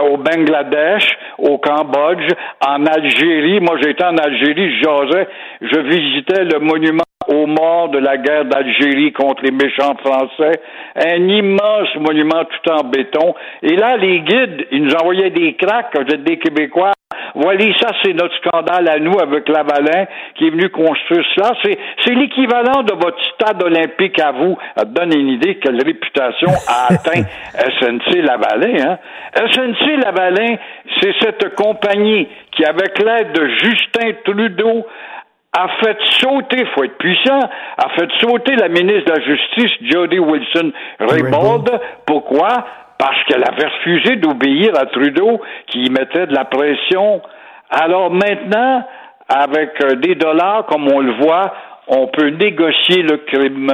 Au Bangladesh, au Cambodge, en Algérie. Moi, j'étais en Algérie, je je visitais le monument aux morts de la guerre d'Algérie contre les méchants Français. Un immense monument tout en béton. Et là, les guides, ils nous envoyaient des cracks, vous êtes des Québécois. Voilà, ça, c'est notre scandale à nous avec Lavalin qui est venu construire cela. C'est, c'est l'équivalent de votre stade olympique à vous. Ça donne une idée quelle réputation a atteint *laughs* SNC Lavalin. Hein? SNC Lavalin, c'est cette compagnie qui, avec l'aide de Justin Trudeau, a fait sauter, faut être puissant, a fait sauter la ministre de la Justice, Jody Wilson-Raybould. Pourquoi? Parce qu'elle avait refusé d'obéir à Trudeau qui y mettait de la pression. Alors maintenant, avec euh, des dollars, comme on le voit, on peut négocier le crime.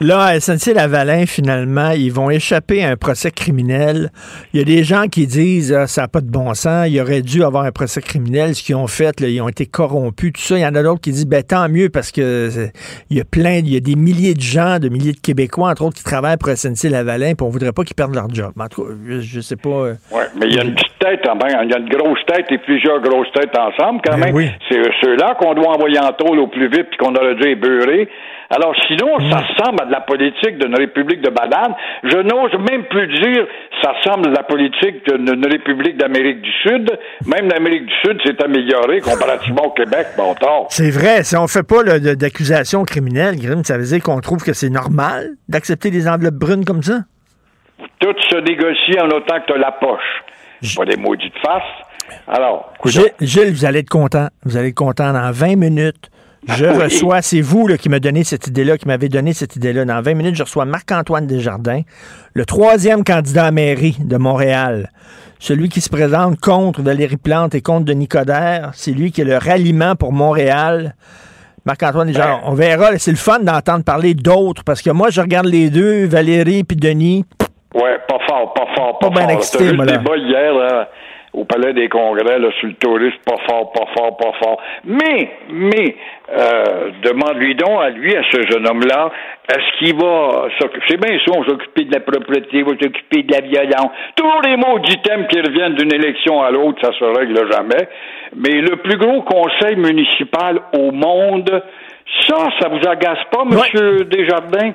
Là, à SNC-Lavalin, finalement, ils vont échapper à un procès criminel. Il y a des gens qui disent ah, ça n'a pas de bon sens, il aurait dû avoir un procès criminel. Ce qu'ils ont fait, là, ils ont été corrompus, tout ça. Il y en a d'autres qui disent ben, tant mieux parce que euh, il y a plein, il y a des milliers de gens, de milliers de Québécois, entre autres, qui travaillent pour SNC-Lavalin, puis on voudrait pas qu'ils perdent leur job. En tout cas, je, je sais pas. euh, Oui, mais il y a une petite tête, il y a une grosse tête et plusieurs grosses têtes ensemble quand Ben même. oui. C'est ceux-là qu'on doit envoyer en tôle au plus vite puis qu'on aurait dû ébeurrer. Alors sinon, Mm. ça ressemble à de la politique d'une république de bananes. Je n'ose même plus dire ça ressemble à la politique d'une république d'Amérique du Sud. Même l'Amérique du Sud s'est améliorée comparativement au Québec, bon tort. C'est vrai, si on fait pas de- d'accusation criminelle, Grim, ça veut dire qu'on trouve que c'est normal d'accepter des enveloppes brunes comme ça? Tout se négocie en autant que tu la poche. Pas des maudites faces. Alors, Gilles, Gilles, vous allez être content. Vous allez être content dans 20 minutes. Je Oui. reçois, c'est vous là, qui me donné cette idée-là, qui m'avez donné cette idée-là. Dans 20 minutes, je reçois Marc-Antoine Desjardins, le troisième candidat à mairie de Montréal. Celui qui se présente contre Valérie Plante et contre Denis Coderre. C'est lui qui est le ralliement pour Montréal. Marc-Antoine Desjardins, on verra. C'est le fun d'entendre parler d'autres parce que moi, je regarde les deux, Valérie puis Denis. Ouais, pas fort, pas fort, pas, Pas bien fort. excité, T'as vu moi, le là. débat hier là, au Palais des Congrès là, sur le tourisme, pas fort, pas fort, pas fort. Mais, mais, euh, demande-lui donc à lui, à ce jeune homme-là, est-ce qu'il va s'occuper, c'est bien sûr, on s'occuper de la propriété, on va s'occuper de la violence. Tous les maudits thèmes qui reviennent d'une élection à l'autre, ça se règle jamais. Mais le plus gros conseil municipal au monde, ça, ça vous agace pas, monsieur Desjardins?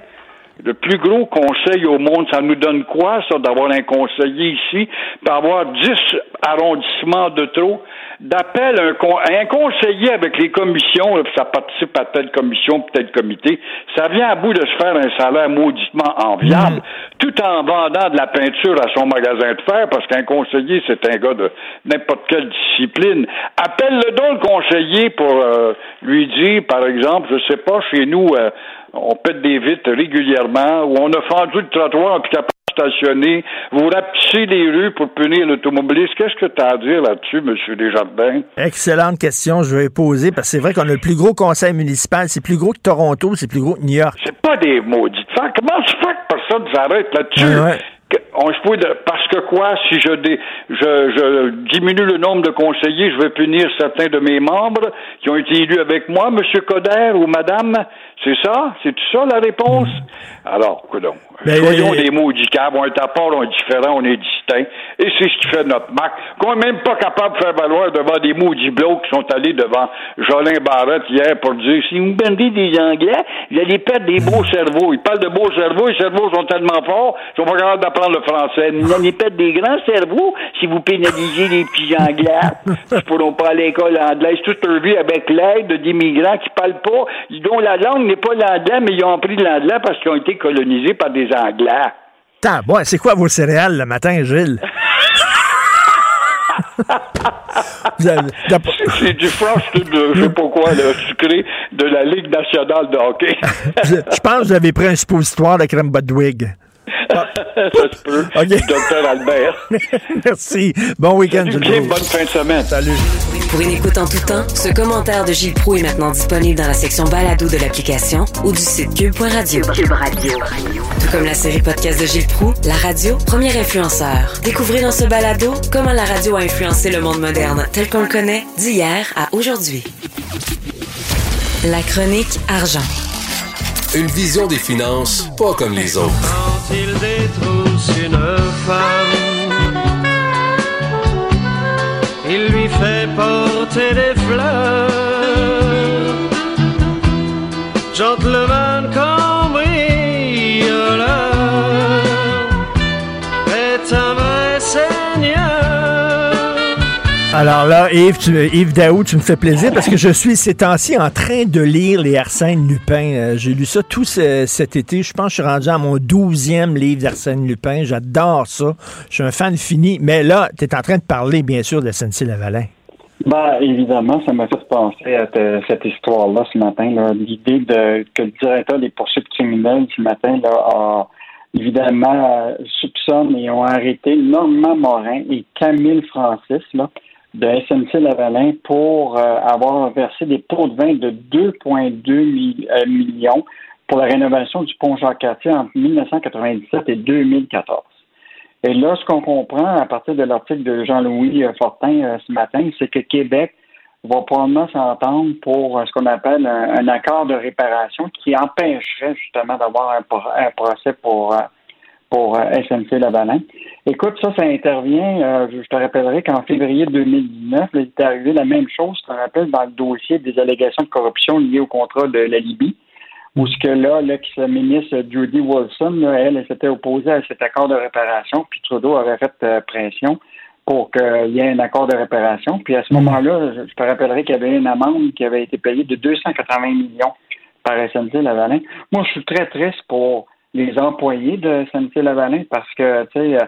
Le plus gros conseil au monde, ça nous donne quoi, ça, d'avoir un conseiller ici, d'avoir 10 arrondissements de trop, d'appel un, con- un conseiller avec les commissions, ça participe à telle commission, puis tel comité, ça vient à bout de se faire un salaire mauditement enviable, tout en vendant de la peinture à son magasin de fer, parce qu'un conseiller, c'est un gars de n'importe quelle discipline. Appelle-le donc le conseiller pour euh, lui dire, par exemple, je sais pas, chez nous, euh, on pète des vitres régulièrement, ou on a fendu le trottoir, capable de stationner, vous rapetissez les rues pour punir l'automobiliste. Qu'est-ce que tu as à dire là-dessus, M. Desjardins? Excellente question, je vais poser, parce que c'est vrai qu'on a le plus gros conseil municipal. C'est plus gros que Toronto, c'est plus gros que New York. C'est pas des maudits faire. Comment se fait que personne s'arrête là-dessus? Ouais, ouais. On parce que quoi, si je, dé- je, je diminue le nombre de conseillers, je vais punir certains de mes membres qui ont été élus avec moi, M. Coder ou Madame? C'est ça? C'est tout ça la réponse? Alors, coudonc. Ben, Soyons des maudits câbles, on est à part, on est différent, on est distinct. Et c'est ce qui fait notre marque. Qu'on n'est même pas capable de faire valoir devant des maudits blocs qui sont allés devant Jolin Barrette hier pour dire si vous vendez des Anglais, vous allez perdre des beaux cerveaux. Ils parlent de beaux cerveaux, les cerveaux sont tellement forts, ils sont pas capables d'apprendre apprendre le français. Vous n'allez perdre des grands cerveaux si vous pénalisez les petits anglais. *laughs* Ils ne pourront pas à l'école anglaise toute leur vie avec l'aide d'immigrants qui parlent pas, dont la langue n'est pas l'anglais, mais ils ont appris l'anglais parce qu'ils ont été colonisés par des anglais. C'est quoi vos céréales le matin, Gilles? *laughs* C'est du frosted, de, je sais pas quoi, le sucré de la Ligue nationale de hockey. *laughs* je, je pense que vous avez pris un suppositoire de crème Budwig. Ça se peut. OK. Docteur Albert. *laughs* Merci. Bon week-end, Salut, bonne fin de semaine. Salut. Pour une écoute en tout temps, ce commentaire de Gilles Proux est maintenant disponible dans la section balado de l'application ou du site cube.radio. Cube Radio. Tout comme la série podcast de Gilles Proux, la radio, premier influenceur. Découvrez dans ce balado comment la radio a influencé le monde moderne tel qu'on le connaît d'hier à aujourd'hui. La chronique argent. Une vision des finances pas comme les autres. Quand il détrousse une femme, il lui fait porter des fleurs. *laughs* Alors là, Yves, tu, Yves Daou, tu me fais plaisir parce que je suis ces temps-ci en train de lire les Arsène Lupin. Euh, J'ai lu ça tout ce- cet été. Je pense que je suis rendu à mon douzième livre d'Arsène Lupin. J'adore ça. Je suis un fan fini. Mais là, tu es en train de parler, bien sûr, de SNC-Lavalin. Ben, évidemment, ça m'a fait penser à te- cette histoire-là ce matin. L'idée de que le directeur des poursuites criminelles ce matin là, a évidemment euh, soupçonne et ont arrêté Normand Morin et Camille Francis là, de SNC Lavalin pour euh, avoir versé des pots de vin de 2,2 mi- euh, millions pour la rénovation du pont Jacques-Cartier entre 1997 et 2014. Et là, ce qu'on comprend à partir de l'article de Jean-Louis euh, Fortin euh, ce matin, c'est que Québec va probablement s'entendre pour ce qu'on appelle un, accord de réparation qui empêcherait justement d'avoir un, un procès pour, pour SNC Lavalin. Écoute, ça, ça intervient, euh, je te rappellerai qu'en février 2019, là, il est arrivé la même chose, je te rappelle, dans le dossier des allégations de corruption liées au contrat de la Libye où ce que là, l'ex-ministre Judy Wilson, elle, elle s'était opposée à cet accord de réparation, puis Trudeau avait fait euh, pression pour qu'il y ait un accord de réparation. Puis à ce moment-là, je, te rappellerai qu'il y avait une amende qui avait été payée de 280 millions par SNC Lavalin. Moi, je suis très triste pour les employés de SNC Lavalin parce que, tu sais, tu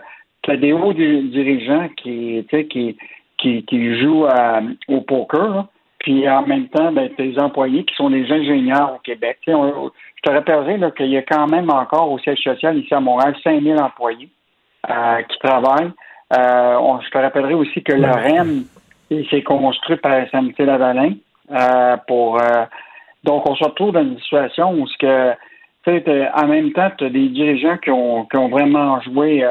as des hauts di- dirigeants qui, qui, qui, qui jouent à- au poker, là. Puis en même temps, ben, tes employés qui sont des ingénieurs au Québec. On- je te rappellerai qu'il y a quand même encore au siège social ici à Montréal 5000 employés euh, qui travaillent. Euh, on- je te rappellerai aussi que le REM il s'est construit par SMT Lavalin euh, pour euh, donc on se retrouve dans une situation où ce que en même temps, tu as des dirigeants qui ont, qui ont vraiment joué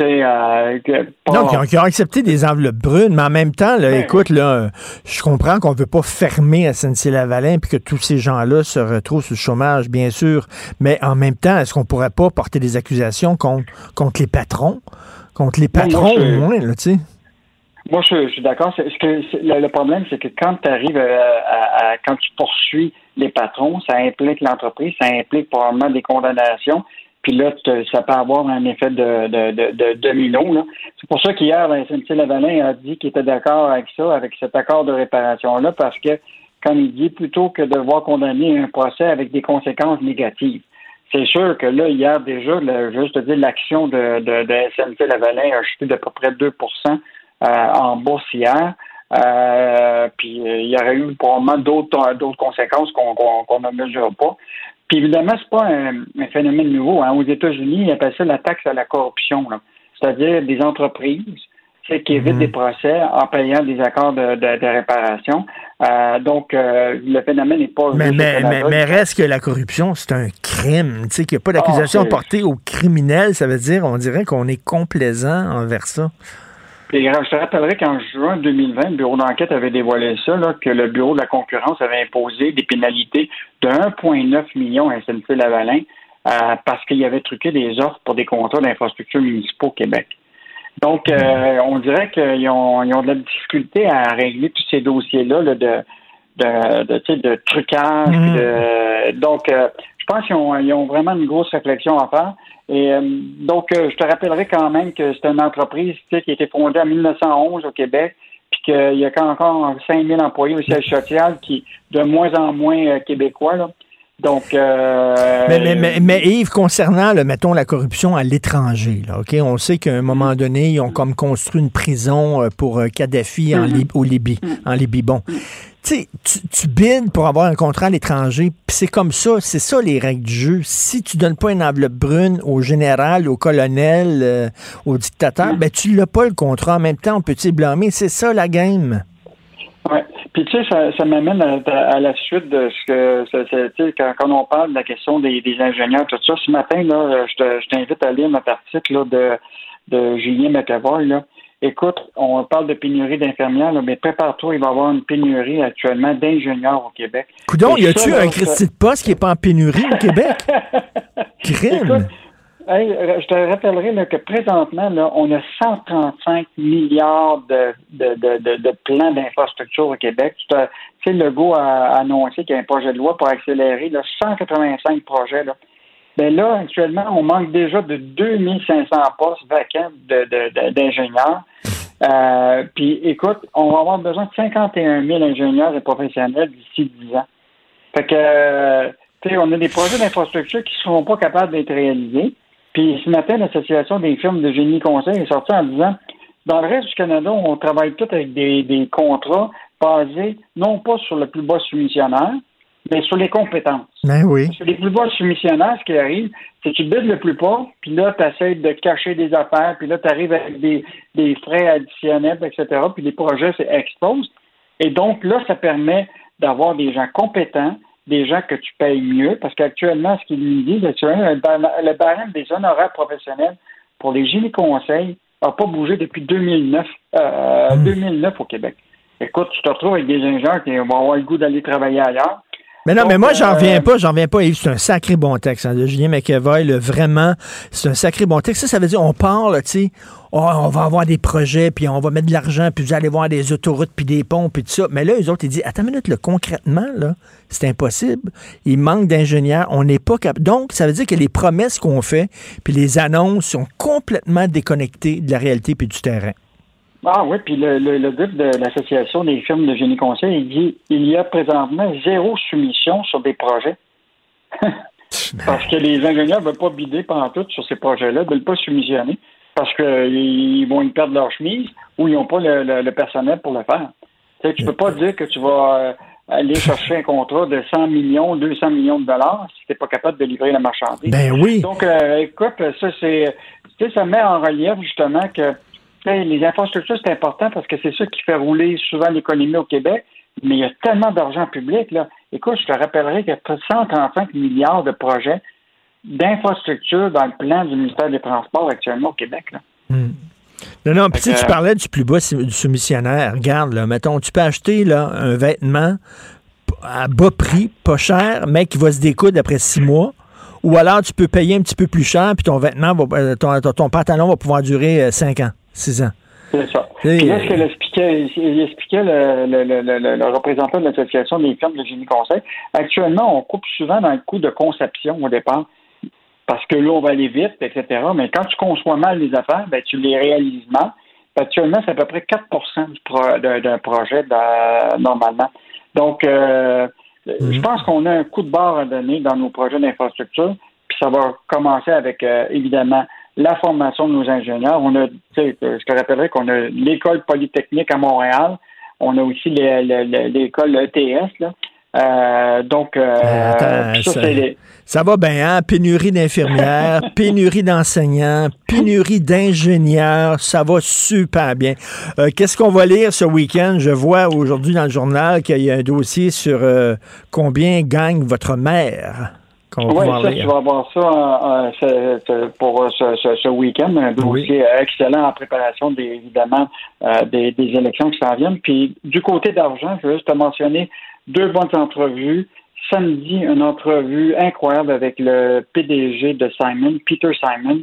euh, sais, euh, qui ont, accepté des enveloppes brunes, mais en même temps, là, écoute, là, je comprends qu'on ne veut pas fermer SNC-Lavalin puis que tous ces gens-là se retrouvent sous le chômage, bien sûr. Mais en même temps, est-ce qu'on pourrait pas porter des accusations contre, contre les patrons? Contre les moi, patrons, au moins, là, tu sais. Moi, je, je suis d'accord. Le, le problème, c'est que quand tu arrives à, à- quand tu poursuis les patrons, ça implique l'entreprise, ça implique probablement des condamnations. Là, te- ça peut avoir un effet de, de, de, de domino. là. C'est pour ça qu'hier, SNC Lavalin a dit qu'il était d'accord avec ça, avec cet accord de réparation-là, parce que, comme il dit, plutôt que de devoir condamner un procès avec des conséquences négatives. C'est sûr que là, hier déjà, le, juste te dire, l'action de, SNC Lavalin a chuté d'à peu près 2% euh, en bourse hier. Euh, puis euh, il y aurait eu probablement d'autres conséquences qu'on ne mesure pas. Puis évidemment, c'est pas un, un phénomène nouveau. Hein. Aux États-Unis, ils appellent ça la taxe à la corruption. là. C'est-à-dire des entreprises qui évitent des procès en payant des accords de, de, de réparation. Euh, donc, euh, le phénomène n'est pas Mais, mais, mais, mais reste que la corruption, c'est un crime. Tu sais, qu'il n'y a pas d'accusation Ah, c'est- portée aux criminels, ça veut dire, on dirait qu'on est complaisant envers ça. Je te rappellerai qu'en juin 2020, le bureau d'enquête avait dévoilé ça, là, que le bureau de la concurrence avait imposé des pénalités de 1,9 million à SNC Lavalin euh, parce qu'il y avait truqué des offres pour des contrats d'infrastructures municipaux au Québec. Donc, euh, on dirait qu'ils ont, ils ont de la difficulté à régler tous ces dossiers-là là, de, de, de, de trucage. puis de- donc, euh, pense qu'ils ont, ils ont vraiment une grosse réflexion à faire. Et euh, donc, euh, je te rappellerai quand même que c'est une entreprise qui a été fondée en 1911 au Québec, puis qu'il y a encore 5000 employés au siège social, qui de moins en moins euh, québécois. Là. Donc, euh, mais, mais, mais, mais, Yves, concernant, le, mettons, la corruption à l'étranger, là, OK? On sait qu'à un moment donné, ils ont comme construit une prison euh, pour euh, Kadhafi en Mm-hmm. Lib- au Libye, en Libye. Bon. Tu tu, tu bides pour avoir un contrat à l'étranger, puis c'est comme ça, c'est ça les règles du jeu. Si tu donnes pas une enveloppe brune au général, au colonel, euh, au dictateur, ben tu l'as pas le contrat. En même temps, on peut te blâmer? C'est ça la game. Puis tu sais, ça, ça m'amène à, à la suite de ce que tu sais, quand, quand on parle de la question des, des ingénieurs, tout ça. Ce matin, là, je te- je t'invite à lire notre article là, de, de Julien McAvoy. Là. Écoute, on parle de pénurie d'infirmières, là, mais prépare-toi, il va y avoir une pénurie actuellement d'ingénieurs au Québec. Coudon, y a-tu un Christy de poste qui est pas en pénurie au Québec? *laughs* Crime! Je te rappellerai que présentement, on a 135 milliards de, de, de, plans d'infrastructure au Québec. Tu sais, Legault a annoncé qu'il y a un projet de loi pour accélérer là, 185 projets. Là. Ben là, actuellement, on manque déjà de 2500 postes vacants d'ingénieurs. Euh, puis, écoute, on va avoir besoin de 51 000 ingénieurs et professionnels d'ici 10 ans. Fait que, euh, tu sais, on a des projets d'infrastructure qui ne seront pas capables d'être réalisés. Puis ce matin, l'Association des firmes de génie conseil est sortie en disant dans le reste du Canada, on travaille tout avec des, des contrats basés non pas sur le plus bas soumissionnaire, mais sur les compétences. Ben oui. Sur les plus bas soumissionnaires, ce qui arrive, c'est que tu bides le plus bas, puis là, tu essaies de cacher des affaires, puis là, tu arrives avec des, des frais additionnels, etc., puis les projets s'exposent. Et donc, là, ça permet d'avoir des gens compétents, des gens que tu payes mieux, parce qu'actuellement, ce qu'ils nous disent, le bar- le barème des honoraires professionnels pour les génies conseils n'a pas bougé depuis 2009, euh, 2009 au Québec. Écoute, tu te retrouves avec des ingénieurs qui vont avoir le goût d'aller travailler ailleurs. Mais non, Donc, mais moi, j'en euh, reviens pas, j'en reviens pas, Yves. C'est un sacré bon texte hein, de Julien McEvoy. là, vraiment, c'est un sacré bon texte. Ça, ça veut dire, on parle, tu sais, oh, on va avoir des projets, puis on va mettre de l'argent, puis vous allez voir des autoroutes, puis des ponts, puis tout ça. Mais là, eux autres, ils disent, attends une minute, là, concrètement, là, c'est impossible. Il manque d'ingénieurs. On n'est pas capable. Donc, ça veut dire que les promesses qu'on fait, puis les annonces sont complètement déconnectées de la réalité puis du terrain. Ah oui, puis le, le, le groupe de l'Association des firmes de génie conseil, il dit il y a présentement zéro soumission sur des projets. *laughs* parce que les ingénieurs ne veulent pas bider pendant tout sur ces projets-là, ne veulent pas soumissionner parce qu'ils vont y perdre leur chemise ou ils n'ont pas le, le- le personnel pour le faire. Tu tu peux pas dire que tu vas euh, aller chercher un contrat de 100 millions, 200 millions de dollars si tu n'es pas capable de livrer la marchandise. Ben oui. Donc, euh, écoute, ça, c'est, ça met en relief justement que les infrastructures, c'est important parce que c'est ça qui fait rouler souvent l'économie au Québec. Mais il y a tellement d'argent public, là. Écoute, je te rappellerai qu'il y a 135 milliards de projets d'infrastructures dans le plan du ministère des Transports actuellement au Québec, là. Non, non, puis tu tu parlais du plus bas du soumissionnaire. Regarde, là, mettons, tu peux acheter là, un vêtement à bas prix, pas cher, mais qui va se découdre après six mois. Ou alors, tu peux payer un petit peu plus cher, puis ton vêtement, va, euh, ton, ton- ton pantalon va pouvoir durer euh, cinq ans, six ans. C'est ça. Et- Puis là, ce qu'il expliquait, il expliquait le, le- le- le- le représentant de l'Association des firmes de génie conseil, actuellement, on coupe souvent dans le coût de conception au départ, parce que là, on va aller vite, etc. Mais quand tu conçois mal les affaires, ben, tu les réalises mal. Actuellement, c'est à peu près 4 du pro- d'un projet normalement. Donc, euh, je pense qu'on a un coup de barre à donner dans nos projets d'infrastructure, puis ça va commencer avec, euh, évidemment, la formation de nos ingénieurs. On a, tu sais, euh, je te rappellerai qu'on a l'école polytechnique à Montréal. On a aussi l'école ETS, là. Euh, donc, euh, Attends, ça, ça, c'est les- ça va bien, hein? Pénurie d'infirmières, *laughs* pénurie d'enseignants, pénurie d'ingénieurs, ça va super bien. Euh, Qu'est-ce qu'on va lire ce week-end? Je vois aujourd'hui dans le journal qu'il y a un dossier sur combien gagne votre mère. Qu'on va Oui, pouvoir ça, lire. tu vas avoir ça euh, euh, ce- pour euh, ce, ce- ce week-end, un dossier euh, excellent en préparation, des, évidemment, euh, des, des élections qui s'en viennent. Puis, du côté d'argent, je veux juste te mentionner deux bonnes entrevues. Samedi, une entrevue incroyable avec le PDG de Simon, Peter Simon.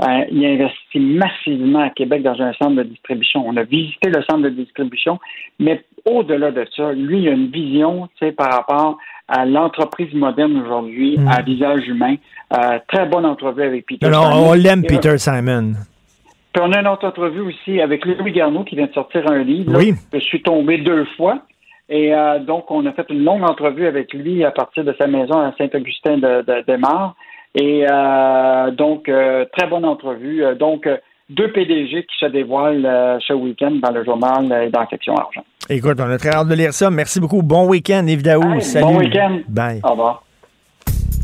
Euh, il investit massivement à Québec dans un centre de distribution. On a visité le centre de distribution, mais au-delà de ça, lui, il a une vision tu sais, par rapport à l'entreprise moderne aujourd'hui, Mm. à visage humain. Euh, très bonne entrevue avec Peter Alors, Simon. on l'aime, Et, Peter Simon. Puis on a une autre entrevue aussi avec Louis Garneau qui vient de sortir un livre. là. Oui. Je suis tombé deux fois. Et euh, donc, on a fait une longue entrevue avec lui à partir de sa maison à Saint-Augustin de, de, des Mares. Et euh, donc, euh, très bonne entrevue. Euh, Donc, euh, deux PDG qui se dévoilent euh, ce week-end dans le journal euh, et dans la section argent. Écoute, on a très hâte de lire ça. Merci beaucoup. Bon week-end, Yves Daou. Hey, Salut. bon week-end. Bye. Au revoir.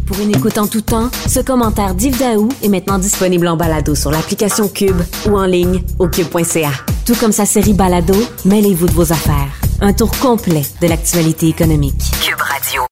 Pour une écoute en tout temps, ce commentaire d'Yves Daou est maintenant disponible en balado sur l'application Cube ou en ligne au cube.ca. Tout comme sa série Balado, mêlez-vous de vos affaires. Un tour complet de l'actualité économique. Cube Radio.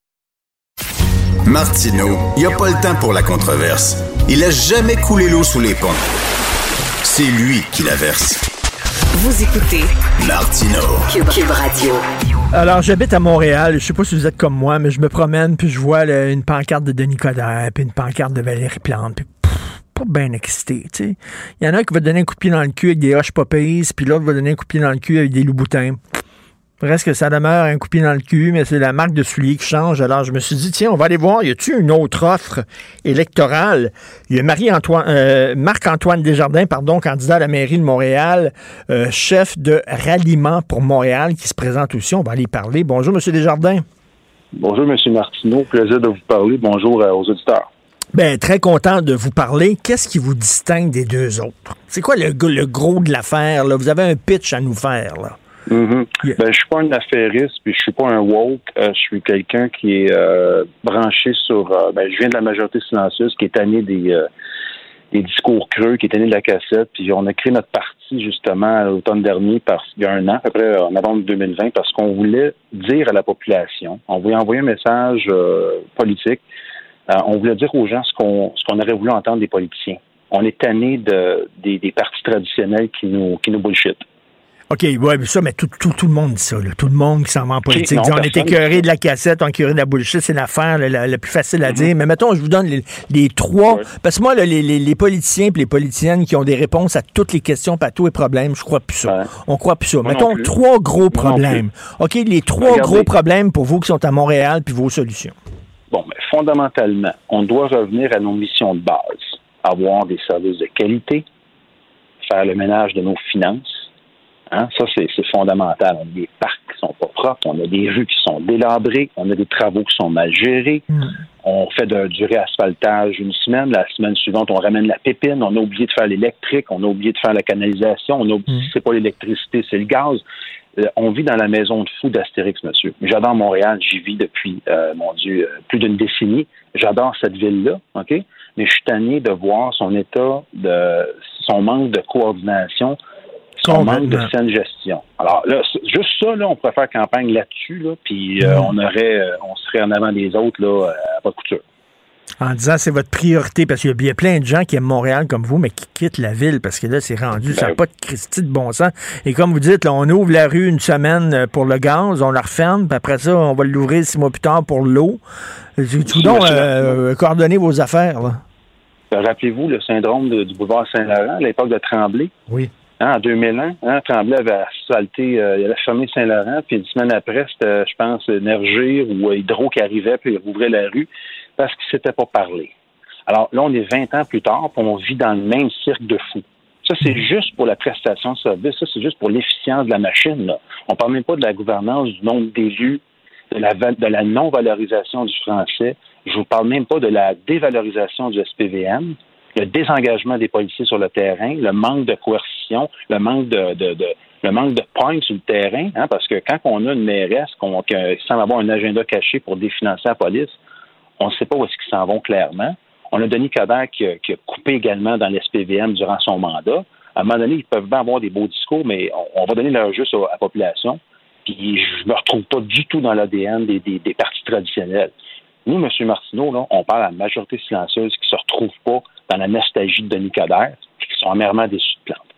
Martineau, il n'y a pas le temps pour la controverse. Il a jamais coulé l'eau sous les ponts. C'est lui qui la verse. Vous écoutez Martineau. Cube, Cube Radio. Alors, j'habite à Montréal. Je sais pas si vous êtes comme moi, mais je me promène puis je vois là, une pancarte de Denis Coderre puis une pancarte de Valérie Plante. Puis, pas bien excité, tu sais. Il y en a un qui va donner un coup de pied dans le cul avec des roches poppies, puis l'autre va donner un coup de pied dans le cul avec des loups boutins. Reste que ça demeure un coup de pied dans le cul, mais c'est la marque de soulier qui change. Alors, je me suis dit, tiens, on va aller voir, y a-tu une autre offre électorale? Il y a Marie-Antoine, euh, Marc-Antoine Desjardins, pardon, candidat à la mairie de Montréal, euh, chef de ralliement pour Montréal, qui se présente aussi. On va aller parler. Bonjour, Monsieur Desjardins. Bonjour, M. Martineau. Plaisir de vous parler. Bonjour euh, aux auditeurs. Ben, très content de vous parler. Qu'est-ce qui vous distingue des deux autres? C'est quoi le, le gros de l'affaire? là? Vous avez un pitch à nous faire, là. Mhm. Ben, je suis pas un affairiste, puis je suis pas un woke. Euh, je suis quelqu'un qui est euh, branché sur. euh, ben, je viens de la majorité silencieuse, qui est tanné des, euh, des discours creux, qui est tanné de la cassette. Puis on a créé notre parti justement à l'automne dernier, parce il y a un an, à peu près en novembre 2020, parce qu'on voulait dire à la population, on voulait envoyer un message euh, politique. Euh, on voulait dire aux gens ce qu'on ce qu'on aurait voulu entendre des politiciens. On est tanné de des, des partis traditionnels qui nous qui nous bullshit. OK, ouais, mais ça, mais tout, tout, tout le monde dit ça. là. Tout le monde qui s'en va en politique non, dit on est écœuré de la cassette, on est écœuré de la bullshit, c'est l'affaire la, la- la plus facile à dire. Mais mettons, je vous donne les, les trois. Parce que moi, là, les, les, les politiciens et les politiciennes qui ont des réponses à toutes les questions, pas à tous les problèmes, je crois plus ça. On croit plus ça. Moi mettons trois gros Moi problèmes. OK, les trois Regardez. gros problèmes pour vous qui sont à Montréal puis vos solutions. Bon, mais fondamentalement, on doit revenir à nos missions de base. Avoir des services de qualité, faire le ménage de nos finances. Hein, ça, c'est fondamental. On a des parcs qui sont pas propres, on a des rues qui sont délabrées, on a des travaux qui sont mal gérés. On fait de- du réasphaltage une semaine, la semaine suivante, on ramène la pépine, on a oublié de faire l'électrique, on a oublié de faire la canalisation, on a oublié, c'est pas l'électricité, c'est le gaz. Euh, on vit dans la maison de fou d'Astérix, monsieur. J'adore Montréal, j'y vis depuis, euh, mon Dieu, euh, plus d'une décennie. J'adore cette ville-là, OK? Mais je suis tanné de voir son état de son manque de coordination, son manque de saine gestion. Alors là, juste ça, là, on pourrait faire campagne là-dessus, là, puis euh, on aurait, euh, on serait en avant des autres, là, euh, à pas de couture. En disant c'est votre priorité, parce qu'il y a plein de gens qui aiment Montréal comme vous, mais qui quittent la ville parce que là, c'est rendu, ça n'a pas de Christie de bon sens. Et comme vous dites, là, on ouvre la rue une semaine pour le gaz, on la referme, puis après ça, on va l'ouvrir six mois plus tard pour l'eau. Tu donc euh, coordonner vos affaires. Euh, Rappelez-vous le syndrome de- du boulevard Saint-Laurent à l'époque de Tremblay. Oui. Hein, en 2001, hein, Tremblay avait asphalté, euh, il avait fermé Saint-Laurent, puis une semaine après, c'était, je pense, Nergir ou euh, Hydro qui arrivait, puis il rouvrait la rue parce qu'il ne s'était pas parlé. Alors là, on est 20 ans plus tard, puis on vit dans le même cirque de fous. Ça, c'est juste pour la prestation de service, ça, c'est juste pour l'efficience de la machine. Là. On parle même pas de la gouvernance, du nombre d'élus, de la, de la non-valorisation du français. Je vous parle même pas de la dévalorisation du SPVM, le désengagement des policiers sur le terrain, le manque de coercition, le manque de, de- sur le terrain, hein, parce que quand on a une mairesse qu'on- semble avoir un agenda caché pour définancer la police, on ne sait pas où est-ce qu'ils s'en vont clairement. On a Denis Coderre qui, a- coupé également dans l'SPVM durant son mandat. À un moment donné, ils peuvent bien avoir des beaux discours, mais on, va donner leur juste à la population. Puis je me retrouve pas du tout dans l'ADN des, partis traditionnels. Nous, M. Martineau, on parle à la majorité silencieuse qui se retrouve pas dans la nostalgie de Denis Coderre et qui sont amèrement déçus de plantes.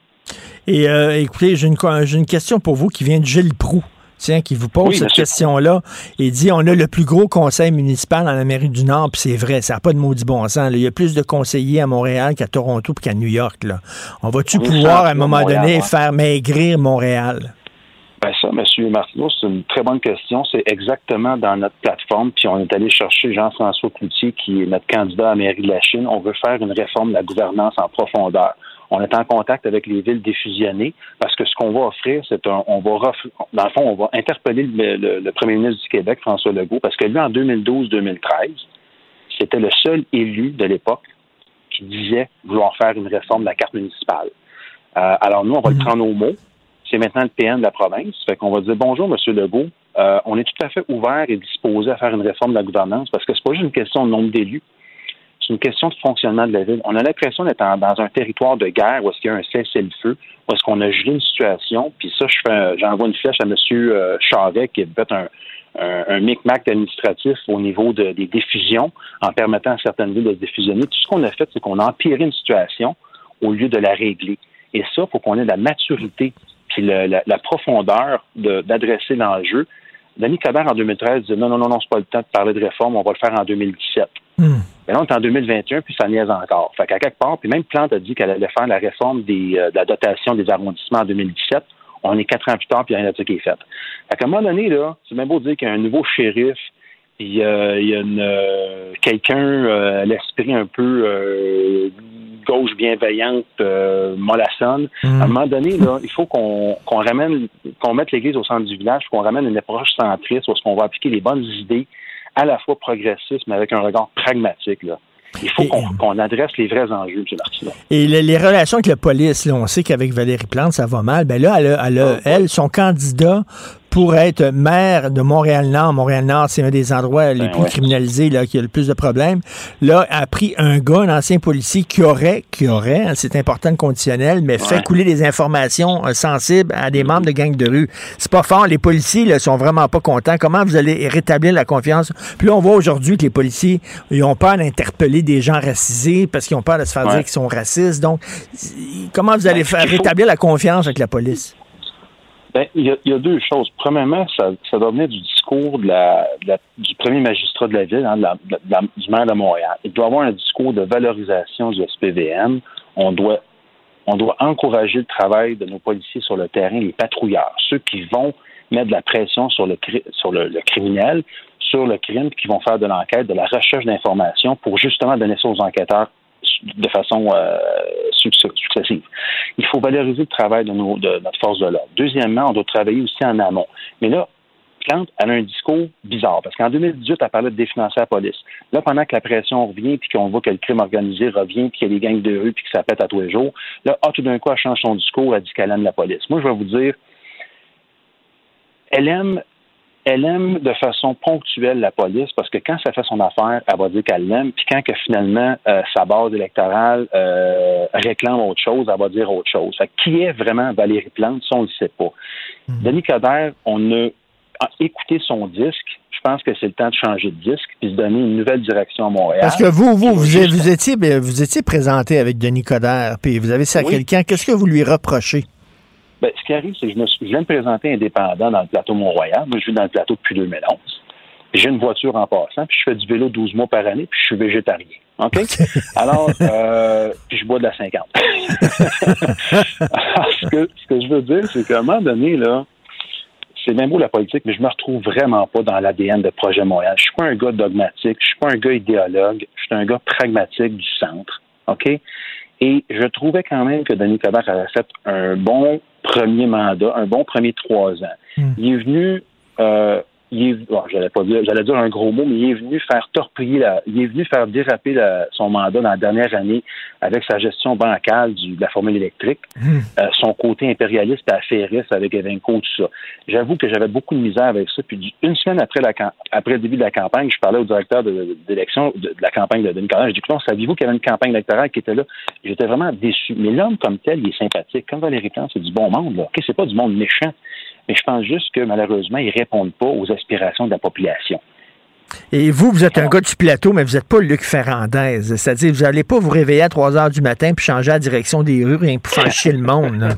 Et euh, écoutez, j'ai une, question pour vous qui vient de Gilles Proux. Tiens, qui vous pose Oui, cette question-là. Il dit on a le plus gros conseil municipal dans l'Amérique du Nord, puis c'est vrai, ça n'a pas de maudit bon sens. là. Il y a plus de conseillers à Montréal qu'à Toronto puis qu'à New York. Là. On va-tu pouvoir, à un moment Montréal, donné, ouais. faire maigrir Montréal? Ben ça, M. Martineau, c'est une très bonne question. C'est exactement dans notre plateforme. Puis on est allé chercher Jean-François Cloutier, qui est notre candidat à la mairie de la Chine. On veut faire une réforme de la gouvernance en profondeur. On est en contact avec les villes défusionnées parce que ce qu'on va offrir, c'est un, on va ref- dans le fond, on va interpeller le, le- le premier ministre du Québec, François Legault, parce que lui, en 2012-2013, c'était le seul élu de l'époque qui disait vouloir faire une réforme de la carte municipale. Euh, alors nous, on va le prendre au mot. C'est maintenant le PN de la province. Fait qu'on va dire bonjour, M. Legault. Euh, on est tout à fait ouvert et disposé à faire une réforme de la gouvernance parce que c'est pas juste une question de nombre d'élus. C'est une question de fonctionnement de la ville. On a l'impression d'être dans un territoire de guerre où est-ce qu'il y a un cessez-le-feu, où est-ce qu'on a gelé une situation. Puis ça, j'envoie une flèche à M. Charret qui a fait un, micmac administratif au niveau de- des diffusions en permettant à certaines villes de se diffusionner. Tout ce qu'on a fait, c'est qu'on a empiré une situation au lieu de la régler. Et ça, faut qu'on ait la maturité puis la, profondeur de- d'adresser l'enjeu. Denis Coderre, en 2013, disait non, non, non, non, c'est pas le temps de parler de réforme, on va le faire en 2017. Mais là, on est en 2021, puis ça niaise encore. Fait qu'à quelque part, puis même Plante a dit qu'elle allait faire la réforme des, euh, de la dotation des arrondissements en 2017. On est quatre ans plus tard, puis rien de ça qui est fait. Fait qu'à un moment donné, là, c'est même beau dire qu'il y a un nouveau shérif, il y a une, euh, quelqu'un euh, à l'esprit un peu euh, gauche bienveillante, euh, mollassonne. À un moment donné, là, il faut qu'on ramène, qu'on mette l'Église au centre du village, qu'on ramène une approche centriste où qu'on va appliquer les bonnes idées, à la fois progressistes, mais avec un regard pragmatique. Là. Il faut qu'on adresse les vrais enjeux, M. Martineau. Et le- les relations avec la police, là, on sait qu'avec Valérie Plante, ça va mal. Ben là, elle, a- elle, a- elle, son candidat pour être maire de Montréal-Nord. Montréal-Nord, c'est un des endroits les Ben plus ouais. criminalisés, là, qui a le plus de problèmes. Là, a pris un gars, un ancien policier, qui aurait, qui aurait, hein, c'est important le conditionnel, mais fait couler des informations euh, sensibles à des membres de gangs de rue. C'est pas fort. Les policiers, là, sont vraiment pas contents. Comment vous allez rétablir la confiance? Puis là, on voit aujourd'hui que les policiers, ils ont peur d'interpeller des gens racisés parce qu'ils ont peur de se faire Ouais. dire qu'ils sont racistes. Donc, comment vous allez Ben, faire il faut- rétablir la confiance avec la police? Ben, il y, a, il y a deux choses. Premièrement, ça, doit venir du discours de la, du premier magistrat de la ville, hein, la- du maire de Montréal. Il doit y avoir un discours de valorisation du SPVM. On doit, encourager le travail de nos policiers sur le terrain, les patrouilleurs, ceux qui vont mettre de la pression sur le, sur le, le criminel, sur le crime, qui vont faire de l'enquête, de la recherche d'informations pour justement donner ça aux enquêteurs de façon euh, succ- successive. Il faut valoriser le travail de notre force de l'ordre. Deuxièmement, on doit travailler aussi en amont. Mais là, Plante, elle a un discours bizarre, parce qu'en 2018, elle parlait de définancer la police. Là, pendant que la pression revient, puis qu'on voit que le crime organisé revient, puis qu'il y a des gangs de rue, puis que ça pète à tous les jours, là, ah, tout d'un coup, elle change son discours, elle dit qu'elle aime la police. Moi, je vais vous dire, elle aime elle aime de façon ponctuelle la police parce que quand ça fait son affaire, elle va dire qu'elle l'aime. Puis quand que finalement euh, sa base électorale euh, réclame autre chose, elle va dire autre chose. Fait qui est vraiment Valérie Plante, ça on ne le sait pas. Denis Coderre, on a écouté son disque. Je pense que c'est le temps de changer de disque puis de donner une nouvelle direction à Montréal. Parce que vous, vous, vous, étiez, ben, vous étiez présenté avec Denis Coderre, puis vous avez ça à Oui. quelqu'un. Qu'est-ce que vous lui reprochez? Ben, ce qui arrive, c'est que je, me suis, je viens me présenter indépendant dans le plateau Mont-Royal. Moi, je vis dans le plateau depuis 2011. J'ai une voiture en passant, puis je fais du vélo 12 mois par année, puis je suis végétarien. OK? *laughs* Alors, euh, puis je bois de la 50. *laughs* Alors, ce, que, ce que je veux dire, c'est qu'à un moment donné, là, c'est même beau la politique, mais je me retrouve vraiment pas dans l'ADN de Projet Montréal. Je suis pas un gars dogmatique, je suis pas un gars idéologue, je suis un gars pragmatique du centre. OK? Et je trouvais quand même que Denis Coderre avait fait un bon premier mandat, un bon premier trois ans. Il est venu, euh, il est, bon, j'allais pas dire, j'allais dire un gros mot, mais il est venu faire torpiller la, il est venu faire déraper la- son mandat dans la dernière année avec sa gestion bancale du- de la formule électrique, euh, son côté impérialiste et affairiste avec Evenco, tout ça. J'avoue que j'avais beaucoup de misère avec ça. Puis une semaine après, la, cam- après le début de la campagne, je parlais au directeur de- d'élection de, de la campagne de Denis Coderre. J'ai dit, non, saviez-vous qu'il y avait une campagne électorale qui était là? J'étais vraiment déçu. Mais l'homme comme tel, il est sympathique. Comme Valérie Plante, c'est du bon monde. Là. OK, c'est pas du monde méchant. Mais je pense juste que malheureusement, ils répondent pas aux aspirations de la population. Et vous, vous êtes un gars du plateau, mais vous n'êtes pas Luc Ferrandez. C'est-à-dire, vous n'allez pas vous réveiller à 3 heures du matin puis changer la direction des rues rien pour faire chier le monde. *laughs*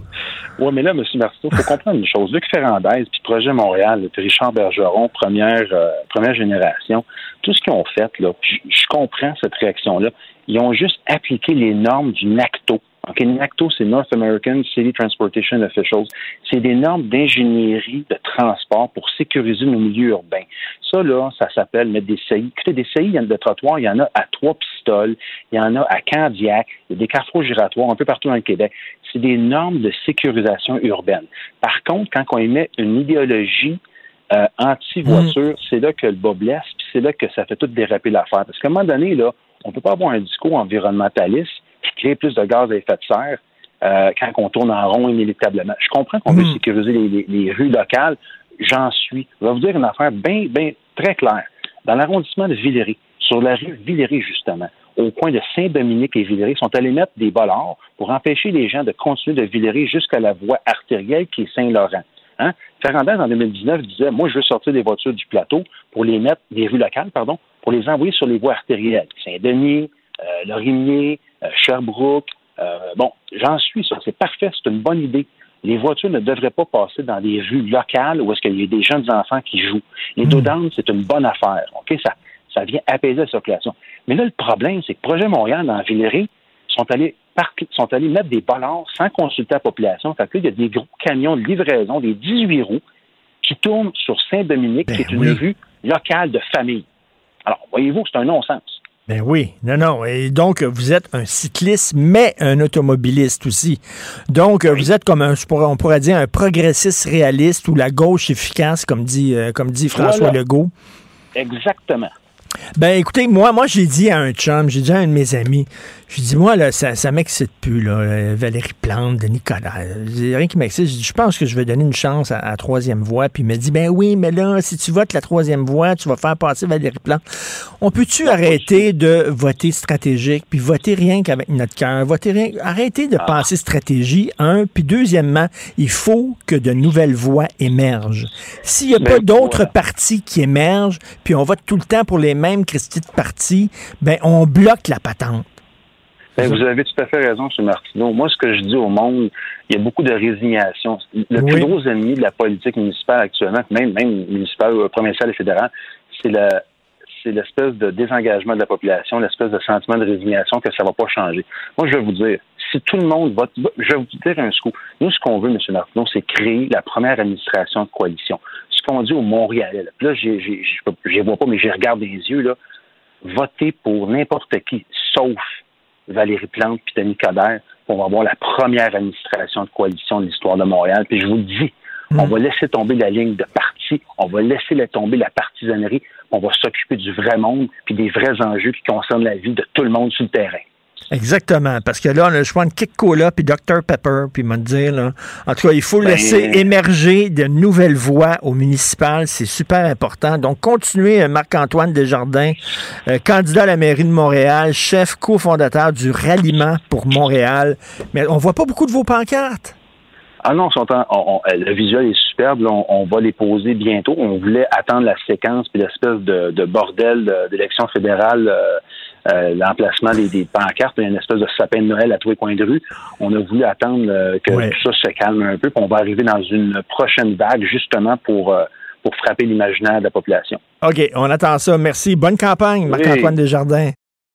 Oui, mais là, M. Marceau, il faut comprendre une chose. Luc Ferrandez, puis Projet Montréal, puis Richard Bergeron, première, euh, première génération, tout ce qu'ils ont fait, là, je comprends cette réaction-là. Ils ont juste appliqué les normes du NACTO. OK, NACTO, c'est North American City Transportation Officials. C'est des normes d'ingénierie de transport pour sécuriser nos milieux urbains. Ça, là, ça s'appelle mettre des CI. Écoutez, des CI, il y en a de trottoirs, il y en a à trois pistoles, il y en a à Candiac, il y a des carrefours giratoires un peu partout dans le Québec. C'est des normes de sécurisation urbaine. Par contre, quand on émet une idéologie euh, anti-voiture, mm. c'est là que le bas blesse, puis c'est là que ça fait tout déraper l'affaire. Parce qu'à un moment donné, là, on ne peut pas avoir un discours environnementaliste qui crée plus de gaz à effet de serre euh, quand on tourne en rond inéluctablement. Je comprends qu'on veut hmm. sécuriser les, rues locales. J'en suis. Je vais vous dire une affaire bien, bien très claire. Dans l'arrondissement de Villeray, sur la rue Villeray, justement, au coin de Saint-Dominique et Villeray, sont allés mettre des bollards pour empêcher les gens de continuer de Villeray jusqu'à la voie artérielle qui est Saint-Laurent. Hein? Ferrandez, en 2019, disait Moi, je veux sortir des voitures du plateau pour les mettre, des rues locales, pardon, pour les envoyer sur les voies artérielles. Saint-Denis, Lorimier, euh, Sherbrooke. Euh, bon, j'en suis, ça. C'est parfait, c'est une bonne idée. Les voitures ne devraient pas passer dans des rues locales où est-ce qu'il y a des jeunes enfants qui jouent. Les dos hmm. c'est une bonne affaire. OK? Ça, ça vient apaiser la circulation. Mais là, le problème, c'est que Projet Montréal, dans Villeray, sont allés, sont allés mettre des ballards sans consulter la population. Fait que là, il y a des gros camions de livraison, des 18 roues, qui tournent sur Saint-Dominique, qui est ben une rue locale de famille. Alors, voyez-vous, c'est un non-sens. Ben oui, non, non. Et donc, vous êtes un cycliste, mais un automobiliste aussi. Donc, vous êtes comme un, on pourrait dire, un progressiste réaliste ou la gauche efficace, comme dit, euh, comme dit François Legault. Exactement. Ben écoutez, moi, moi j'ai dit à un chum, j'ai dit à un de mes amis, je dis moi là, ça, ça m'excite plus là, Valérie Plante, Denis Coderre, rien qui m'excite. Je, je pense que je vais donner une chance à, la troisième voie. Puis il me dit ben oui, mais là, si tu votes la troisième voie, tu vas faire passer Valérie Plante. On peut-tu arrêter de voter stratégique, puis voter rien qu'avec notre cœur, voter rien, arrêter de ah. penser stratégie. Un, puis deuxièmement, il faut que de nouvelles voix émergent. S'il n'y a pas d'autres partis qui émergent, puis on vote tout le temps pour les mêmes Christy de partis, ben on bloque la patente. Ben, vous avez tout à fait raison, M. Martineau. Moi, ce que je dis au monde, il y a beaucoup de résignation. Le plus gros ennemi de la politique municipale actuellement, même, même municipale, euh, provinciale et fédérale, c'est la, c'est l'espèce de désengagement de la population, l'espèce de sentiment de résignation que ça ne va pas changer. Moi, je vais vous dire, si tout le monde vote, je vais vous dire un scoop. Nous, ce qu'on veut, M. Martineau, c'est créer la première administration de coalition. Ce qu'on dit au Montréal, là, je ne vois pas, mais je regarde des yeux, là, voter pour n'importe qui, sauf Valérie Plante puis Denis Coderre, on va avoir la première administration de coalition de l'histoire de Montréal. Puis je vous dis, hmm. on va laisser tomber la ligne de parti, on va laisser tomber la partisanerie, on va s'occuper du vrai monde puis des vrais enjeux qui concernent la vie de tout le monde sur le terrain. Exactement, parce que là, on a le choix de Kick Cola puis Dr Pepper, puis me dire, là, en tout cas, il faut ben, laisser émerger de nouvelles voix au municipal, c'est super important. Donc, continuez, euh, Marc-Antoine Desjardins, euh, candidat à la mairie de Montréal, chef cofondateur du Ralliement pour Montréal. Mais on voit pas beaucoup de vos pancartes. Ah non, le visuel est superbe. on, va les poser bientôt. On voulait attendre la séquence puis l'espèce de, bordel d'élection fédérale euh, euh, l'emplacement des, pancartes, il y a une espèce de sapin de Noël à tous les coins de rue. On a voulu attendre euh, que tout ça se calme un peu, puis on va arriver dans une prochaine vague justement pour euh, pour frapper l'imaginaire de la population. OK, on attend ça. Merci. Bonne campagne, Marc-Antoine Desjardins.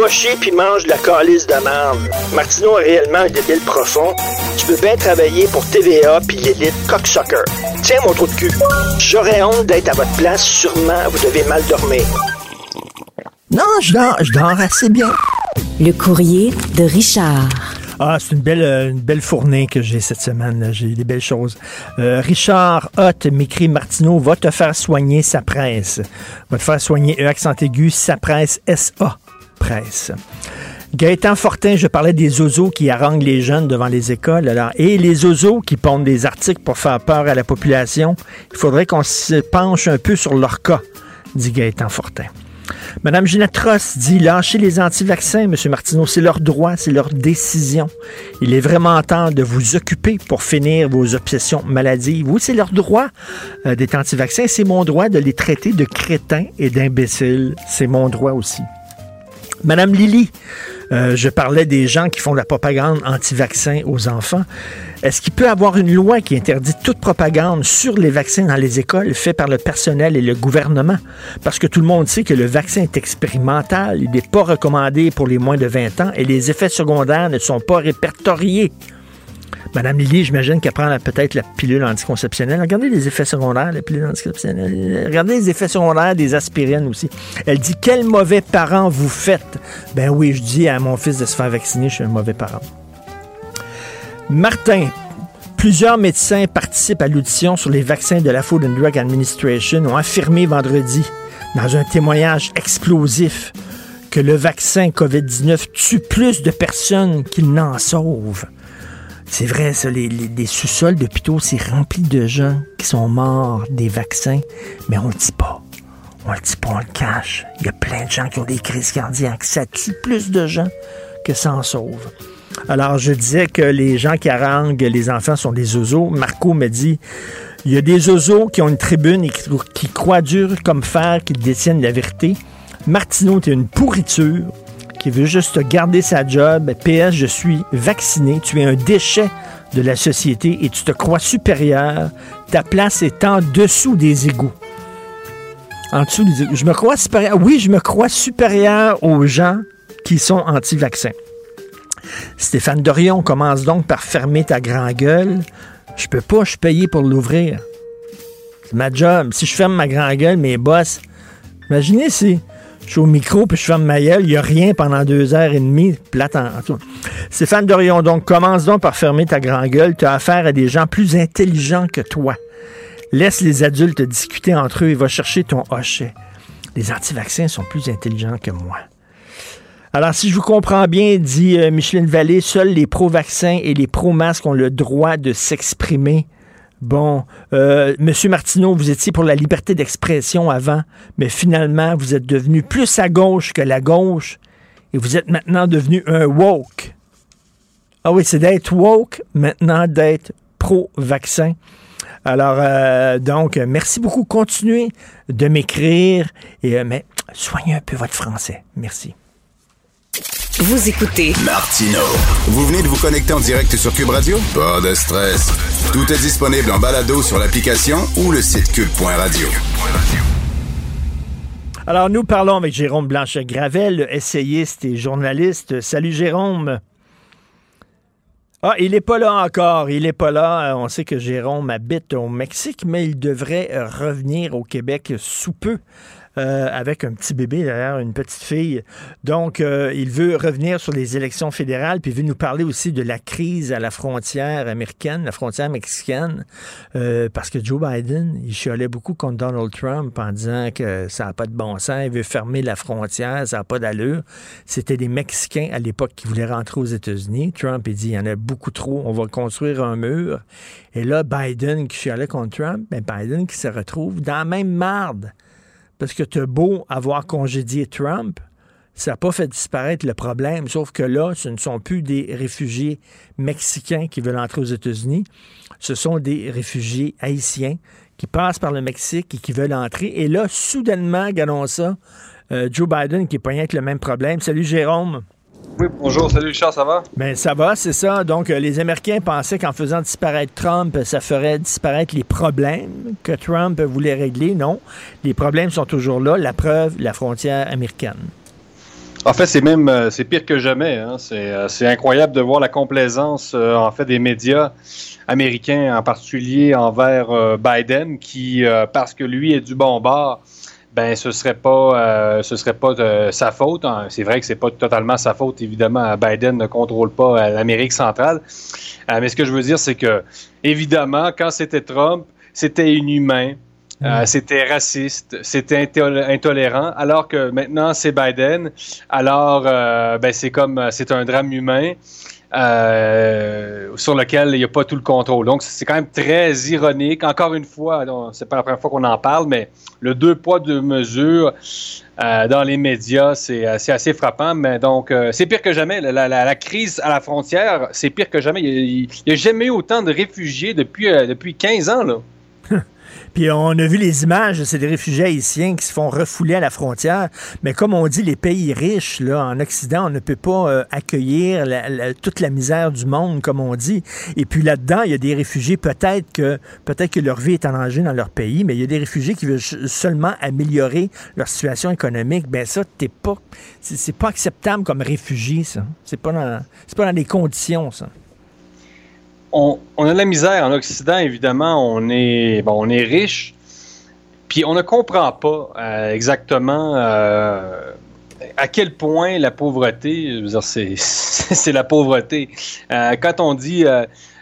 va chier puis mange la calice de merde. Martineau a réellement un débile profond. Tu peux bien travailler pour TVA puis l'élite cocksucker. Tiens mon trou de cul. J'aurais honte d'être à votre place. Sûrement, vous devez mal dormir. Non, je dors, je dors assez bien. Le courrier de Richard. Ah, c'est une belle, euh, une belle fournée que j'ai cette semaine. J'ai des belles choses. Euh, Richard Hott m'écrit Martineau va te faire soigner sa presse. Va te faire soigner E accent aigu, sa presse, S-A presse. Gaëtan Fortin, je parlais des oiseaux qui haranguent les jeunes devant les écoles. Alors, et les oiseaux qui pondent des articles pour faire peur à la population. Il faudrait qu'on se penche un peu sur leur cas, dit Gaëtan Fortin. Madame Ginette Ross dit lâchez les anti-vaccins, M. Martineau, c'est leur droit, c'est leur décision. Il est vraiment temps de vous occuper pour finir vos obsessions maladives. Oui, c'est leur droit euh, d'être anti-vaccins. C'est mon droit de les traiter de crétins et d'imbéciles. C'est mon droit aussi. Madame Lily, euh, je parlais des gens qui font de la propagande anti-vaccin aux enfants. Est-ce qu'il peut avoir une loi qui interdit toute propagande sur les vaccins dans les écoles faite par le personnel et le gouvernement? Parce que tout le monde sait que le vaccin est expérimental, il n'est pas recommandé pour les moins de 20 ans et les effets secondaires ne sont pas répertoriés. Madame Lily, j'imagine qu'elle prend peut-être la pilule anticonceptionnelle. Regardez les effets secondaires, la pilule anticonceptionnelle. Regardez les effets secondaires des aspirines aussi. Elle dit Quel mauvais parent vous faites? Ben oui, je dis à mon fils de se faire vacciner, je suis un mauvais parent. Martin, plusieurs médecins participent à l'audition sur les vaccins de la Food and Drug Administration ont affirmé vendredi, dans un témoignage explosif, que le vaccin COVID-19 tue plus de personnes qu'il n'en sauve. C'est vrai, ça, les, sous-sols d'hôpitaux, c'est rempli de gens qui sont morts des vaccins, mais on le dit pas. On le dit pas, on le cache. Il y a plein de gens qui ont des crises cardiaques. Ça tue plus de gens que ça en sauve. Alors, je disais que les gens qui haranguent les enfants sont des oiseaux. Marco me dit, il y a des oiseaux qui ont une tribune et qui, croient dur comme fer, qui détiennent la vérité. Martineau, tu es une pourriture qui veut juste garder sa job. PS, je suis vacciné. Tu es un déchet de la société et tu te crois supérieur. Ta place est en dessous des égouts. En dessous des égouts. Je me crois supérieur. Oui, je me crois supérieur aux gens qui sont anti-vaccins. Stéphane Dorion commence donc par fermer ta grand gueule. Je peux pas, je suis pour l'ouvrir. C'est ma job. Si je ferme ma grand gueule, mes boss, imaginez si je suis au micro, puis je ferme ma gueule, il n'y a rien pendant deux heures et demie, plate en. Stéphane Dorion, donc, commence donc par fermer ta grande gueule. Tu as affaire à des gens plus intelligents que toi. Laisse les adultes discuter entre eux et va chercher ton hochet. Les anti-vaccins sont plus intelligents que moi. Alors, si je vous comprends bien, dit euh, Micheline Vallée, seuls les pro-vaccins et les pro-masques ont le droit de s'exprimer Bon, euh, Monsieur Martineau, vous étiez pour la liberté d'expression avant, mais finalement, vous êtes devenu plus à gauche que la gauche, et vous êtes maintenant devenu un woke. Ah oui, c'est d'être woke, maintenant d'être pro-vaccin. Alors, euh, donc, merci beaucoup. Continuez de m'écrire, euh, mais soignez un peu votre français. Merci. Vous écoutez Martino. Vous venez de vous connecter en direct sur Cube Radio? Pas de stress. Tout est disponible en balado sur l'application ou le site cube.radio. Alors, nous parlons avec Jérôme Blanchet-Gravel, essayiste et journaliste. Salut Jérôme. Ah, il n'est pas là encore. Il n'est pas là. On sait que Jérôme habite au Mexique, mais il devrait revenir au Québec sous peu. Euh, avec un petit bébé derrière, une petite fille. Donc, euh, il veut revenir sur les élections fédérales, puis il veut nous parler aussi de la crise à la frontière américaine, la frontière mexicaine, euh, parce que Joe Biden, il chialait beaucoup contre Donald Trump en disant que ça n'a pas de bon sens, il veut fermer la frontière, ça n'a pas d'allure. C'était des Mexicains à l'époque qui voulaient rentrer aux États-Unis. Trump, il dit, il y en a beaucoup trop, on va construire un mur. Et là, Biden qui chialait contre Trump, ben Biden qui se retrouve dans la même marde. Parce que tu beau avoir congédié Trump, ça n'a pas fait disparaître le problème, sauf que là, ce ne sont plus des réfugiés mexicains qui veulent entrer aux États-Unis, ce sont des réfugiés haïtiens qui passent par le Mexique et qui veulent entrer. Et là, soudainement, regardons ça, euh, Joe Biden qui est rien avec le même problème. Salut Jérôme. Oui, bonjour, salut Richard, ça va? Bien, ça va, c'est ça. Donc, euh, les Américains pensaient qu'en faisant disparaître Trump, ça ferait disparaître les problèmes que Trump voulait régler. Non, les problèmes sont toujours là. La preuve, la frontière américaine. En fait, c'est même euh, c'est pire que jamais. Hein. Euh, c'est incroyable de voir la complaisance en fait des médias américains, en particulier envers Biden, qui, parce que lui est du bon bord, ben ce serait pas ce serait pas de sa faute. Hein. C'est vrai que c'est pas totalement sa faute. Évidemment, Biden ne contrôle pas l'Amérique centrale. mais ce que je veux dire, c'est que évidemment, quand c'était Trump, c'était inhumain. Euh, c'était raciste, c'était intolérant, alors que maintenant c'est Biden. Alors, euh, ben, c'est comme euh, c'est un drame humain sur lequel il n'y a pas tout le contrôle. Donc, c'est quand même très ironique. Encore une fois, c'est pas la première fois qu'on en parle, mais le deux poids deux mesures dans les médias, c'est assez frappant. Mais donc, c'est pire que jamais. La, crise à la frontière, c'est pire que jamais. Il n'y a, jamais eu autant de réfugiés depuis depuis 15 ans. *laughs* Puis on a vu les images, c'est des réfugiés haïtiens qui se font refouler à la frontière. Mais comme on dit, les pays riches, là, en Occident, on ne peut pas euh, accueillir toute la misère du monde, comme on dit. Et puis là-dedans, il y a des réfugiés, peut-être que, peut-être que leur vie est en danger dans leur pays, mais il y a des réfugiés qui veulent seulement améliorer leur situation économique. Ben ça, t'es pas, c'est pas acceptable comme réfugié, ça. C'est pas dans, c'est pas dans les conditions, ça on, a de la misère en Occident, évidemment. On est, bon, on est riche. Puis on ne comprend pas euh, exactement euh, à quel point la pauvreté, *laughs* c'est la pauvreté. Euh, quand on dit,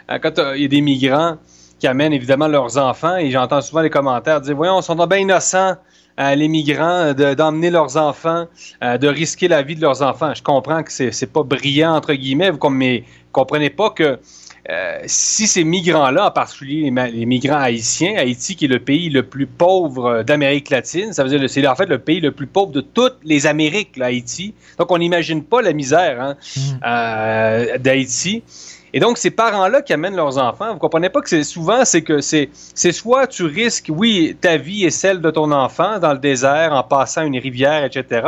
quand il y a des migrants qui amènent évidemment leurs enfants, et j'entends souvent les commentaires dire, voyons, on sont bien innocents. les migrants, d'emmener leurs enfants, de risquer la vie de leurs enfants. Je comprends que c'est pas brillant, entre guillemets, mais vous comprenez pas que euh, si ces migrants-là, en particulier les, migrants haïtiens, Haïti qui est le pays le plus pauvre d'Amérique latine, ça veut dire que c'est en fait le pays le plus pauvre de toutes les Amériques, Haïti. Donc on n'imagine pas la misère hein, mm. euh, d'Haïti. Et donc, ces parents-là qui amènent leurs enfants, vous comprenez pas que c'est souvent, c'est que c'est, c'est soit tu risques, oui, ta vie et celle de ton enfant dans le désert en passant une rivière, etc.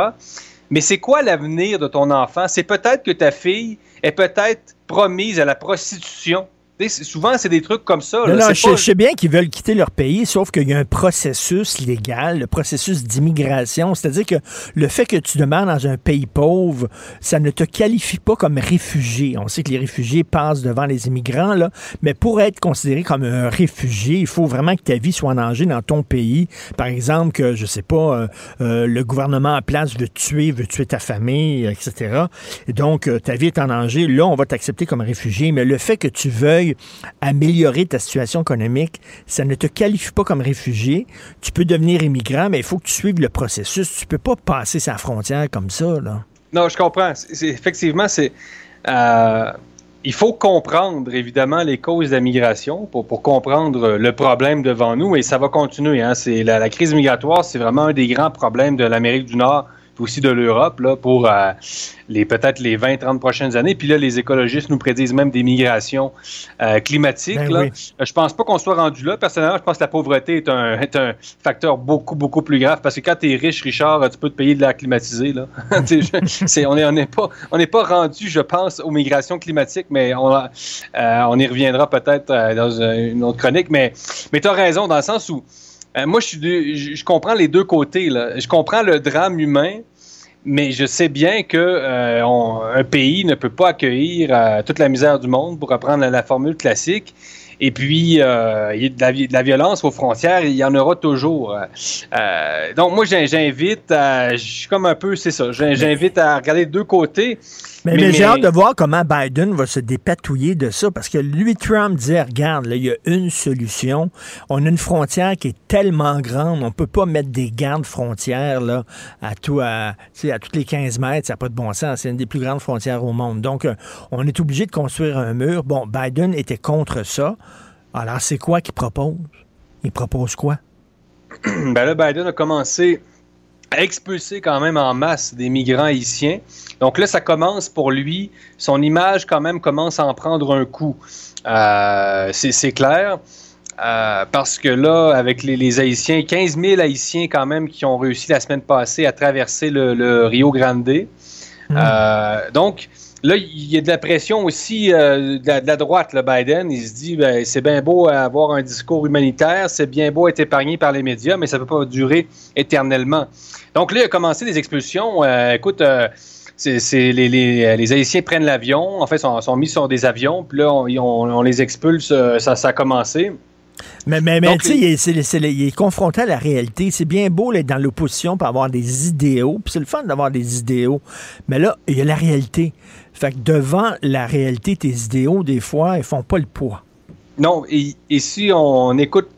Mais c'est quoi l'avenir de ton enfant? C'est peut-être que ta fille est peut-être promise à la prostitution souvent, c'est des trucs comme ça. je, sais bien qu'ils veulent quitter leur pays, sauf qu'il y a un processus légal, le processus d'immigration. C'est-à-dire que le fait que tu demeures dans un pays pauvre, ça ne te qualifie pas comme réfugié. On sait que les réfugiés passent devant les immigrants, là, mais pour être considéré comme un réfugié, il faut vraiment que ta vie soit en danger dans ton pays. Par exemple, que, je sais pas, euh, euh, le gouvernement en place veut tuer, veut tuer ta famille, etc. Et donc, euh, ta vie est en danger. Là, on va t'accepter comme réfugié, mais le fait que tu veuilles améliorer ta situation économique, ça ne te qualifie pas comme réfugié. Tu peux devenir immigrant, mais il faut que tu suives le processus. Tu peux pas passer sa frontière comme ça. Non, je comprends. effectivement, c'est. Euh, il faut comprendre, évidemment, les causes de la migration pour, comprendre le problème devant nous et ça va continuer. Hein. La, la crise migratoire, c'est vraiment un des grands problèmes de l'Amérique du Nord aussi de l'Europe là, pour euh, les peut-être les 20-30 prochaines années. Puis là, les écologistes nous prédisent même des migrations euh, climatiques. Je ben ne Je pense pas qu'on soit rendu là. Personnellement, je pense que la pauvreté est un, est un facteur beaucoup, beaucoup plus grave parce que quand tu es riche, Richard, tu peux te payer de l'air climatisé. Là. *laughs* on n'est on est pas, rendu, je pense, aux migrations climatiques, mais on, euh, on y reviendra peut-être dans une autre chronique. Mais, mais tu as raison dans le sens où moi, je, je, comprends les deux côtés. Là. Je comprends le drame humain, mais je sais bien que euh, un pays ne peut pas accueillir euh, toute la misère du monde, pour reprendre la, formule classique. Et puis, euh, il y a de la, violence aux frontières, il y en aura toujours. donc, moi, j'invite Je suis comme un peu, c'est ça, j'invite à regarder deux côtés. Mais, j'ai hâte de voir comment Biden va se dépatouiller de ça, parce que lui, Trump disait, regarde, là, il y a une solution. On a une frontière qui est tellement grande, on peut pas mettre des gardes frontières là, à, tout, à, à toutes les 15 mètres, ça n'a pas de bon sens. C'est une des plus grandes frontières au monde. Donc, euh, on est obligé de construire un mur. Bon, Biden était contre ça. Alors, c'est quoi qu'il propose? Il propose quoi? ben là, Biden a commencé à expulser quand même en masse des migrants haïtiens. Donc là, ça commence pour lui. Son image, quand même, commence à en prendre un coup. Euh, c'est clair. Euh, parce que là, avec les, Haïtiens, 15 000 Haïtiens quand même qui ont réussi la semaine passée à traverser le, Rio Grande. Hmm. Euh, donc, là, il y a de la pression aussi de, la, droite, le Biden. Il se dit, ben, c'est bien beau avoir un discours humanitaire, c'est bien beau être épargné par les médias, mais ça ne peut pas durer éternellement. Donc là, il a commencé des expulsions. écoute, c'est les, les, les, Haïtiens prennent l'avion, en fait, sont, sont mis sur des avions, puis là, on, on, les expulse, euh, ça, ça a commencé. Mais, mais, mais tu sais, il, est- il est confronté à la réalité. C'est bien beau d'être dans l'opposition pour avoir des idéaux, puis c'est le fun d'avoir des idéaux. Mais là, il y a la réalité. Fait que devant la réalité, tes idéaux, des fois, ils font pas le poids. Non, et, et si on écoute,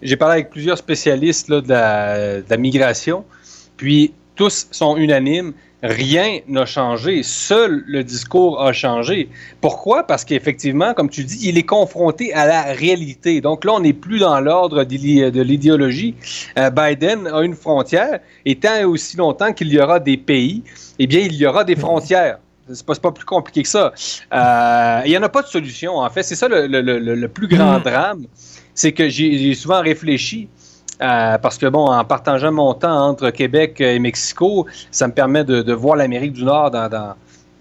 j'ai parlé avec plusieurs spécialistes là, de, la, de la migration, puis tous sont unanimes, rien n'a changé, seul le discours a changé. Pourquoi? Parce qu'effectivement, comme tu dis, il est confronté à la réalité. Donc là, on n'est plus dans l'ordre de l'idéologie. Euh, Biden a une frontière, et tant et aussi longtemps qu'il y aura des pays, eh bien, il y aura des frontières. C'est pas, pas plus compliqué que ça. Euh, Il n'y en a pas de solution, en fait. C'est ça le, le- le- le plus grand drame. C'est que j'ai souvent réfléchi. euh, parce que, bon, en partageant mon temps entre Québec et Mexico, ça me permet de, de voir l'Amérique du Nord dans, dans,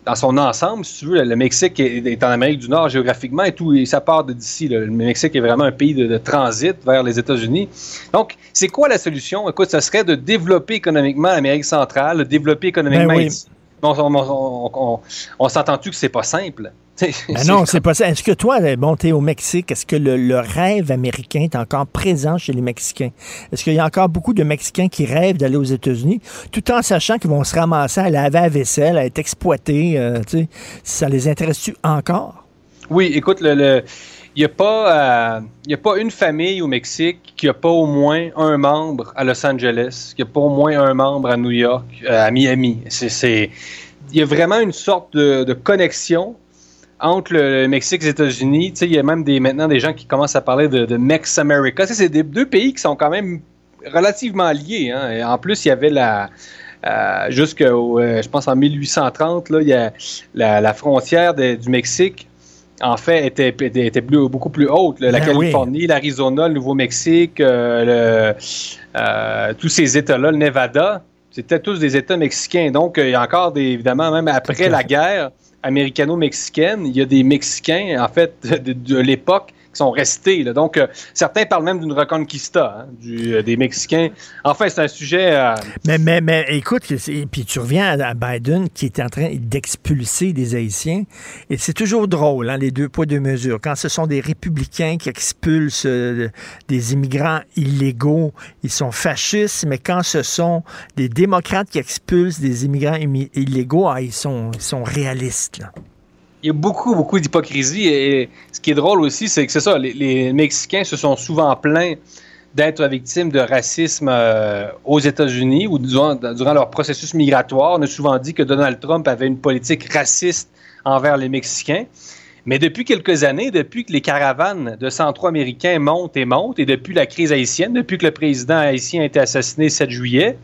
dans son ensemble. Si tu veux, le Mexique est, est en Amérique du Nord géographiquement et tout, et ça part d'ici. Le Mexique est vraiment un pays de, de transit vers les États-Unis. Donc, c'est quoi la solution? Écoute, ce serait de développer économiquement l'Amérique centrale, de développer économiquement Ben oui. On, s'entend-tu que c'est pas simple? *laughs* Ben non, c'est pas ça. Est-ce que toi, bon, t'es au Mexique, est-ce que le, le rêve américain est encore présent chez les Mexicains? Est-ce qu'il y a encore beaucoup de Mexicains qui rêvent d'aller aux États-Unis, tout en sachant qu'ils vont se ramasser à laver la vaisselle, à être exploités? euh, tu sais, ça les intéresse-tu encore? Oui, écoute, le, n'y a, pas, euh, il a pas une famille au Mexique qui n'a pas au moins un membre à Los Angeles, qui n'a pas au moins un membre à New York, euh, à Miami. Il y a vraiment une sorte de, connexion entre le Mexique et les États-Unis. Il y a même des, maintenant des gens qui commencent à parler de, Mex America. C'est des deux pays qui sont quand même relativement liés. hein. Et en plus, il y avait la... Euh, jusqu'au, je pense en 1830, là, il y a la, frontière du Mexique, en fait, était, était, était plus- beaucoup plus haute. là. La Ben Californie, l'Arizona, le Nouveau-Mexique, euh, euh, tous ces États-là, le Nevada, c'était tous des États mexicains. Donc, euh, il y a encore des, évidemment, même après la guerre américano-mexicaine, il y a des Mexicains, en fait, *laughs* de, de l'époque qui sont restés. là. Donc, euh, certains parlent même d'une reconquista hein, euh, des Mexicains. Enfin, c'est un sujet... euh, Mais, mais, mais écoute, puis tu reviens à, Biden qui est en train d'expulser des Haïtiens. Et c'est toujours drôle, hein, les deux poids, deux mesures. Quand ce sont des républicains qui expulsent des immigrants illégaux, ils sont fascistes, mais quand ce sont des démocrates qui expulsent des immigrants immi- illégaux, ah, ils, sont, ils sont réalistes. Il y a beaucoup, beaucoup d'hypocrisie. Et ce qui est drôle aussi, c'est que c'est ça, les, Mexicains se sont souvent plaints d'être victimes de racisme euh, aux États-Unis ou durant, leur processus migratoire. On a souvent dit que Donald Trump avait une politique raciste envers les Mexicains. Mais depuis quelques années, depuis que les caravanes de centro-américains montent et montent, et depuis la crise haïtienne, depuis que le président haïtien a été assassiné le 7 juillet,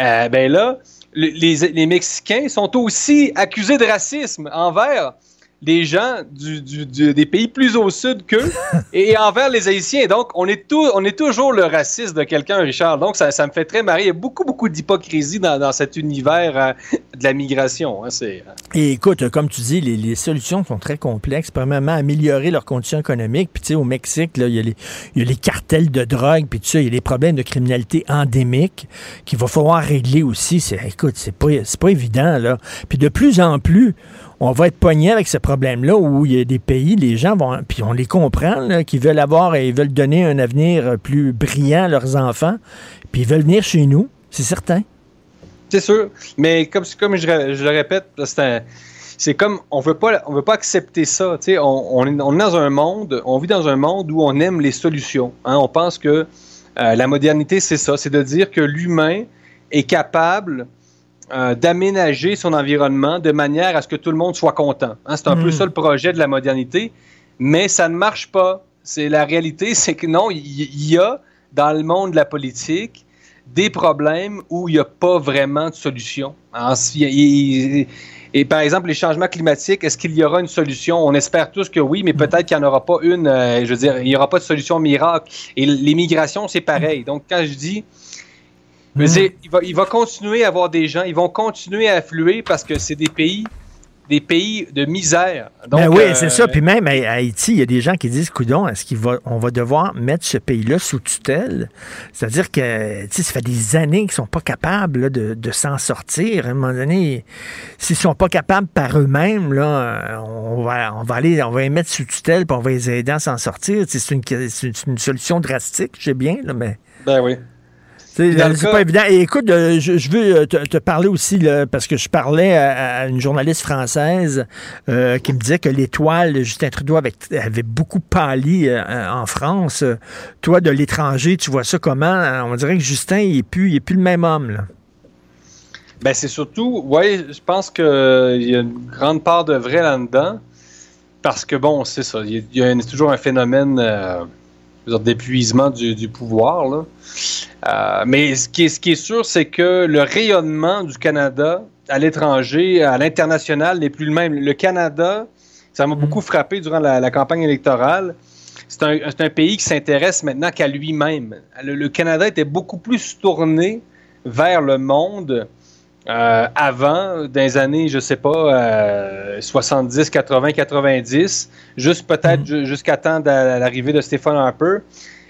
euh, ben là, le- les, les Mexicains sont aussi accusés de racisme envers les gens du, du- du- des pays plus au sud qu'eux *laughs* et envers les Haïtiens. Donc, on est, tout, on est toujours le raciste de quelqu'un, Richard. Donc, ça, ça me fait très marrer. Il y a beaucoup, beaucoup d'hypocrisie dans, dans cet univers euh, de la migration. hein. C'est, euh, Et écoute, comme tu dis, les, les solutions sont très complexes. Premièrement, améliorer leurs conditions économiques. Puis tu sais, au Mexique, là, il y, a les- il y a les cartels de drogue, puis tout ça, il y a des problèmes de criminalité endémique qu'il va falloir régler aussi. C'est, écoute, c'est pas, c'est pas évident, là. Puis de plus en plus, on va être pogné avec ce problème-là où il y a des pays, les gens vont, puis on les comprend, qui veulent avoir et ils veulent donner un avenir plus brillant à leurs enfants, puis ils veulent venir chez nous, c'est certain. C'est sûr, mais comme, je, le répète, c'est comme on veut pas on veut pas accepter ça. On, dans un monde, on vit dans un monde où on aime les solutions. hein. On pense que euh, la modernité c'est ça, c'est de dire que l'humain est capable euh, d'aménager son environnement de manière à ce que tout le monde soit content. hein. C'est un peu Mm. ça le projet de la modernité, mais ça ne marche pas. C'est la réalité, *laughs* c'est que non, il y, a dans le monde de la politique des problèmes où il n'y a pas vraiment de solution. Et par exemple, les changements climatiques, est-ce qu'il y aura une solution? On espère tous que oui, mais peut-être qu'il n'y en aura pas une. euh, je veux dire, il n'y aura pas de solution miracle. Et l'immigration, c'est pareil. Donc, quand je dis, veux dire, il, va, il va continuer à avoir des gens, ils vont continuer à affluer parce que c'est des pays des pays de misère. Donc, ben oui, c'est ça. Euh, Puis même à, Haïti, il y a des gens qui disent, coudon, est-ce qu'on va, on va devoir mettre ce pays-là sous tutelle? C'est-à-dire que, tu sais, ça fait des années qu'ils sont pas capables de, de s'en sortir. À un moment donné, s'ils sont pas capables par eux-mêmes, là, on va, on va aller, on va les mettre sous tutelle, puis on va les aider à s'en sortir. C'est une, une, solution drastique, je sais bien, là, mais... Ben oui. C'est pas évident. Et écoute, euh, je, veux euh, te, parler aussi, parce que je parlais à, une journaliste française euh, qui me disait que l'étoile de Justin Trudeau avait, avait beaucoup pâli en France. Toi, de l'étranger, tu vois ça comment? On dirait que Justin, il n'est plus, il est plus le même homme. Là. Ben, c'est surtout, oui, je pense qu'il y a une grande part de vrai là-dedans. Parce que, bon, c'est ça, il y, a, toujours un phénomène d'épuisement du, pouvoir. Là. Euh, mais ce qui, est, ce qui est sûr, c'est que le rayonnement du Canada à l'étranger, à l'international, n'est plus le même. Le Canada, ça m'a beaucoup frappé durant la, campagne électorale. C'est un, un, pays qui s'intéresse maintenant qu'à lui-même. Le, Canada était beaucoup plus tourné vers le monde euh, avant, dans les années, je sais pas, 70, 80, 90, juste peut-être mm-hmm. jusqu'à temps de l'arrivée de Stephen Harper.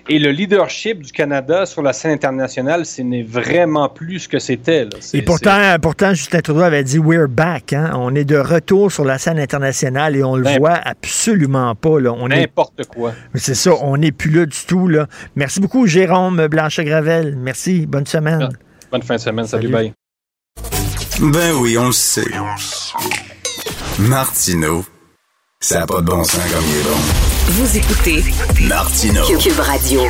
Et le leadership du Canada sur la scène internationale, ce n'est vraiment plus ce que c'était. Et pourtant, pourtant, Justin Trudeau avait dit We're back. Hein? On est de retour sur la scène internationale et on le voit absolument pas. Là. N'importe quoi. C'est ça, on n'est plus là du tout. Là. Merci beaucoup, Jérôme Blanchet-Gravel. Merci. Bonne semaine. Bonne fin de semaine. Salut, bye. Ben oui, on le sait. Martineau, ça n'a pas de bon sens comme il est bon. Vous écoutez Martino Cube Radio.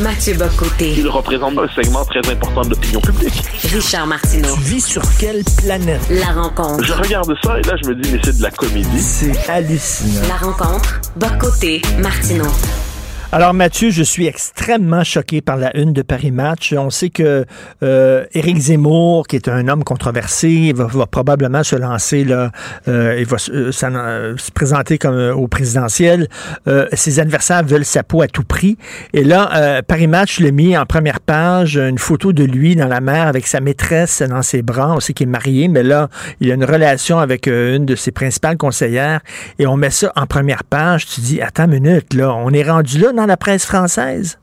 Mathieu Bocoté. Il représente un segment très important de l'opinion publique. Richard Martineau. Tu vis sur quelle planète? La rencontre. Je regarde ça et là, je me dis, mais c'est de la comédie. C'est hallucinant. La rencontre. Bocoté. Martineau. Alors Mathieu, je suis extrêmement choqué par la une de Paris Match. On sait que euh, Éric Zemmour, qui est un homme controversé, va, probablement se lancer là, euh, il va euh, se présenter comme au présidentiel. ses adversaires veulent sa peau à tout prix. Et là, Paris Match l'a mis en première page une photo de lui dans la mer avec sa maîtresse dans ses bras. On sait qu'il est marié, mais là, il a une relation avec une de ses principales conseillères. Et on met ça en première page. Tu dis, attends une minute, là, on est rendu là dans la presse française?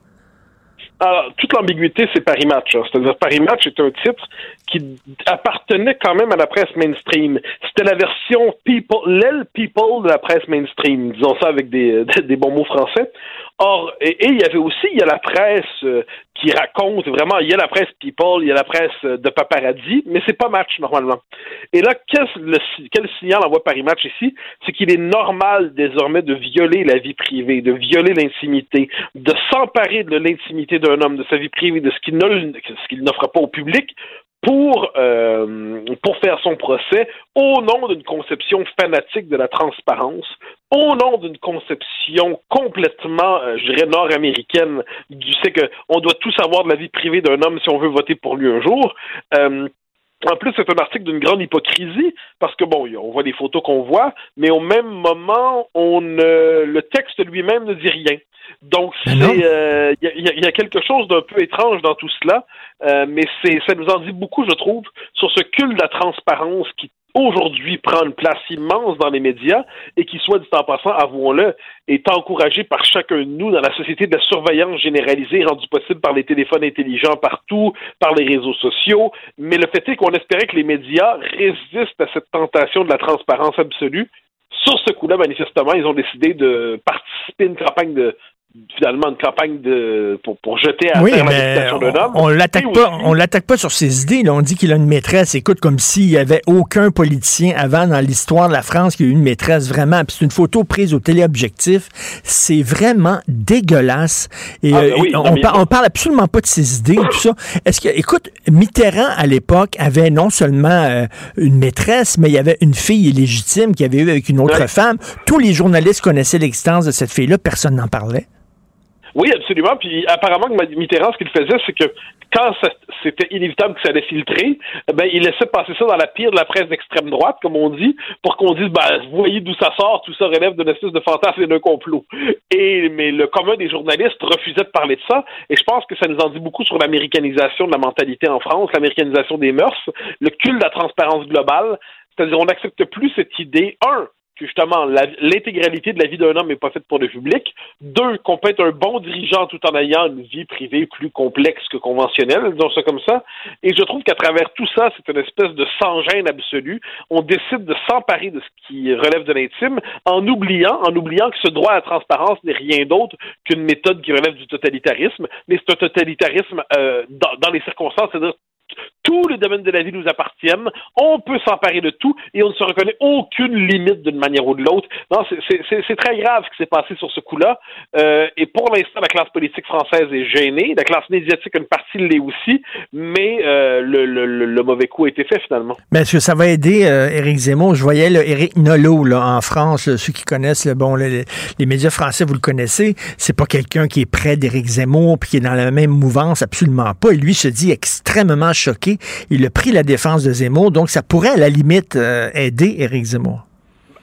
Alors, toute l'ambiguïté, c'est Paris Match. Hein. C'est-à-dire, Paris Match est un titre qui appartenait quand même à la presse mainstream. C'était la version people, l'aile people de la presse mainstream, disons ça avec des, *laughs* des bons mots français. Or, et, il y avait aussi, il y a la presse euh, qui raconte vraiment, il y a la presse People, il y a la presse euh, de paparazzi, mais c'est pas match normalement. Et là, quel, quel signal envoie Paris Match ici? C'est qu'il est normal désormais de violer la vie privée, de violer l'intimité, de s'emparer de l'intimité d'un homme, de sa vie privée, de ce qu'il n'offre pas au public pour, euh, pour faire son procès au nom d'une conception fanatique de la transparence, au nom d'une conception complètement, euh, je dirais, nord-américaine du fait qu'on doit tout savoir de la vie privée d'un homme si on veut voter pour lui un jour. Euh, en plus, c'est un article d'une grande hypocrisie parce que bon, on voit les photos qu'on voit, mais au même moment, on le texte lui-même ne dit rien. Donc, il euh, y, a quelque chose d'un peu étrange dans tout cela, euh, mais c'est ça nous en dit beaucoup, je trouve, sur ce culte de la transparence qui aujourd'hui prend une place immense dans les médias et qui, soit dit en passant, avouons-le, est encouragé par chacun de nous dans la société de la surveillance généralisée rendue possible par les téléphones intelligents partout, par les réseaux sociaux. Mais le fait est qu'on espérait que les médias résistent à cette tentation de la transparence absolue. Sur ce coup-là, manifestement, ils ont décidé de participer à une campagne de, finalement une campagne de pour, pour jeter à oui, mais On l'attaque pas, on l'attaque pas sur ses idées. On dit qu'il a une maîtresse. Écoute, comme s'il y avait aucun politicien avant dans l'histoire de la France qui a eu une maîtresse vraiment. Puis c'est une photo prise au téléobjectif. C'est vraiment dégueulasse. Et, ah, euh, on, on, parle absolument pas de ses idées tout ça. Est-ce que, écoute, Mitterrand à l'époque avait non seulement euh, une maîtresse, mais il y avait une fille illégitime qui avait eu avec une autre femme. Tous les journalistes connaissaient l'existence de cette fille-là. Personne n'en parlait. Oui, absolument. Puis apparemment Mitterrand, ce qu'il faisait, c'est que quand c'était inévitable que ça allait filtrer, eh ben, il laissait passer ça dans la pire de la presse d'extrême droite, comme on dit, pour qu'on dise, ben, vous voyez d'où ça sort, tout ça relève d'une espèce de fantasme et d'un complot. Et, mais le commun des journalistes refusait de parler de ça, et je pense que ça nous en dit beaucoup sur l'américanisation de la mentalité en France, l'américanisation des mœurs, le culte de la transparence globale, c'est-à-dire on n'accepte plus cette idée, un, justement l'intégralité de la vie d'un homme n'est pas faite pour le public. Deux, qu'on peut être un bon dirigeant tout en ayant une vie privée plus complexe que conventionnelle, disons ça comme ça. Et je trouve qu'à travers tout ça, c'est une espèce de sans-gêne absolu. On décide de s'emparer de ce qui relève de l'intime en oubliant, en oubliant que ce droit à la transparence n'est rien d'autre qu'une méthode qui relève du totalitarisme, mais c'est un totalitarisme euh, dans, dans les circonstances, c'est-à-dire tous les domaines de la vie nous appartiennent, on peut s'emparer de tout et on ne se reconnaît aucune limite d'une manière ou de l'autre. Non, c'est très grave ce qui s'est passé sur ce coup-là. Euh, et pour l'instant, la classe politique française est gênée, la classe médiatique, une partie l'est aussi, mais euh, le, le, le, mauvais coup a été fait finalement. Mais est-ce que ça va aider euh, Éric Zemmour? Je voyais Éric Nolot là, en France, ceux qui connaissent le, bon, les, les médias français, vous le connaissez, c'est pas quelqu'un qui est près d'Éric Zemmour puis qui est dans la même mouvance, absolument pas. Et lui se dit extrêmement choqué. Il a pris la défense de Zemmour, donc ça pourrait à la limite euh, aider Éric Zemmour.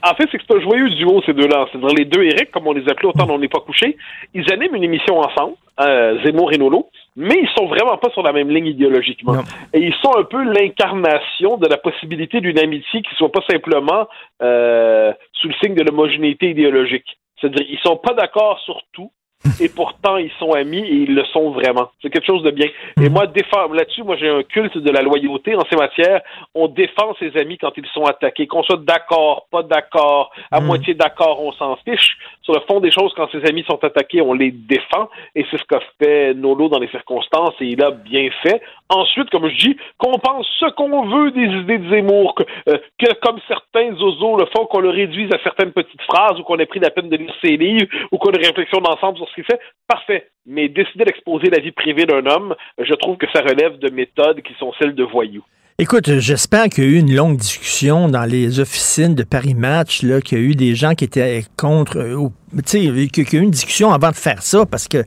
En fait, c'est que c'est un joyeux duo, ces deux-là. C'est-à-dire les deux Éric, comme on les appelait autant on n'est pas couché, ils animent une émission ensemble, euh, Zemmour et Nolo, mais ils sont vraiment pas sur la même ligne idéologiquement. Et ils sont un peu l'incarnation de la possibilité d'une amitié qui soit pas simplement euh, sous le signe de l'homogénéité idéologique. C'est-à-dire, ils sont pas d'accord sur tout, et pourtant ils sont amis et ils le sont vraiment. C'est quelque chose de bien. Et mhm. moi, là-dessus, moi j'ai un culte de la loyauté en ces matières. On défend ses amis quand ils sont attaqués, qu'on soit d'accord, pas d'accord, à mhm. moitié d'accord, on s'en fiche. Sur le fond des choses, quand ses amis sont attaqués, on les défend et c'est ce qu'a fait Nolo dans les circonstances et il a bien fait. Ensuite, comme je dis, qu'on pense ce qu'on veut des idées de Zemmour, que, euh, que comme certains zozos le font, qu'on le réduise à certaines petites phrases ou qu'on ait pris la peine de lire ses livres ou qu'on ait réflexion d'ensemble sur ce qu'il fait, parfait. Mais décider d'exposer la vie privée d'un homme, je trouve que ça relève de méthodes qui sont celles de voyous. Écoute, j'espère qu'il y a eu une longue discussion dans les officines de Paris Match, qu'il y a eu des gens qui étaient contre, euh, tu sais, qu'il y a eu une discussion avant de faire ça, parce que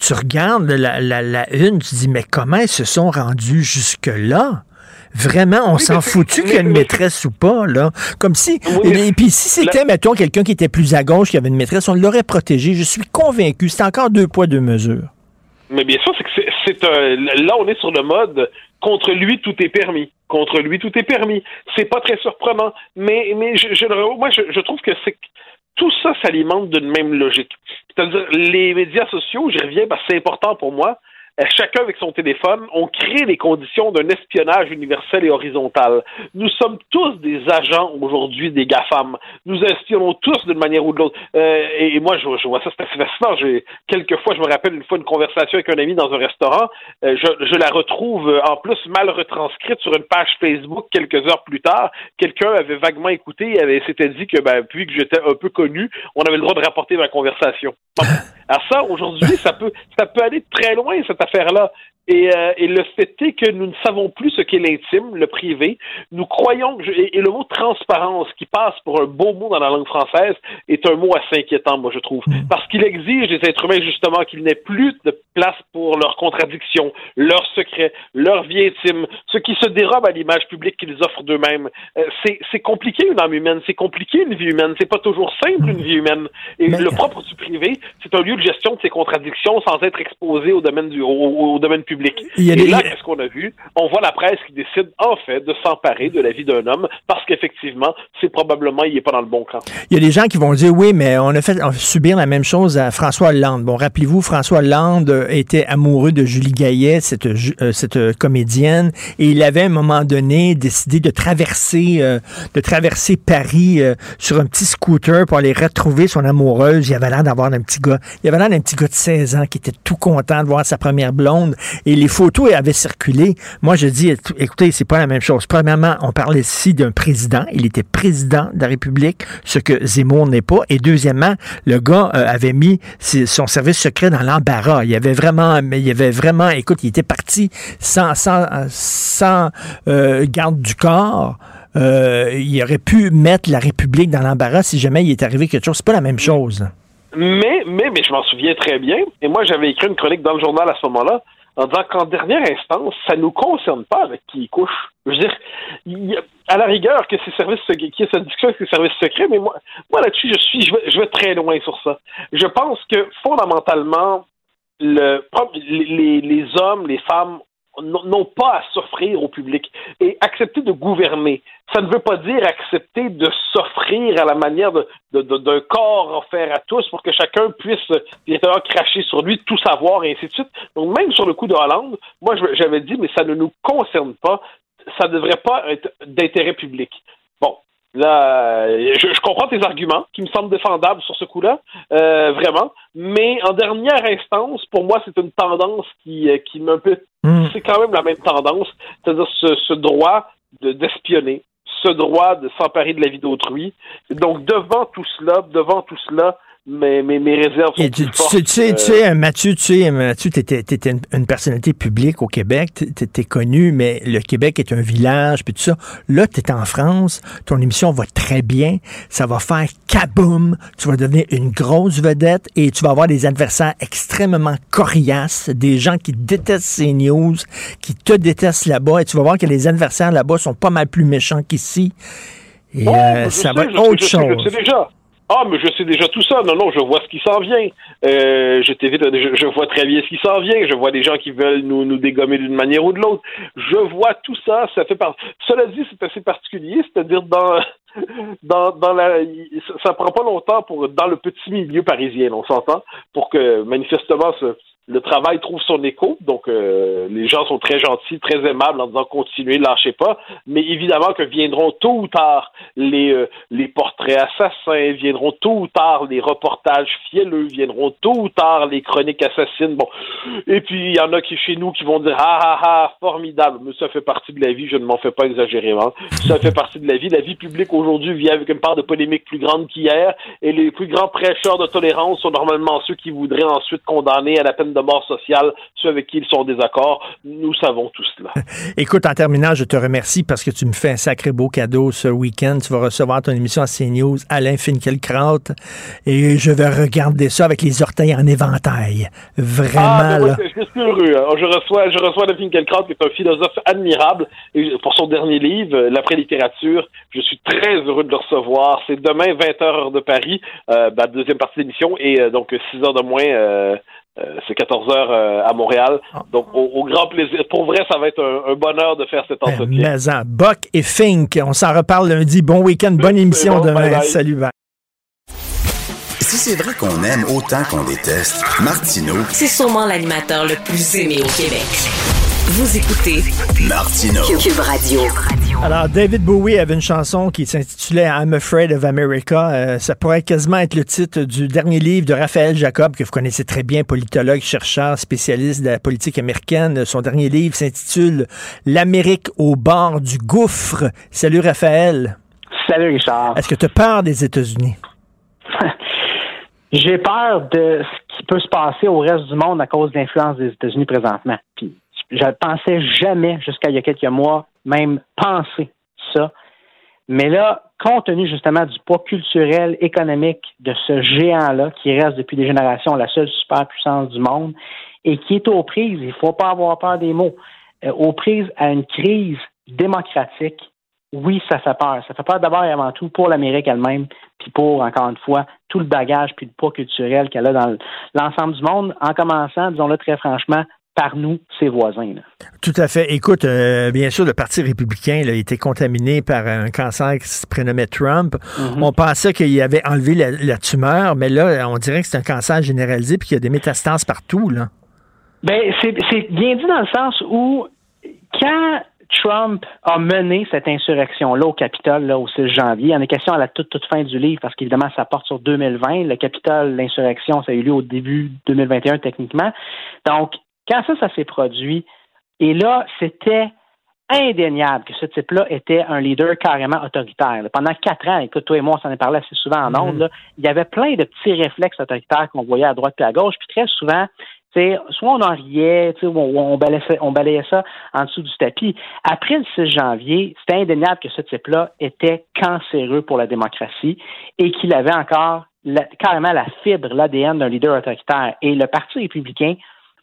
tu regardes la, la, une, tu dis, mais comment ils se sont rendus jusque-là? Vraiment, on s'en foutu qu'il y a une maîtresse ou pas, là. Comme si. et, puis si c'était, mettons, quelqu'un qui était plus à gauche, qui avait une maîtresse, on l'aurait protégé. Je suis convaincu. C'est encore deux poids, deux mesures. Mais bien sûr, c'est que c'est là, on est sur le mode contre lui, tout est permis. Contre lui, tout est permis. C'est pas très surprenant. Mais, mais je, je moi, je, trouve que c'est tout ça s'alimente d'une même logique. C'est-à-dire, les médias sociaux, j'y reviens parce que c'est important pour moi, chacun avec son téléphone, on crée les conditions d'un espionnage universel et horizontal. Nous sommes tous des agents aujourd'hui des GAFAM. Nous espionnons tous d'une manière ou de l'autre. Euh, et, moi, je, je, vois ça, c'est assez fascinant. J'ai, quelquefois, je me rappelle une fois une conversation avec un ami dans un restaurant. Euh, je, je, la retrouve en plus mal retranscrite sur une page Facebook quelques heures plus tard. Quelqu'un avait vaguement écouté et avait, s'était dit que, ben, puis que j'étais un peu connu, on avait le droit de rapporter ma conversation. *laughs* Alors ça, aujourd'hui, ça peut, ça peut aller très loin, cette affaire-là. Et, euh, et, le fait est que nous ne savons plus ce qu'est l'intime, le privé. Nous croyons que, et, le mot transparence, qui passe pour un beau mot dans la langue française, est un mot assez inquiétant, moi, je trouve. Mm. Parce qu'il exige des êtres humains, justement, qu'il n'ait plus de place pour leurs contradictions, leurs secrets, leur vie intime, ce qui se dérobe à l'image publique qu'ils offrent d'eux-mêmes. Euh, c'est compliqué une âme humaine, c'est compliqué une vie humaine, c'est pas toujours simple une vie humaine. Et le propre du privé, c'est un lieu de gestion de ces contradictions sans être exposé au domaine du, au domaine public et là, qu'est-ce qu'on a vu? On voit la presse qui décide, en fait, de s'emparer de la vie d'un homme parce qu'effectivement, c'est probablement, il n'est pas dans le bon camp. Il y a des gens qui vont dire, oui, mais on a fait subir la même chose à François Hollande. Bon, rappelez-vous, François Hollande était amoureux de Julie Gaillet, cette, euh, cette comédienne, et il avait à un moment donné décidé de traverser, euh, de traverser Paris euh, sur un petit scooter pour aller retrouver son amoureuse. Il avait l'air d'avoir un petit gars, il avait l'air d'un petit gars de 16 ans qui était tout content de voir sa première blonde. Et les photos avaient circulé. Moi, je dis, écoutez, c'est pas la même chose. Premièrement, on parlait ici d'un président. Il était président de la République, ce que Zemmour n'est pas. Et deuxièmement, le gars euh, avait mis son service secret dans l'embarras. Il avait vraiment, mais il avait vraiment, écoute, il était parti sans, sans, sans euh, garde du corps. Euh, il aurait pu mettre la République dans l'embarras si jamais il est arrivé quelque chose. C'est pas la même chose. Mais, mais, mais je m'en souviens très bien. Et moi, j'avais écrit une chronique dans le journal à ce moment-là en disant qu'en dernière instance, ça nous concerne pas avec qui il couche. Je veux dire, à la rigueur que ces services qu'il y ait cette discussion avec ces services secrets, mais moi, moi là-dessus, je suis, je vais, je vais très loin sur ça. Je pense que fondamentalement, le, les hommes, les femmes n'ont pas à s'offrir au public. Et accepter de gouverner, ça ne veut pas dire accepter de s'offrir à la manière d'un corps offert à tous pour que chacun puisse directement cracher sur lui, tout savoir et ainsi de suite. Donc même sur le coup de Hollande, moi j'avais dit, mais ça ne nous concerne pas, ça ne devrait pas être d'intérêt public. Là, je, comprends tes arguments qui me semblent défendables sur ce coup-là, euh, vraiment. Mais en dernière instance, pour moi, c'est une tendance qui, euh, qui me peu. Hmm. C'est quand même la même tendance, c'est-à-dire ce, droit d'espionner, ce droit de s'emparer de la vie d'autrui. Donc, devant tout cela, devant tout cela, mes, mes, mes réserves sont tu, Tu, sais, tu sais, euh, Mathieu, tu sais, Mathieu, tu étais, une, personnalité publique au Québec, tu étais connu, mais le Québec est un village, puis tout ça. Là, tu es en France, ton émission va très bien, ça va faire kaboum, tu vas devenir une grosse vedette et tu vas avoir des adversaires extrêmement coriaces, des gens qui détestent ces news, qui te détestent là-bas, et tu vas voir que les adversaires là-bas sont pas mal plus méchants qu'ici. Et euh, ça va être autre chose. déjà. Ah, mais je sais déjà tout ça. Non, non, je vois ce qui s'en vient. Euh, je, je, je, vois très bien ce qui s'en vient. Je vois des gens qui veulent nous, nous dégommer d'une manière ou de l'autre. Je vois tout ça. Ça fait partie. Cela dit, c'est assez particulier. C'est-à-dire dans, *laughs* dans, dans la, ça prend pas longtemps pour dans le petit milieu parisien, on s'entend, pour que manifestement ce, le travail trouve son écho, donc euh, les gens sont très gentils, très aimables en disant continuez, lâchez pas. Mais évidemment que viendront tôt ou tard les euh, les portraits assassins, viendront tôt ou tard les reportages fielleux, viendront tôt ou tard les chroniques assassines. Bon, et puis il y en a qui chez nous qui vont dire ah ah ah formidable, mais ça fait partie de la vie, je ne m'en fais pas exagérément. Ça fait partie de la vie. La vie publique aujourd'hui vient avec une part de polémique plus grande qu'hier, et les plus grands prêcheurs de tolérance sont normalement ceux qui voudraient ensuite condamner à la peine de mort sociale ceux avec qui ils sont en désaccord. Nous savons tout cela. *laughs* Écoute, en terminant, je te remercie parce que tu me fais un sacré beau cadeau ce week-end. Tu vas recevoir ton émission à CNews, Alain Finkielkraut, et je vais regarder ça avec les orteils en éventail. Vraiment, ah, ben là. Je suis heureux. Hein. Je reçois, je reçois Alain Finkielkraut, qui est un philosophe admirable, pour son dernier livre, L'après-littérature. Je suis très heureux de le recevoir. C'est demain, 20h heure de Paris, euh, deuxième partie de l'émission, et euh, donc 6 heures de moins euh, euh, c'est 14 heures euh, à Montréal. Ah. Donc, au, grand plaisir. Pour vrai, ça va être un, bonheur de faire cet ben, entretien. Mais Buck et Fink, on s'en reparle lundi. Bon week-end, bonne émission demain. Salut, bye. Si c'est vrai qu'on aime autant qu'on déteste, Martineau. C'est sûrement l'animateur le plus aimé au Québec. Vous écoutez Martino. Cube Radio. Alors, David Bowie avait une chanson qui s'intitulait I'm Afraid of America. Euh, ça pourrait quasiment être le titre du dernier livre de Raphaël Jacob, que vous connaissez très bien, politologue, chercheur, spécialiste de la politique américaine. Son dernier livre s'intitule L'Amérique au bord du gouffre. Salut Raphaël. Salut Richard. Est-ce que tu as peur des États-Unis? *laughs* J'ai peur de ce qui peut se passer au reste du monde à cause de l'influence des États-Unis présentement. Puis je ne pensais jamais, jusqu'à il y a quelques mois, même penser ça. Mais là, compte tenu justement du poids culturel, économique de ce géant-là, qui reste depuis des générations la seule superpuissance du monde, et qui est aux prises, il ne faut pas avoir peur des mots, euh, aux prises à une crise démocratique, oui, ça fait peur. Ça fait peur d'abord et avant tout pour l'Amérique elle-même, puis pour, encore une fois, tout le bagage puis le poids culturel qu'elle a dans l'ensemble du monde, en commençant, disons-le très franchement, par nous, ses voisins. Tout à fait. Écoute, euh, bien sûr, le Parti républicain a été contaminé par un cancer qui se prénommait Trump. Mm-hmm. On pensait qu'il avait enlevé la, tumeur, mais là, on dirait que c'est un cancer généralisé puis qu'il y a des métastases partout. Là. Ben, c'est bien dit dans le sens où quand Trump a mené cette insurrection-là au Capitole là, au 6 janvier. Il y en a question à la toute, toute fin du livre parce qu'évidemment, ça porte sur 2020. Le Capitole, l'insurrection, ça a eu lieu au début 2021 techniquement. Donc, quand ça, ça s'est produit, et là, c'était indéniable que ce type-là était un leader carrément autoritaire. Pendant quatre ans, écoute, toi et moi, on s'en est parlé assez souvent en ondes, mm-hmm. il y avait plein de petits réflexes autoritaires qu'on voyait à droite et à gauche, puis très souvent, soit on en riait, on, on, balayait, on balayait ça en dessous du tapis. Après le 6 janvier, c'était indéniable que ce type-là était cancéreux pour la démocratie et qu'il avait encore carrément la fibre, l'ADN d'un leader autoritaire. Et le Parti républicain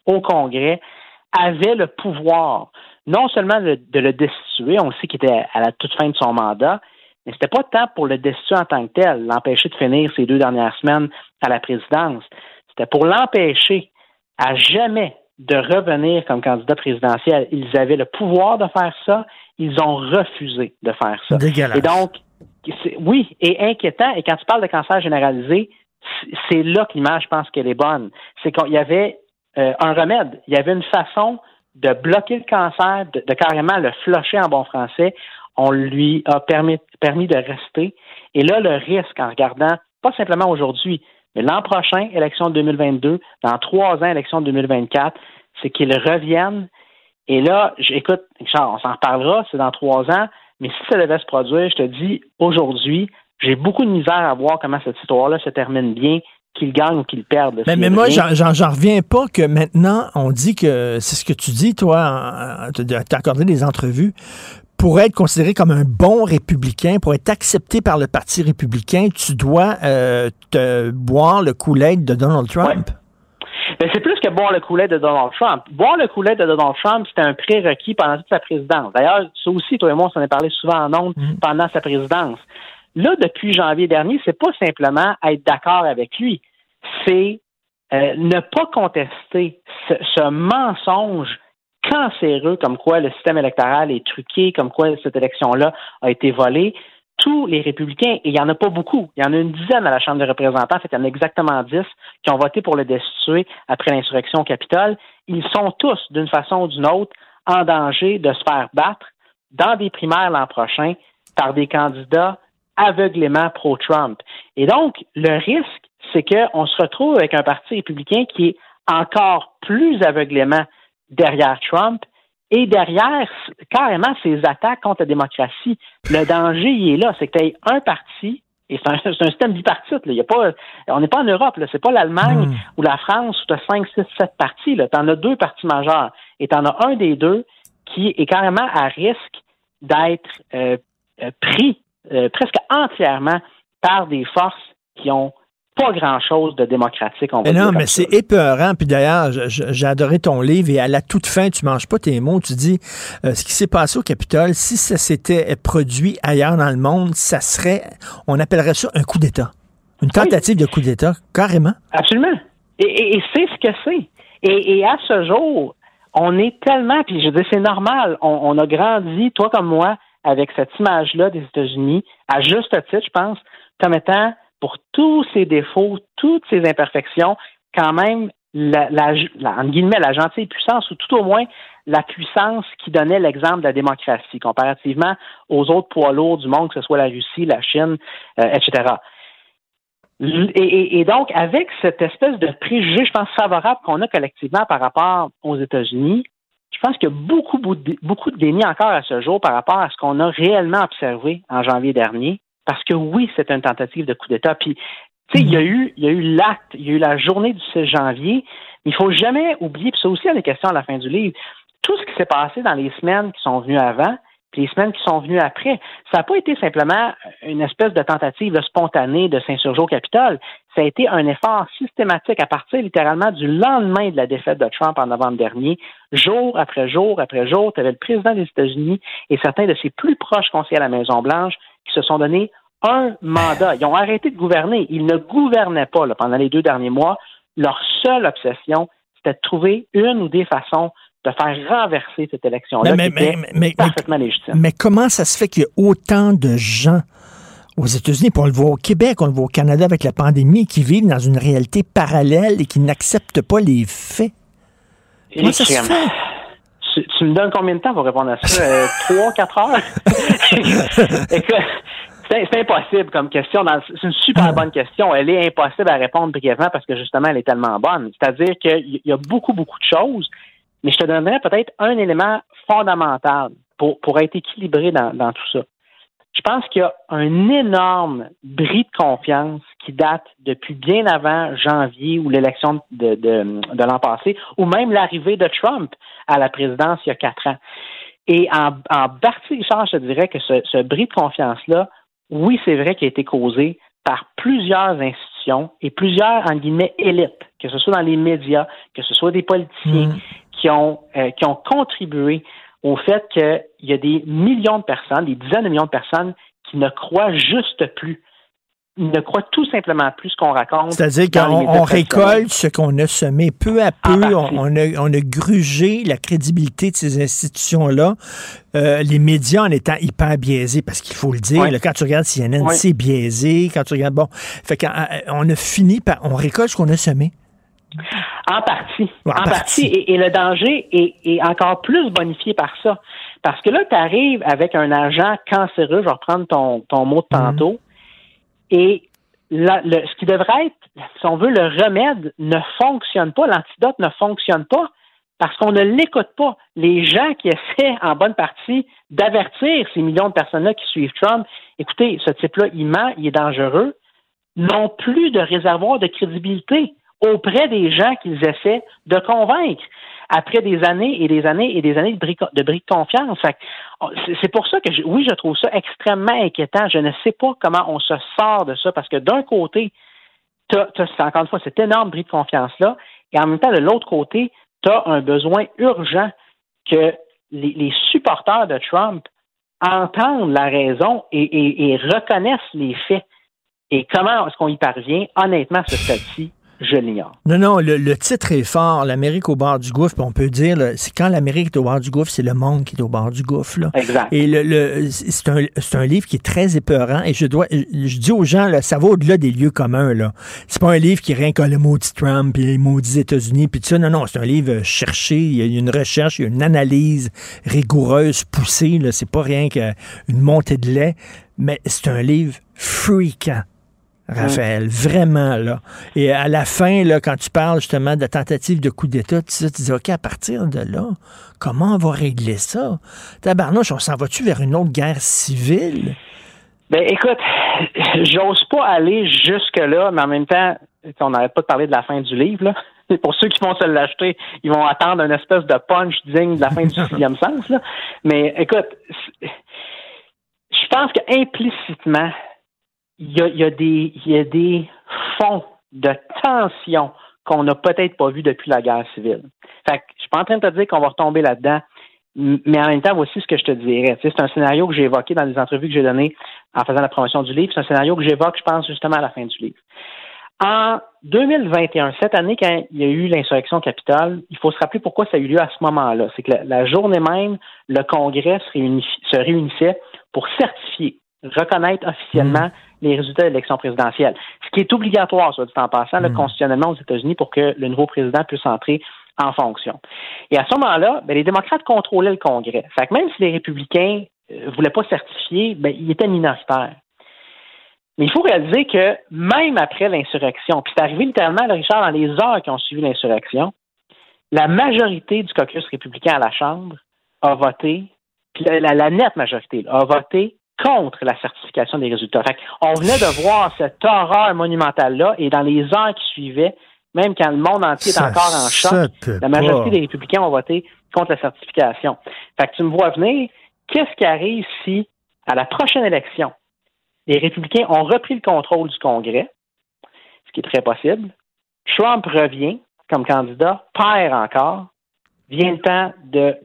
au Congrès avait le pouvoir non seulement de, le destituer, on sait qu'il était à la toute fin de son mandat, mais c'était pas tant pour le destituer en tant que tel, l'empêcher de finir ses deux dernières semaines à la présidence. C'était pour l'empêcher à jamais de revenir comme candidat présidentiel. Ils avaient le pouvoir de faire ça, ils ont refusé de faire ça. Et donc, oui, et inquiétant. Et quand tu parles de cancer généralisé, c'est là que l'image, je pense qu'elle est bonne. C'est qu'il y avait euh, un remède, il y avait une façon de bloquer le cancer, de, carrément le flusher en bon français. On lui a permis, permis de rester. Et là, le risque en regardant, pas simplement aujourd'hui, mais l'an prochain, élection de 2022, dans trois ans, élection de 2024, c'est qu'il revienne. Et là, écoute, on s'en reparlera, c'est dans trois ans, mais si ça devait se produire, je te dis, aujourd'hui, j'ai beaucoup de misère à voir comment cette histoire-là se termine bien, qu'il gagne ou qu'il perde. Mais, mais moi, j'en reviens pas que maintenant, on dit que c'est ce que tu dis, toi, tu as accordé des entrevues. Pour être considéré comme un bon républicain, pour être accepté par le Parti républicain, tu dois euh, te boire le coulet de Donald Trump. Mais c'est plus que boire le coulet de Donald Trump. Boire le coulet de Donald Trump, c'était un prérequis pendant toute sa présidence. D'ailleurs, ça aussi, toi et moi, on s'en est parlé souvent en ondes mm. pendant sa présidence. Là, depuis janvier dernier, c'est pas simplement être d'accord avec lui, c'est euh, ne pas contester ce, mensonge cancéreux comme quoi le système électoral est truqué, comme quoi cette élection-là a été volée. Tous les républicains, et il n'y en a pas beaucoup, il y en a une dizaine à la Chambre des représentants, fait il y en a exactement dix qui ont voté pour le destituer après l'insurrection au Capitole, ils sont tous, d'une façon ou d'une autre, en danger de se faire battre dans des primaires l'an prochain par des candidats aveuglément pro-Trump. Et donc, le risque, c'est qu'on se retrouve avec un parti républicain qui est encore plus aveuglément derrière Trump et derrière carrément ses attaques contre la démocratie. Le danger, il est là, c'est que tu un parti, et c'est un, *laughs* système bipartite, il y a pas, on n'est pas en Europe, c'est pas l'Allemagne hmm. ou la France où tu as 5, 6, 7 partis, tu en as deux partis majeurs, et tu en as un des deux qui est carrément à risque d'être euh, euh, pris euh, presque entièrement par des forces qui ont pas grand-chose de démocratique, on va mais Non, mais c'est épeurant. Puis d'ailleurs, j'ai adoré ton livre et à la toute fin, tu manges pas tes mots. Tu dis euh, ce qui s'est passé au Capitole, si ça s'était produit ailleurs dans le monde, ça serait, on appellerait ça un coup d'État. Une tentative de coup d'État, carrément. Absolument. Et, c'est ce que c'est. Et, à ce jour, on est tellement, puis je dis c'est normal, on a grandi, toi comme moi, avec cette image-là des États-Unis, à juste titre, je pense, comme étant, pour tous ses défauts, toutes ses imperfections, quand même, la, la, la, guillemets, la gentille puissance, ou tout au moins la puissance qui donnait l'exemple de la démocratie, comparativement aux autres poids lourds du monde, que ce soit la Russie, la Chine, euh, etc. Et, et, donc, avec cette espèce de préjugé, je pense, favorable qu'on a collectivement par rapport aux États-Unis, je pense qu'il y a beaucoup, beaucoup de déni encore à ce jour par rapport à ce qu'on a réellement observé en janvier dernier. Parce que oui, c'est une tentative de coup d'État. Puis, tu sais, il y a eu, il y a eu l'acte, il y a eu la journée du 6 janvier. Il faut jamais oublier, puis ça aussi, il y a des questions à la fin du livre, tout ce qui s'est passé dans les semaines qui sont venues avant, les semaines qui sont venues après, ça n'a pas été simplement une espèce de tentative spontanée de s'insurger au Capitole. Ça a été un effort systématique à partir littéralement du lendemain de la défaite de Trump en novembre dernier, jour après jour après jour. Tu avais le président des États-Unis et certains de ses plus proches conseillers à la Maison-Blanche qui se sont donné un mandat. Ils ont arrêté de gouverner. Ils ne gouvernaient pas pendant les deux derniers mois. Leur seule obsession, c'était de trouver une ou des façons de faire renverser cette élection-là mais, mais, parfaitement légitime. Mais comment ça se fait qu'il y a autant de gens aux États-Unis, puis on le voit au Québec, on le voit au Canada avec la pandémie, qui vivent dans une réalité parallèle et qui n'acceptent pas les faits? Comment ça se fait? Tu, me donnes combien de temps pour répondre à ça? Euh, *laughs* trois, quatre heures? *laughs* c'est impossible comme question. C'est une super bonne question. Elle est impossible à répondre brièvement parce que justement, elle est tellement bonne. C'est-à-dire qu'il y a beaucoup, beaucoup de choses mais je te donnerais peut-être un élément fondamental pour, pour être équilibré dans, dans tout ça. Je pense qu'il y a un énorme bris de confiance qui date depuis bien avant janvier ou l'élection de, de, l'an passé, ou même l'arrivée de Trump à la présidence il y a quatre ans. Et en, en partie, Richard, je dirais que ce, ce bris de confiance-là, oui, c'est vrai qu'il a été causé par plusieurs institutions et plusieurs, en guillemets, élites, que ce soit dans les médias, que ce soit des politiciens, mm qui ont, euh, qui ont contribué au fait qu'il y a des millions de personnes, des dizaines de millions de personnes qui ne croient juste plus ne croient tout simplement plus ce qu'on raconte. C'est-à-dire qu'on récolte ce qu'on a semé. Peu à peu, on, a, on, a, grugé la crédibilité de ces institutions-là. Euh, les médias en étant hyper biaisés, parce qu'il faut le dire, quand tu regardes CNN, c'est biaisé. Quand tu regardes, bon, fait qu'on euh, a fini par, on récolte ce qu'on a semé. En partie. en, partie. Et, le danger est, encore plus bonifié par ça. Parce que là, tu arrives avec un agent cancéreux, je vais reprendre ton, ton mot de mhm. tantôt, et ce qui devrait être, si on veut, le remède ne fonctionne pas, l'antidote ne fonctionne pas parce qu'on ne l'écoute pas. Les gens qui essaient en bonne partie d'avertir ces millions de personnes-là qui suivent Trump, écoutez, ce type-là, il ment, il est dangereux, n'ont plus de réservoir de crédibilité auprès des gens qu'ils essaient de convaincre après des années et des années et des années de bris de, confiance. C'est pour ça que, oui, je trouve ça extrêmement inquiétant. Je ne sais pas comment on se sort de ça parce que d'un côté, tu as, encore une fois cet énorme bris de confiance-là, et en même temps, de l'autre côté, tu as un besoin urgent que les, supporters de Trump entendent la raison et, reconnaissent les faits. Et comment est-ce qu'on y parvient? Honnêtement, ce stade-ci, je l'ignore. Non, non, le, titre est fort, l'Amérique au bord du gouffre. On peut dire, c'est quand l'Amérique est au bord du gouffre, c'est le monde qui est au bord du gouffre. Exact. Et le, c'est un, livre qui est très épeurant. Et je dois, je dis aux gens, là, ça va au-delà des lieux communs. Là. C'est pas un livre qui rien que le maudit Trump et les maudits États-Unis puis tout ça. Non, non, c'est un livre cherché. Il y a une recherche, il y a une analyse rigoureuse, poussée. Là. C'est pas rien qu'une montée de lait, mais c'est un livre freakant. Raphaël, vraiment, là. Et à la fin, là, quand tu parles justement de tentative de coup d'État, tu, dis, OK, à partir de là, comment on va régler ça? Tabarnouche, on s'en va-tu vers une autre guerre civile? Ben, écoute, j'ose pas aller jusque-là, mais en même temps, on n'arrête pas de parler de la fin du livre, là. pour ceux qui vont se l'acheter, ils vont attendre une espèce de punch digne de la fin du *laughs* sixième sens, là. Mais écoute, je pense qu'implicitement, il y a, y, a des, y a des fonds de tension qu'on n'a peut-être pas vu depuis la guerre civile. Fait que je suis pas en train de te dire qu'on va retomber là-dedans, mais en même temps, voici ce que je te dirais. c'est un scénario que j'ai évoqué dans les entrevues que j'ai données en faisant la promotion du livre. C'est un scénario que j'évoque, je pense, justement à la fin du livre. En 2021, cette année, quand il y a eu l'insurrection capitale, il faut se rappeler pourquoi ça a eu lieu à ce moment-là. C'est que la, journée même, le Congrès se, réunissait pour certifier reconnaître officiellement mm. Les résultats de l'élection présidentielle. Ce qui est obligatoire, soit dit en passant, mm. constitutionnellement aux États-Unis pour que le nouveau président puisse entrer en fonction. Et à ce moment-là, ben, les démocrates contrôlaient le Congrès. Fait que même si les républicains ne euh, voulaient pas certifier, ben, ils étaient minoritaires. Mais il faut réaliser que même après l'insurrection, puis c'est arrivé littéralement, Richard, dans les heures qui ont suivi l'insurrection, la majorité du caucus républicain à la Chambre a voté, puis la, la nette majorité a voté contre la certification des résultats. on venait de voir cette horreur monumentale-là et dans les heures qui suivaient, même quand le monde entier est encore en choc, la majorité des républicains ont voté contre la certification. Fait que tu me vois venir, qu'est-ce qui arrive si, à la prochaine élection, les républicains ont repris le contrôle du Congrès, ce qui est très possible, Trump revient comme candidat, perd encore, vient le temps de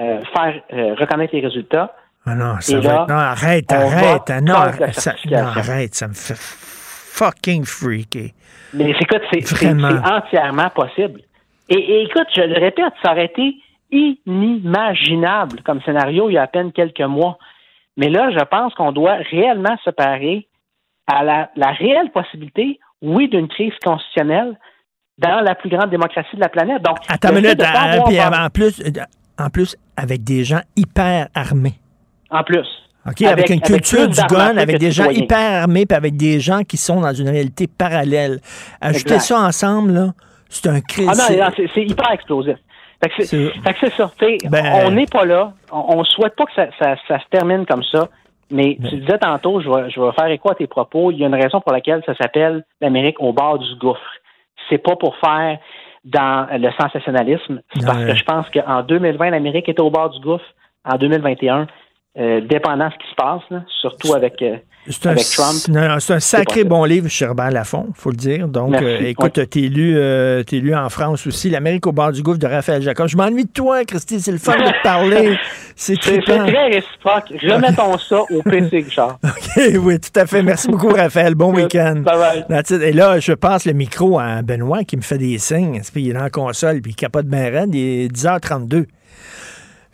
euh, faire euh, reconnaître les résultats, ah non, ça va Non, arrête, arrête. Non, ça, arrête, ça me fait fucking freaky. Mais écoute, c'est entièrement possible. Et, écoute, je le répète, ça aurait été inimaginable comme scénario il y a à peine quelques mois. Mais là, je pense qu'on doit réellement se parer à la, réelle possibilité, oui, d'une crise constitutionnelle dans la plus grande démocratie de la planète. Donc, Attends une minute, en, plus, en plus, avec des gens hyper armés en plus. OK, avec, une culture du gun, avec des gens hyper armés, puis avec des gens qui sont dans une réalité parallèle. Ajouter ça ensemble, là, c'est un crise. Ah non, c'est hyper explosif. Fait que c'est ça. Ben, on n'est pas là. On ne souhaite pas que ça, se termine comme ça. Mais tu disais tantôt, je vais, je vais faire écho à tes propos. Il y a une raison pour laquelle ça s'appelle l'Amérique au bord du gouffre. C'est pas pour faire dans le sensationnalisme. C'est parce que je pense qu'en 2020, l'Amérique était au bord du gouffre. En 2021, dépendant de ce qui se passe, surtout avec c'est un, c'est un sacré bon livre chez Robert Laffont, faut le dire. Donc, euh, écoute, t'es lu, euh, lu en France aussi, L'Amérique au bord du gouffre de Raphaël Jacob. Je m'ennuie de toi, Christy, c'est le fun de te *laughs* parler. C'est très réciproque. Remettons ça au PC, *laughs* Richard. OK, oui, tout à fait. Merci beaucoup, Raphaël. Bon week-end. Et là, je passe le micro à Benoît qui me fait des signes. Puis il est la console, puis il capote bien raide. Il est 10h32.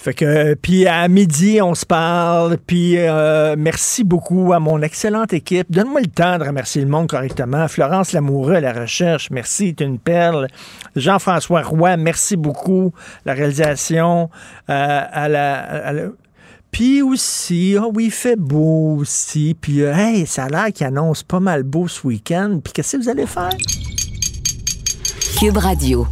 Fait que, puis à midi, on se parle. Puis euh, merci beaucoup à mon excellente équipe. Donne-moi le temps de remercier le monde correctement. Florence Lamoureux à la recherche, merci, es une perle. Jean-François Roy, merci beaucoup. La réalisation euh, à, la, Puis aussi, oh oui, il fait beau aussi. Puis, euh, hey, ça a l'air qu'il annonce pas mal beau ce week-end. Puis qu'est-ce que vous allez faire? Cube Radio.